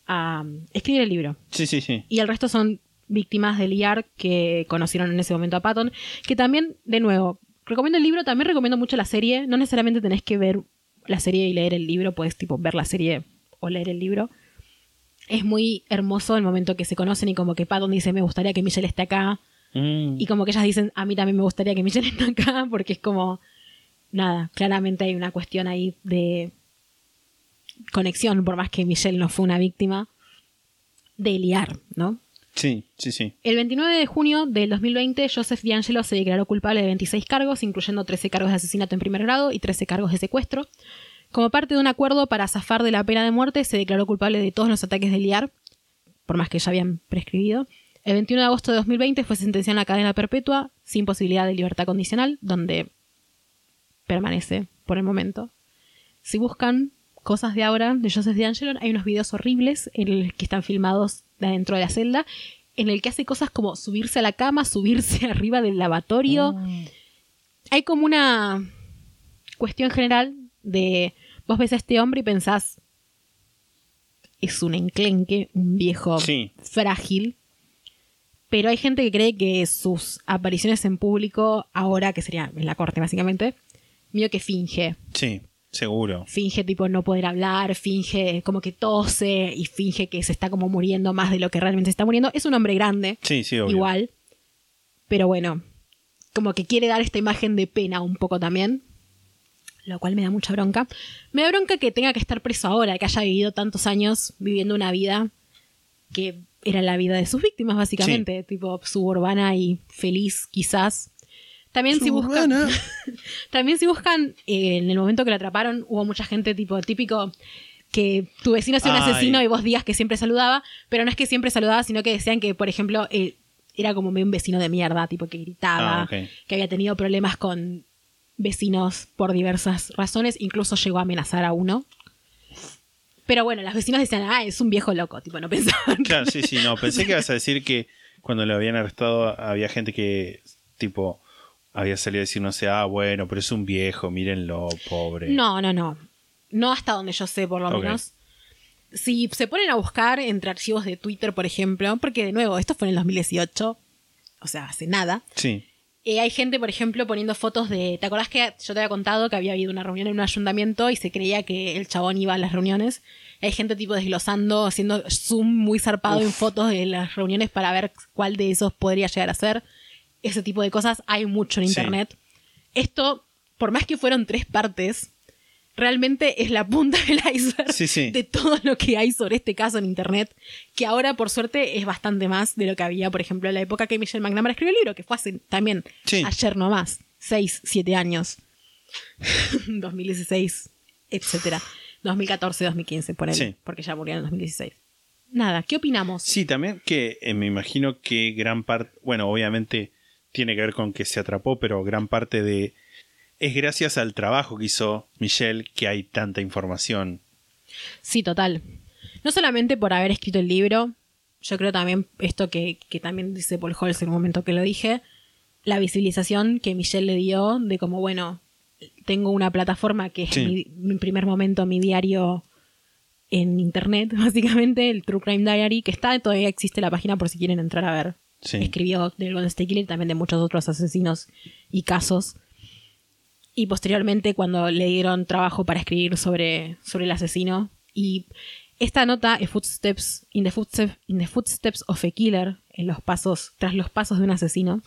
a um, escribir el libro. Sí, sí, sí. Y el resto son víctimas del IAR que conocieron en ese momento a Patton. Que también, de nuevo, recomiendo el libro, también recomiendo mucho la serie. No necesariamente tenés que ver la serie y leer el libro, puedes tipo ver la serie o leer el libro. Es muy hermoso el momento que se conocen y como que Patton dice, me gustaría que Michelle esté acá. Mm. Y como que ellas dicen, a mí también me gustaría que Michelle esté acá, porque es como, nada, claramente hay una cuestión ahí de conexión, por más que Michelle no fue una víctima, de liar, ¿no? Sí, sí, sí. El 29 de junio del 2020, Joseph D'Angelo se declaró culpable de 26 cargos, incluyendo 13 cargos de asesinato en primer grado y 13 cargos de secuestro. Como parte de un acuerdo para zafar de la pena de muerte, se declaró culpable de todos los ataques de Liar, por más que ya habían prescribido. El 21 de agosto de 2020 fue sentenciado a una cadena perpetua sin posibilidad de libertad condicional, donde permanece por el momento. Si buscan cosas de ahora de Joseph D'Angelo, hay unos videos horribles en el que están filmados de adentro de la celda, en el que hace cosas como subirse a la cama, subirse arriba del lavatorio. Hay como una cuestión general de vos ves a este hombre y pensás es un enclenque, un viejo Sí. frágil. Pero hay gente que cree que sus apariciones en público, ahora que sería en la corte básicamente, mío que finge. Sí, seguro. Finge tipo no poder hablar, finge como que tose y finge que se está como muriendo más de lo que realmente se está muriendo. Es un hombre grande, Sí, sí, obvio. igual. Pero bueno, como que quiere dar esta imagen de pena un poco también. Lo cual me da mucha bronca. Me da bronca que tenga que estar preso ahora, que haya vivido tantos años viviendo una vida que era la vida de sus víctimas, básicamente. Tipo suburbana y feliz, quizás. También si buscan. También si buscan, eh, en el momento que lo atraparon, hubo mucha gente tipo típico que tu vecino sea un Ay. asesino y vos digas que siempre saludaba, pero no es que siempre saludaba, sino que decían que, por ejemplo, eh, era como un vecino de mierda, tipo que gritaba, Ah, que había tenido problemas con vecinos por diversas razones, incluso llegó a amenazar a uno. Pero bueno, las vecinas decían, ah, es un viejo loco, tipo, no pensaban. Claro, sí, sí, no. Pensé que ibas a decir que cuando lo habían arrestado había gente que, tipo, había salido a decir, no sé, ah, bueno, pero es un viejo, mírenlo, pobre. No, no, no. No hasta donde yo sé, por lo menos. Si se ponen a buscar entre archivos de Twitter, por ejemplo, porque de nuevo, esto fue en el 2018, o sea, hace nada. Sí, Eh, hay gente, por ejemplo, poniendo fotos de. ¿Te acordás que yo te había contado que había habido una reunión en un ayuntamiento y se creía que el chabón iba a las reuniones? Hay gente tipo desglosando, haciendo zoom muy zarpado en fotos de las reuniones para ver cuál de esos podría llegar a ser. Ese tipo de cosas hay mucho en Sí. internet. Esto, por más que fueron tres partes, realmente es la punta del iceberg Sí, sí. de todo lo que hay sobre este caso en internet, que ahora por suerte es bastante más de lo que había, por ejemplo, en la época que Michelle McNamara escribió el libro, que fue hace también Sí. ayer nomás, 6, 7 años, 2016, etcétera, 2014, 2015, por ahí, Sí. porque ya murió en el 2016. Nada, ¿qué opinamos? Sí, también que eh, me imagino que gran parte, bueno, obviamente tiene que ver con que se atrapó, pero gran parte de... Es gracias al trabajo que hizo Michelle que hay tanta información. Sí, total. No solamente por haber escrito el libro, yo creo también esto que, que también dice Paul Holz en un momento que lo dije, la visibilización que Michelle le dio de como, bueno, tengo una plataforma que es mi primer momento, mi diario en internet, básicamente, el True Crime Diary, que está, todavía existe la página por si quieren entrar a ver. Sí. Escribió del Golden State Killer y también de muchos otros asesinos y casos. Y posteriormente, cuando le dieron trabajo para escribir sobre, sobre el asesino. Y esta nota, Footsteps, in, the footsteps, in the Footsteps of a Killer, en los pasos, tras los pasos de un asesino,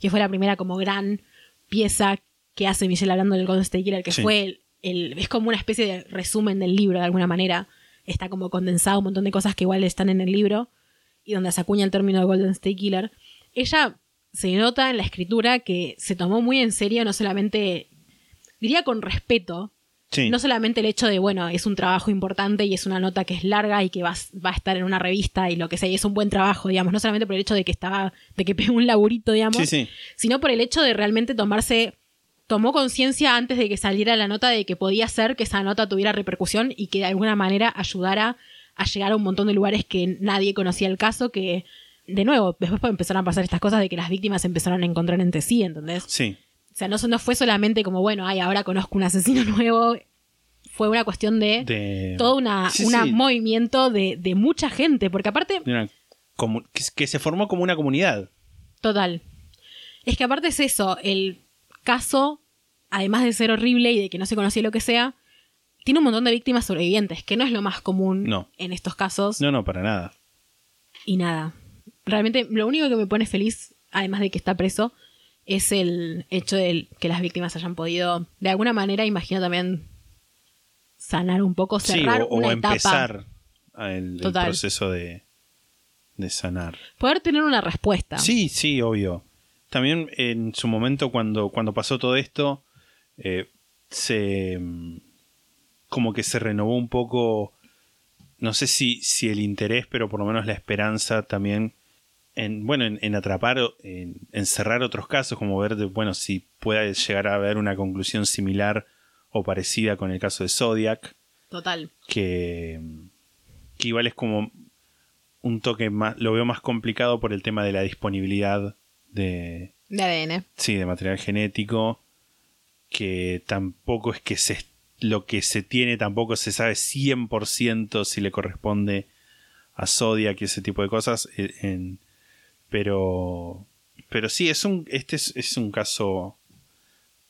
que fue la primera como gran pieza que hace Michelle hablando del Golden State Killer, que Sí. fue el, el- es como una especie de resumen del libro de alguna manera. Está como condensado un montón de cosas que igual están en el libro y donde se acuña el término de Golden State Killer. Ella se nota en la escritura que se tomó muy en serio, no solamente, diría con respeto, Sí. no solamente el hecho de, bueno, es un trabajo importante y es una nota que es larga y que va, va a estar en una revista y lo que sea, y es un buen trabajo, digamos, no solamente por el hecho de que estaba, de que pegó un laburito, digamos, Sí, sí. sino por el hecho de realmente tomarse, tomó conciencia antes de que saliera la nota de que podía ser que esa nota tuviera repercusión y que de alguna manera ayudara a llegar a un montón de lugares que nadie conocía el caso, que de nuevo, después empezaron a pasar estas cosas de que las víctimas empezaron a encontrar entre sí, ¿entendés? Sí. O sea, no, no fue solamente como, bueno, ay, ahora conozco un asesino nuevo. Fue una cuestión de, De... todo Sí, sí. movimiento de, de mucha gente, porque aparte, una que, que se formó como una comunidad. total. Es que aparte es eso, el caso, además de ser horrible y de que no se conocía lo que sea, tiene un montón de víctimas sobrevivientes, que no es lo más común No. en estos casos. No, no, para nada. Y nada. Realmente lo único que me pone feliz, además de que está preso, es el hecho de que las víctimas hayan podido, de alguna manera, imagino también sanar un poco, Sí, cerrar o, o una etapa. empezar el, proceso de, de sanar. Poder tener una respuesta. Sí, sí, obvio. También en su momento cuando, cuando pasó todo esto, eh, se mm, como que se renovó un poco, no sé si, si el interés, pero por lo menos la esperanza también en, bueno, en, en atrapar, en, en cerrar otros casos, como ver, de, bueno, si puede llegar a haber una conclusión similar o parecida con el caso de Zodiac, Total. que, que igual es como un toque más, lo veo más complicado por el tema de la disponibilidad de, De ADN. sí, de material genético, que tampoco es que se, lo que se tiene tampoco se sabe 100% si le corresponde a Zodiac y ese tipo de cosas, eh, en- pero, pero sí, es un, este es, es un caso,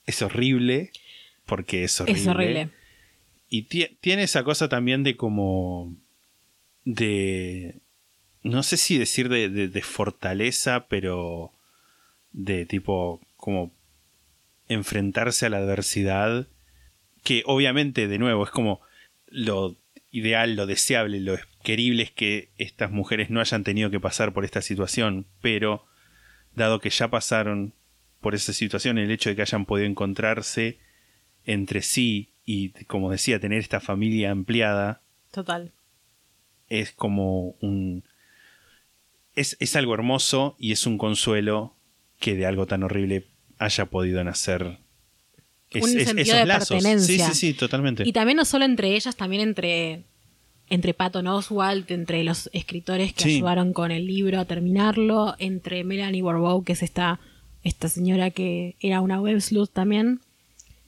es horrible, porque es horrible. Es horrible. Y tie- tiene esa cosa también de como. de. No sé si decir de, de- de fortaleza, pero. de tipo. como. enfrentarse a la adversidad. Que obviamente, de nuevo, es como. lo ideal, lo deseable, lo querible es que estas mujeres no hayan tenido que pasar por esta situación, pero. dado que ya pasaron por esa situación, el hecho de que hayan podido encontrarse entre sí y, como decía, tener esta familia ampliada Total. es como un... Es, es algo hermoso y es un consuelo que de algo tan horrible haya podido nacer es- Un es- sentido de pertenencia. Sí, sí, sí, totalmente. Y también no solo entre ellas, también entre, entre Patton Oswalt, entre los escritores que Sí. ayudaron con el libro a terminarlo, entre Melanie Warbow, que es esta, esta señora que era una web sleuth también.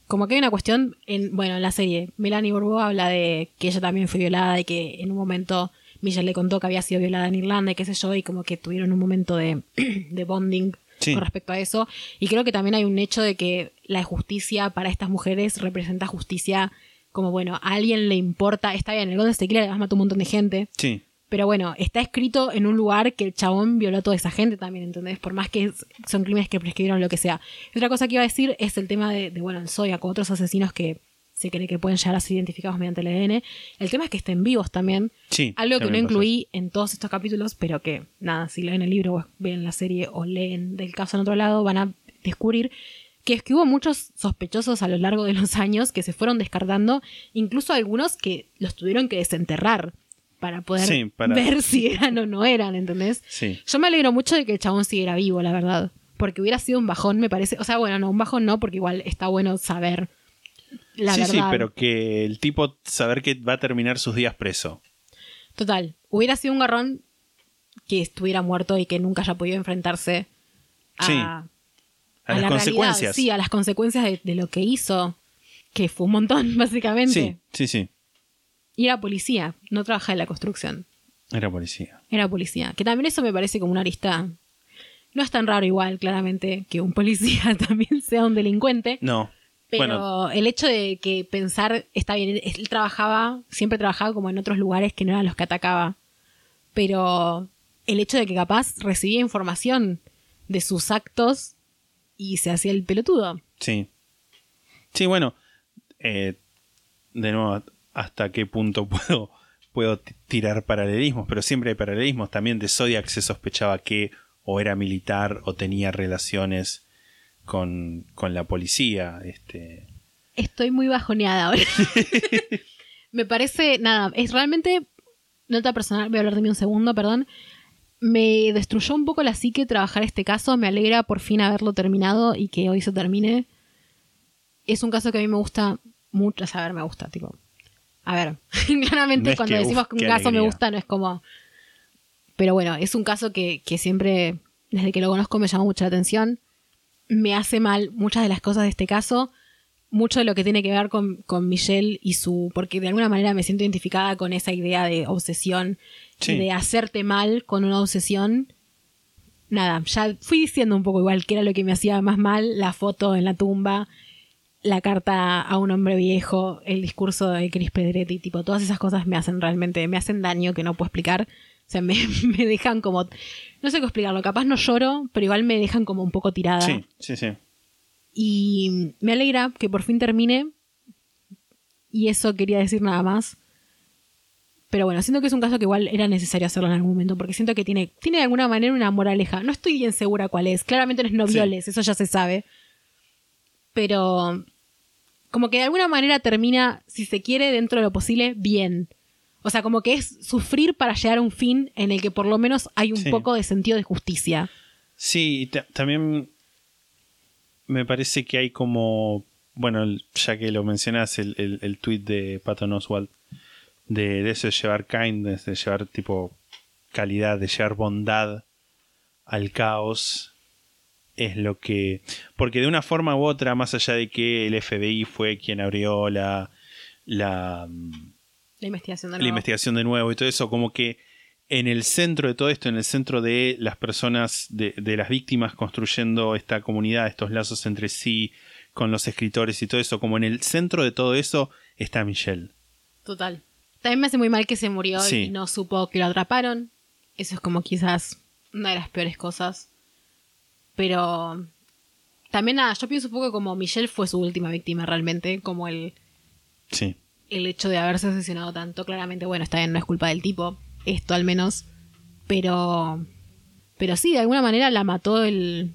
Como que hay una cuestión, en, bueno, en la serie, Melanie Warbow habla de que ella también fue violada y que en un momento Michelle le contó que había sido violada en Irlanda y qué sé yo, y como que tuvieron un momento de, de bonding Sí. con respecto a eso. Y creo que también hay un hecho de que la justicia para estas mujeres representa justicia como, bueno, a alguien le importa, está bien, el Golden State Killer además mató un montón de gente, Sí, pero bueno, está escrito en un lugar que el chabón violó a toda esa gente también, ¿entendés? Por más que son crímenes que prescribieron lo que sea. Y otra cosa que iba a decir es el tema de, de bueno, en Zodiac, con otros asesinos que se cree que pueden llegar a ser identificados mediante el ADN. El tema es que estén vivos también. sí. Algo que no pasa incluí en todos estos capítulos, pero que, nada, si leen el libro o ven la serie o leen del caso en otro lado, van a descubrir que es que hubo muchos sospechosos a lo largo de los años que se fueron descartando, incluso algunos que los tuvieron que desenterrar para poder Sí, para- ver si eran o no eran, ¿entendés? Sí. Yo me alegro mucho de que el chabón siguiera vivo, la verdad. Porque hubiera sido un bajón, me parece. O sea, bueno, no, un bajón no, porque igual está bueno saber la sí, verdad. sí, pero que el tipo saber que va a terminar sus días preso. Total, hubiera sido un garrón que estuviera muerto y que nunca haya podido enfrentarse a, Sí, a A las la consecuencias. realidad. Sí, a las consecuencias de, de lo que hizo, que fue un montón, básicamente. sí, sí, sí. Y era policía, no trabajaba en la construcción, Era policía. era policía. Que también eso me parece como una arista. No es tan raro igual, claramente, que un policía también sea un delincuente. No. Pero Bueno, el hecho de que pensar, está bien, él trabajaba, siempre trabajaba como en otros lugares que no eran los que atacaba. Pero el hecho de que capaz recibía información de sus actos y se hacía el pelotudo. sí. Sí, bueno. eh, de nuevo, hasta qué punto puedo, puedo tirar paralelismos, pero siempre hay paralelismos. También de Zodiac se sospechaba que o era militar o tenía relaciones con, con la policía. Este, Estoy muy bajoneada ahora. Me parece, nada, es realmente, nota personal, voy a hablar de mí un segundo, perdón. Me destruyó un poco la psique trabajar este caso, me alegra por fin haberlo terminado y que hoy se termine. Es un caso que a mí me gusta mucho, o sea, a ver, me gusta, tipo. A ver, claramente No cuando que, decimos uf, que un caso me gusta no es como... Pero bueno, es un caso que, que siempre, desde que lo conozco, me llamó mucho la atención. Me hace mal muchas de las cosas de este caso mucho de lo que tiene que ver con, con Michelle y su. porque de alguna manera me siento identificada con esa idea de obsesión Sí. de hacerte mal con una obsesión. Nada, ya fui diciendo un poco igual que era lo que me hacía más mal, la foto en la tumba, la carta a un hombre viejo, el discurso de Chris Pedretti, tipo, todas esas cosas me hacen realmente, me hacen daño que no puedo explicar. O sea, me, me dejan como, no sé cómo explicarlo, capaz no lloro, pero igual me dejan como un poco tirada. sí, sí, sí. Y me alegra que por fin termine. Y eso quería decir nada más. Pero bueno, siento que es un caso que igual era necesario hacerlo en algún momento, porque siento que tiene, tiene de alguna manera una moraleja. No estoy bien segura cuál es. Claramente no es no Sí. violes, eso ya se sabe. Pero como que de alguna manera termina, si se quiere, dentro de lo posible, bien. O sea, como que es sufrir para llegar a un fin en el que por lo menos hay un Sí. poco de sentido de justicia. Sí, también me parece que hay como, bueno, ya que lo mencionas, el, el, el tweet de Patton Oswald, de, de eso de llevar kindness, de llevar tipo calidad, de llevar bondad al caos, es lo que... Porque de una forma u otra, más allá de que el FBI fue quien abrió la, la, mm, La investigación de la nuevo. investigación de nuevo y todo eso, como que en el centro de todo esto, en el centro de las personas, de, de las víctimas construyendo esta comunidad, estos lazos entre sí, con los escritores y todo eso, como en el centro de todo eso está Michelle. Total. También me hace muy mal que se murió Sí. y no supo que lo atraparon. Eso es como quizás una de las peores cosas. Pero también nada, yo pienso un poco como Michelle fue su última víctima realmente, como el, Sí, el hecho de haberse asesinado tanto. Claramente, bueno, está bien, no es culpa del tipo, esto al menos. Pero, pero sí, de alguna manera la mató el,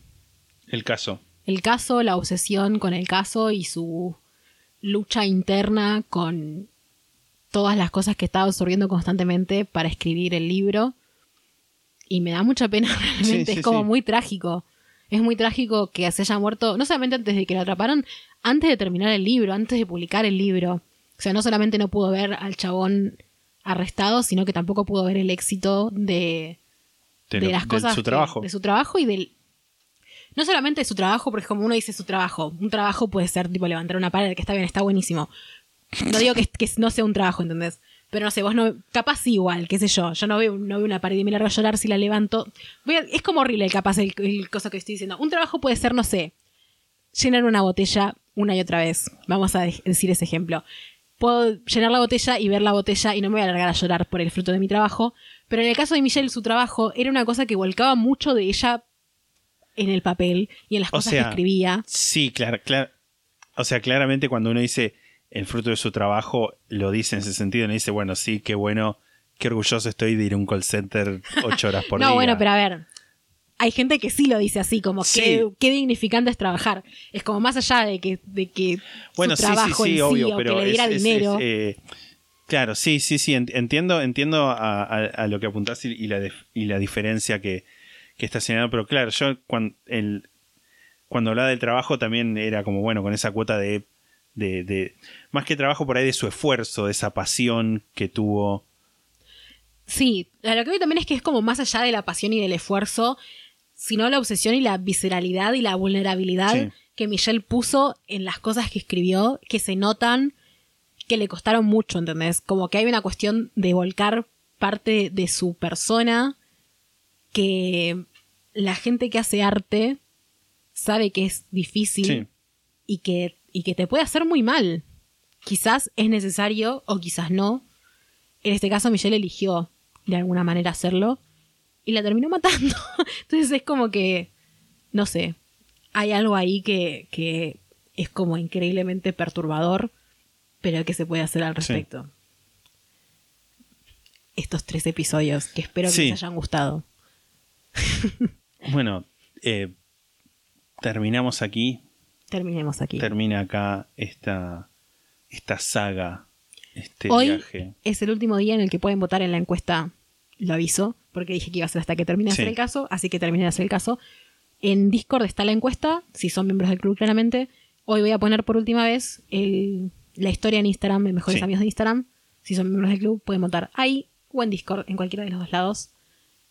el caso. el caso, la obsesión con el caso y su lucha interna con todas las cosas que estaba absorbiendo constantemente para escribir el libro. Y me da mucha pena realmente, sí, es como sí. muy trágico. Es muy trágico que se haya muerto, no solamente antes de que lo atraparon, antes de terminar el libro, antes de publicar el libro. O sea, no solamente no pudo ver al chabón arrestado, sino que tampoco pudo ver el éxito de, De, de lo- las de cosas su que- trabajo. de su trabajo y del no solamente de su trabajo porque como uno dice su trabajo un trabajo puede ser tipo levantar una pared que está bien está buenísimo no digo que, que no sea un trabajo ¿entendés? pero no sé vos no capaz igual qué sé yo yo no veo no veo una pared y me largo a llorar si la levanto Voy a- es como horrible capaz el, el cosa que estoy diciendo un trabajo puede ser no sé llenar una botella una y otra vez vamos a de- decir ese ejemplo puedo llenar la botella y ver la botella y no me voy a largar a llorar por el fruto de mi trabajo. Pero en el caso de Michelle, su trabajo era una cosa que volcaba mucho de ella en el papel y en las O cosas sea, que escribía. Sí, claro, claro. O sea, claramente cuando uno dice el fruto de su trabajo, lo dice en ese sentido, no dice, bueno, sí, qué bueno, qué orgulloso estoy de ir a un call center ocho horas por no, día. bueno, pero a ver. Hay gente que sí lo dice así, como Sí. qué, qué dignificante es trabajar. Es como más allá de que, de que Bueno, su sí, sí, trabajo sí, en obvio, o pero que le diera es- es- dinero. es, eh, claro, sí, sí, sí, ent- entiendo, entiendo a, a- a lo que apuntás y, y la, y la diferencia que, que está señalando, pero claro, yo cuando, el, cuando hablaba del trabajo también era como, bueno, con esa cuota de, de, de- más que trabajo por ahí de su esfuerzo, de esa pasión que tuvo. Sí, a lo que veo también es que es como más allá de la pasión y del esfuerzo, sino la obsesión y la visceralidad y la vulnerabilidad Sí. que Michelle puso en las cosas que escribió, que se notan, que le costaron mucho, ¿entendés? Como que hay una cuestión de volcar parte de su persona que la gente que hace arte sabe que es difícil Sí. y, que, y que te puede hacer muy mal. Quizás es necesario o quizás no. En este caso Michelle eligió de alguna manera hacerlo y la terminó matando. Entonces es como que, no sé, hay algo ahí que, que es como increíblemente perturbador, pero que se puede hacer al Sí. respecto. Estos tres episodios que espero que Sí. les hayan gustado. Bueno, eh, terminamos aquí, Terminemos aquí. termina acá esta, esta saga, este Hoy viaje. es el último día en el que pueden votar en la encuesta. Lo aviso, porque dije que iba a ser hasta que termine de hacer el caso, así que terminé de hacer el caso. En Discord está la encuesta, si son miembros del club claramente. Hoy voy a poner por última vez el- la historia en Instagram, de mejores Sí. amigos de Instagram. Si son miembros del club, pueden votar ahí o en Discord, en cualquiera de los dos lados.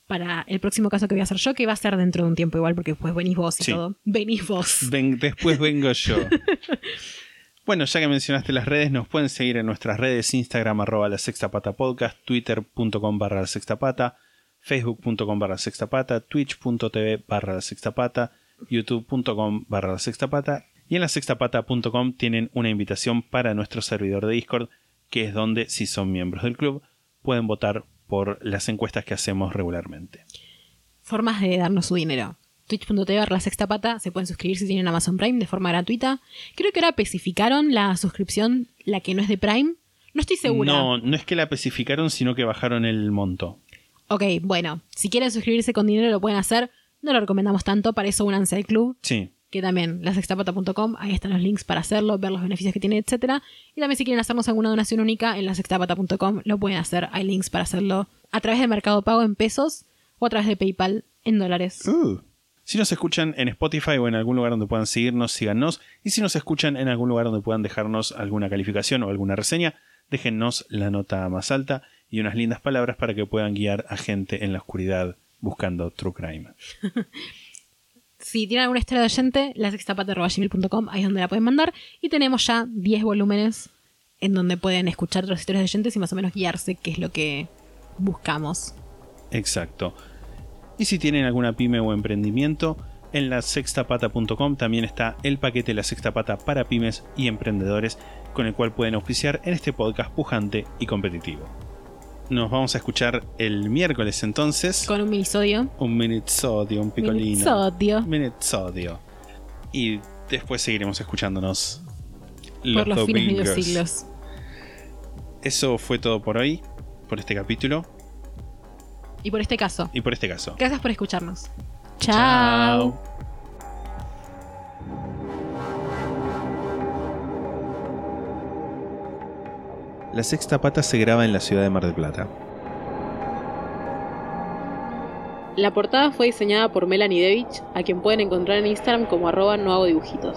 Para el próximo caso que voy a hacer yo, que va a ser dentro de un tiempo igual, porque después venís vos y Sí. todo. Venís vos. Ven- después vengo yo. Bueno, ya que mencionaste las redes, nos pueden seguir en nuestras redes, Instagram arroba la sexta pata podcast, twitter.com barra la sexta pata, facebook.com barra la sexta pata, twitch.tv barra la sexta pata, youtube.com barra la sexta pata y en la sextapata.com tienen una invitación para nuestro servidor de Discord, que es donde, si son miembros del club, pueden votar por las encuestas que hacemos regularmente. formas de darnos su dinero. Twitch.tv barra la sexta pata, se pueden suscribir si tienen Amazon Prime de forma gratuita. Creo que ahora especificaron la suscripción, la que no es de Prime, No estoy segura. No, no es que la especificaron, sino que bajaron el monto. Ok, bueno, si quieren suscribirse con dinero lo pueden hacer. No lo recomendamos tanto, para eso únanse al club, Sí, que también lasextapata.com, ahí están los links para hacerlo, ver los beneficios que tiene, etcétera. Y también si quieren hacernos alguna donación única en lasextapata.com lo pueden hacer, hay links para hacerlo a través de Mercado Pago en pesos o a través de PayPal en dólares. Uh. Si nos escuchan en Spotify o en algún lugar donde puedan seguirnos, síganos. Y si nos escuchan en algún lugar donde puedan dejarnos alguna calificación o alguna reseña, déjennos la nota más alta y unas lindas palabras para que puedan guiar a gente en la oscuridad buscando True Crime. Si tienen alguna historia de oyente, lasextapata.gmail.com, ahí es donde la pueden mandar. Y tenemos ya 10 volúmenes en donde pueden escuchar otras historias de oyentes y más o menos guiarse qué es lo que buscamos. Exacto. Y si tienen alguna pyme o emprendimiento, en la sextapata.com también está el paquete La Sexta Pata para pymes y emprendedores, con el cual pueden auspiciar en este podcast pujante y competitivo. Nos vamos a escuchar el miércoles entonces. Con un minisodio. Un minitsodio, un picolino. Minisodio. Minitsodio. Y después seguiremos escuchándonos Por los fines de los domingos. siglos. Eso fue todo por hoy, por este capítulo Y por este caso. y por este caso. Gracias por escucharnos. Chao. La Sexta Pata se graba en la ciudad de Mar del Plata. La portada fue diseñada por Melanie Devich, a quien pueden encontrar en Instagram como arroba no hago dibujitos.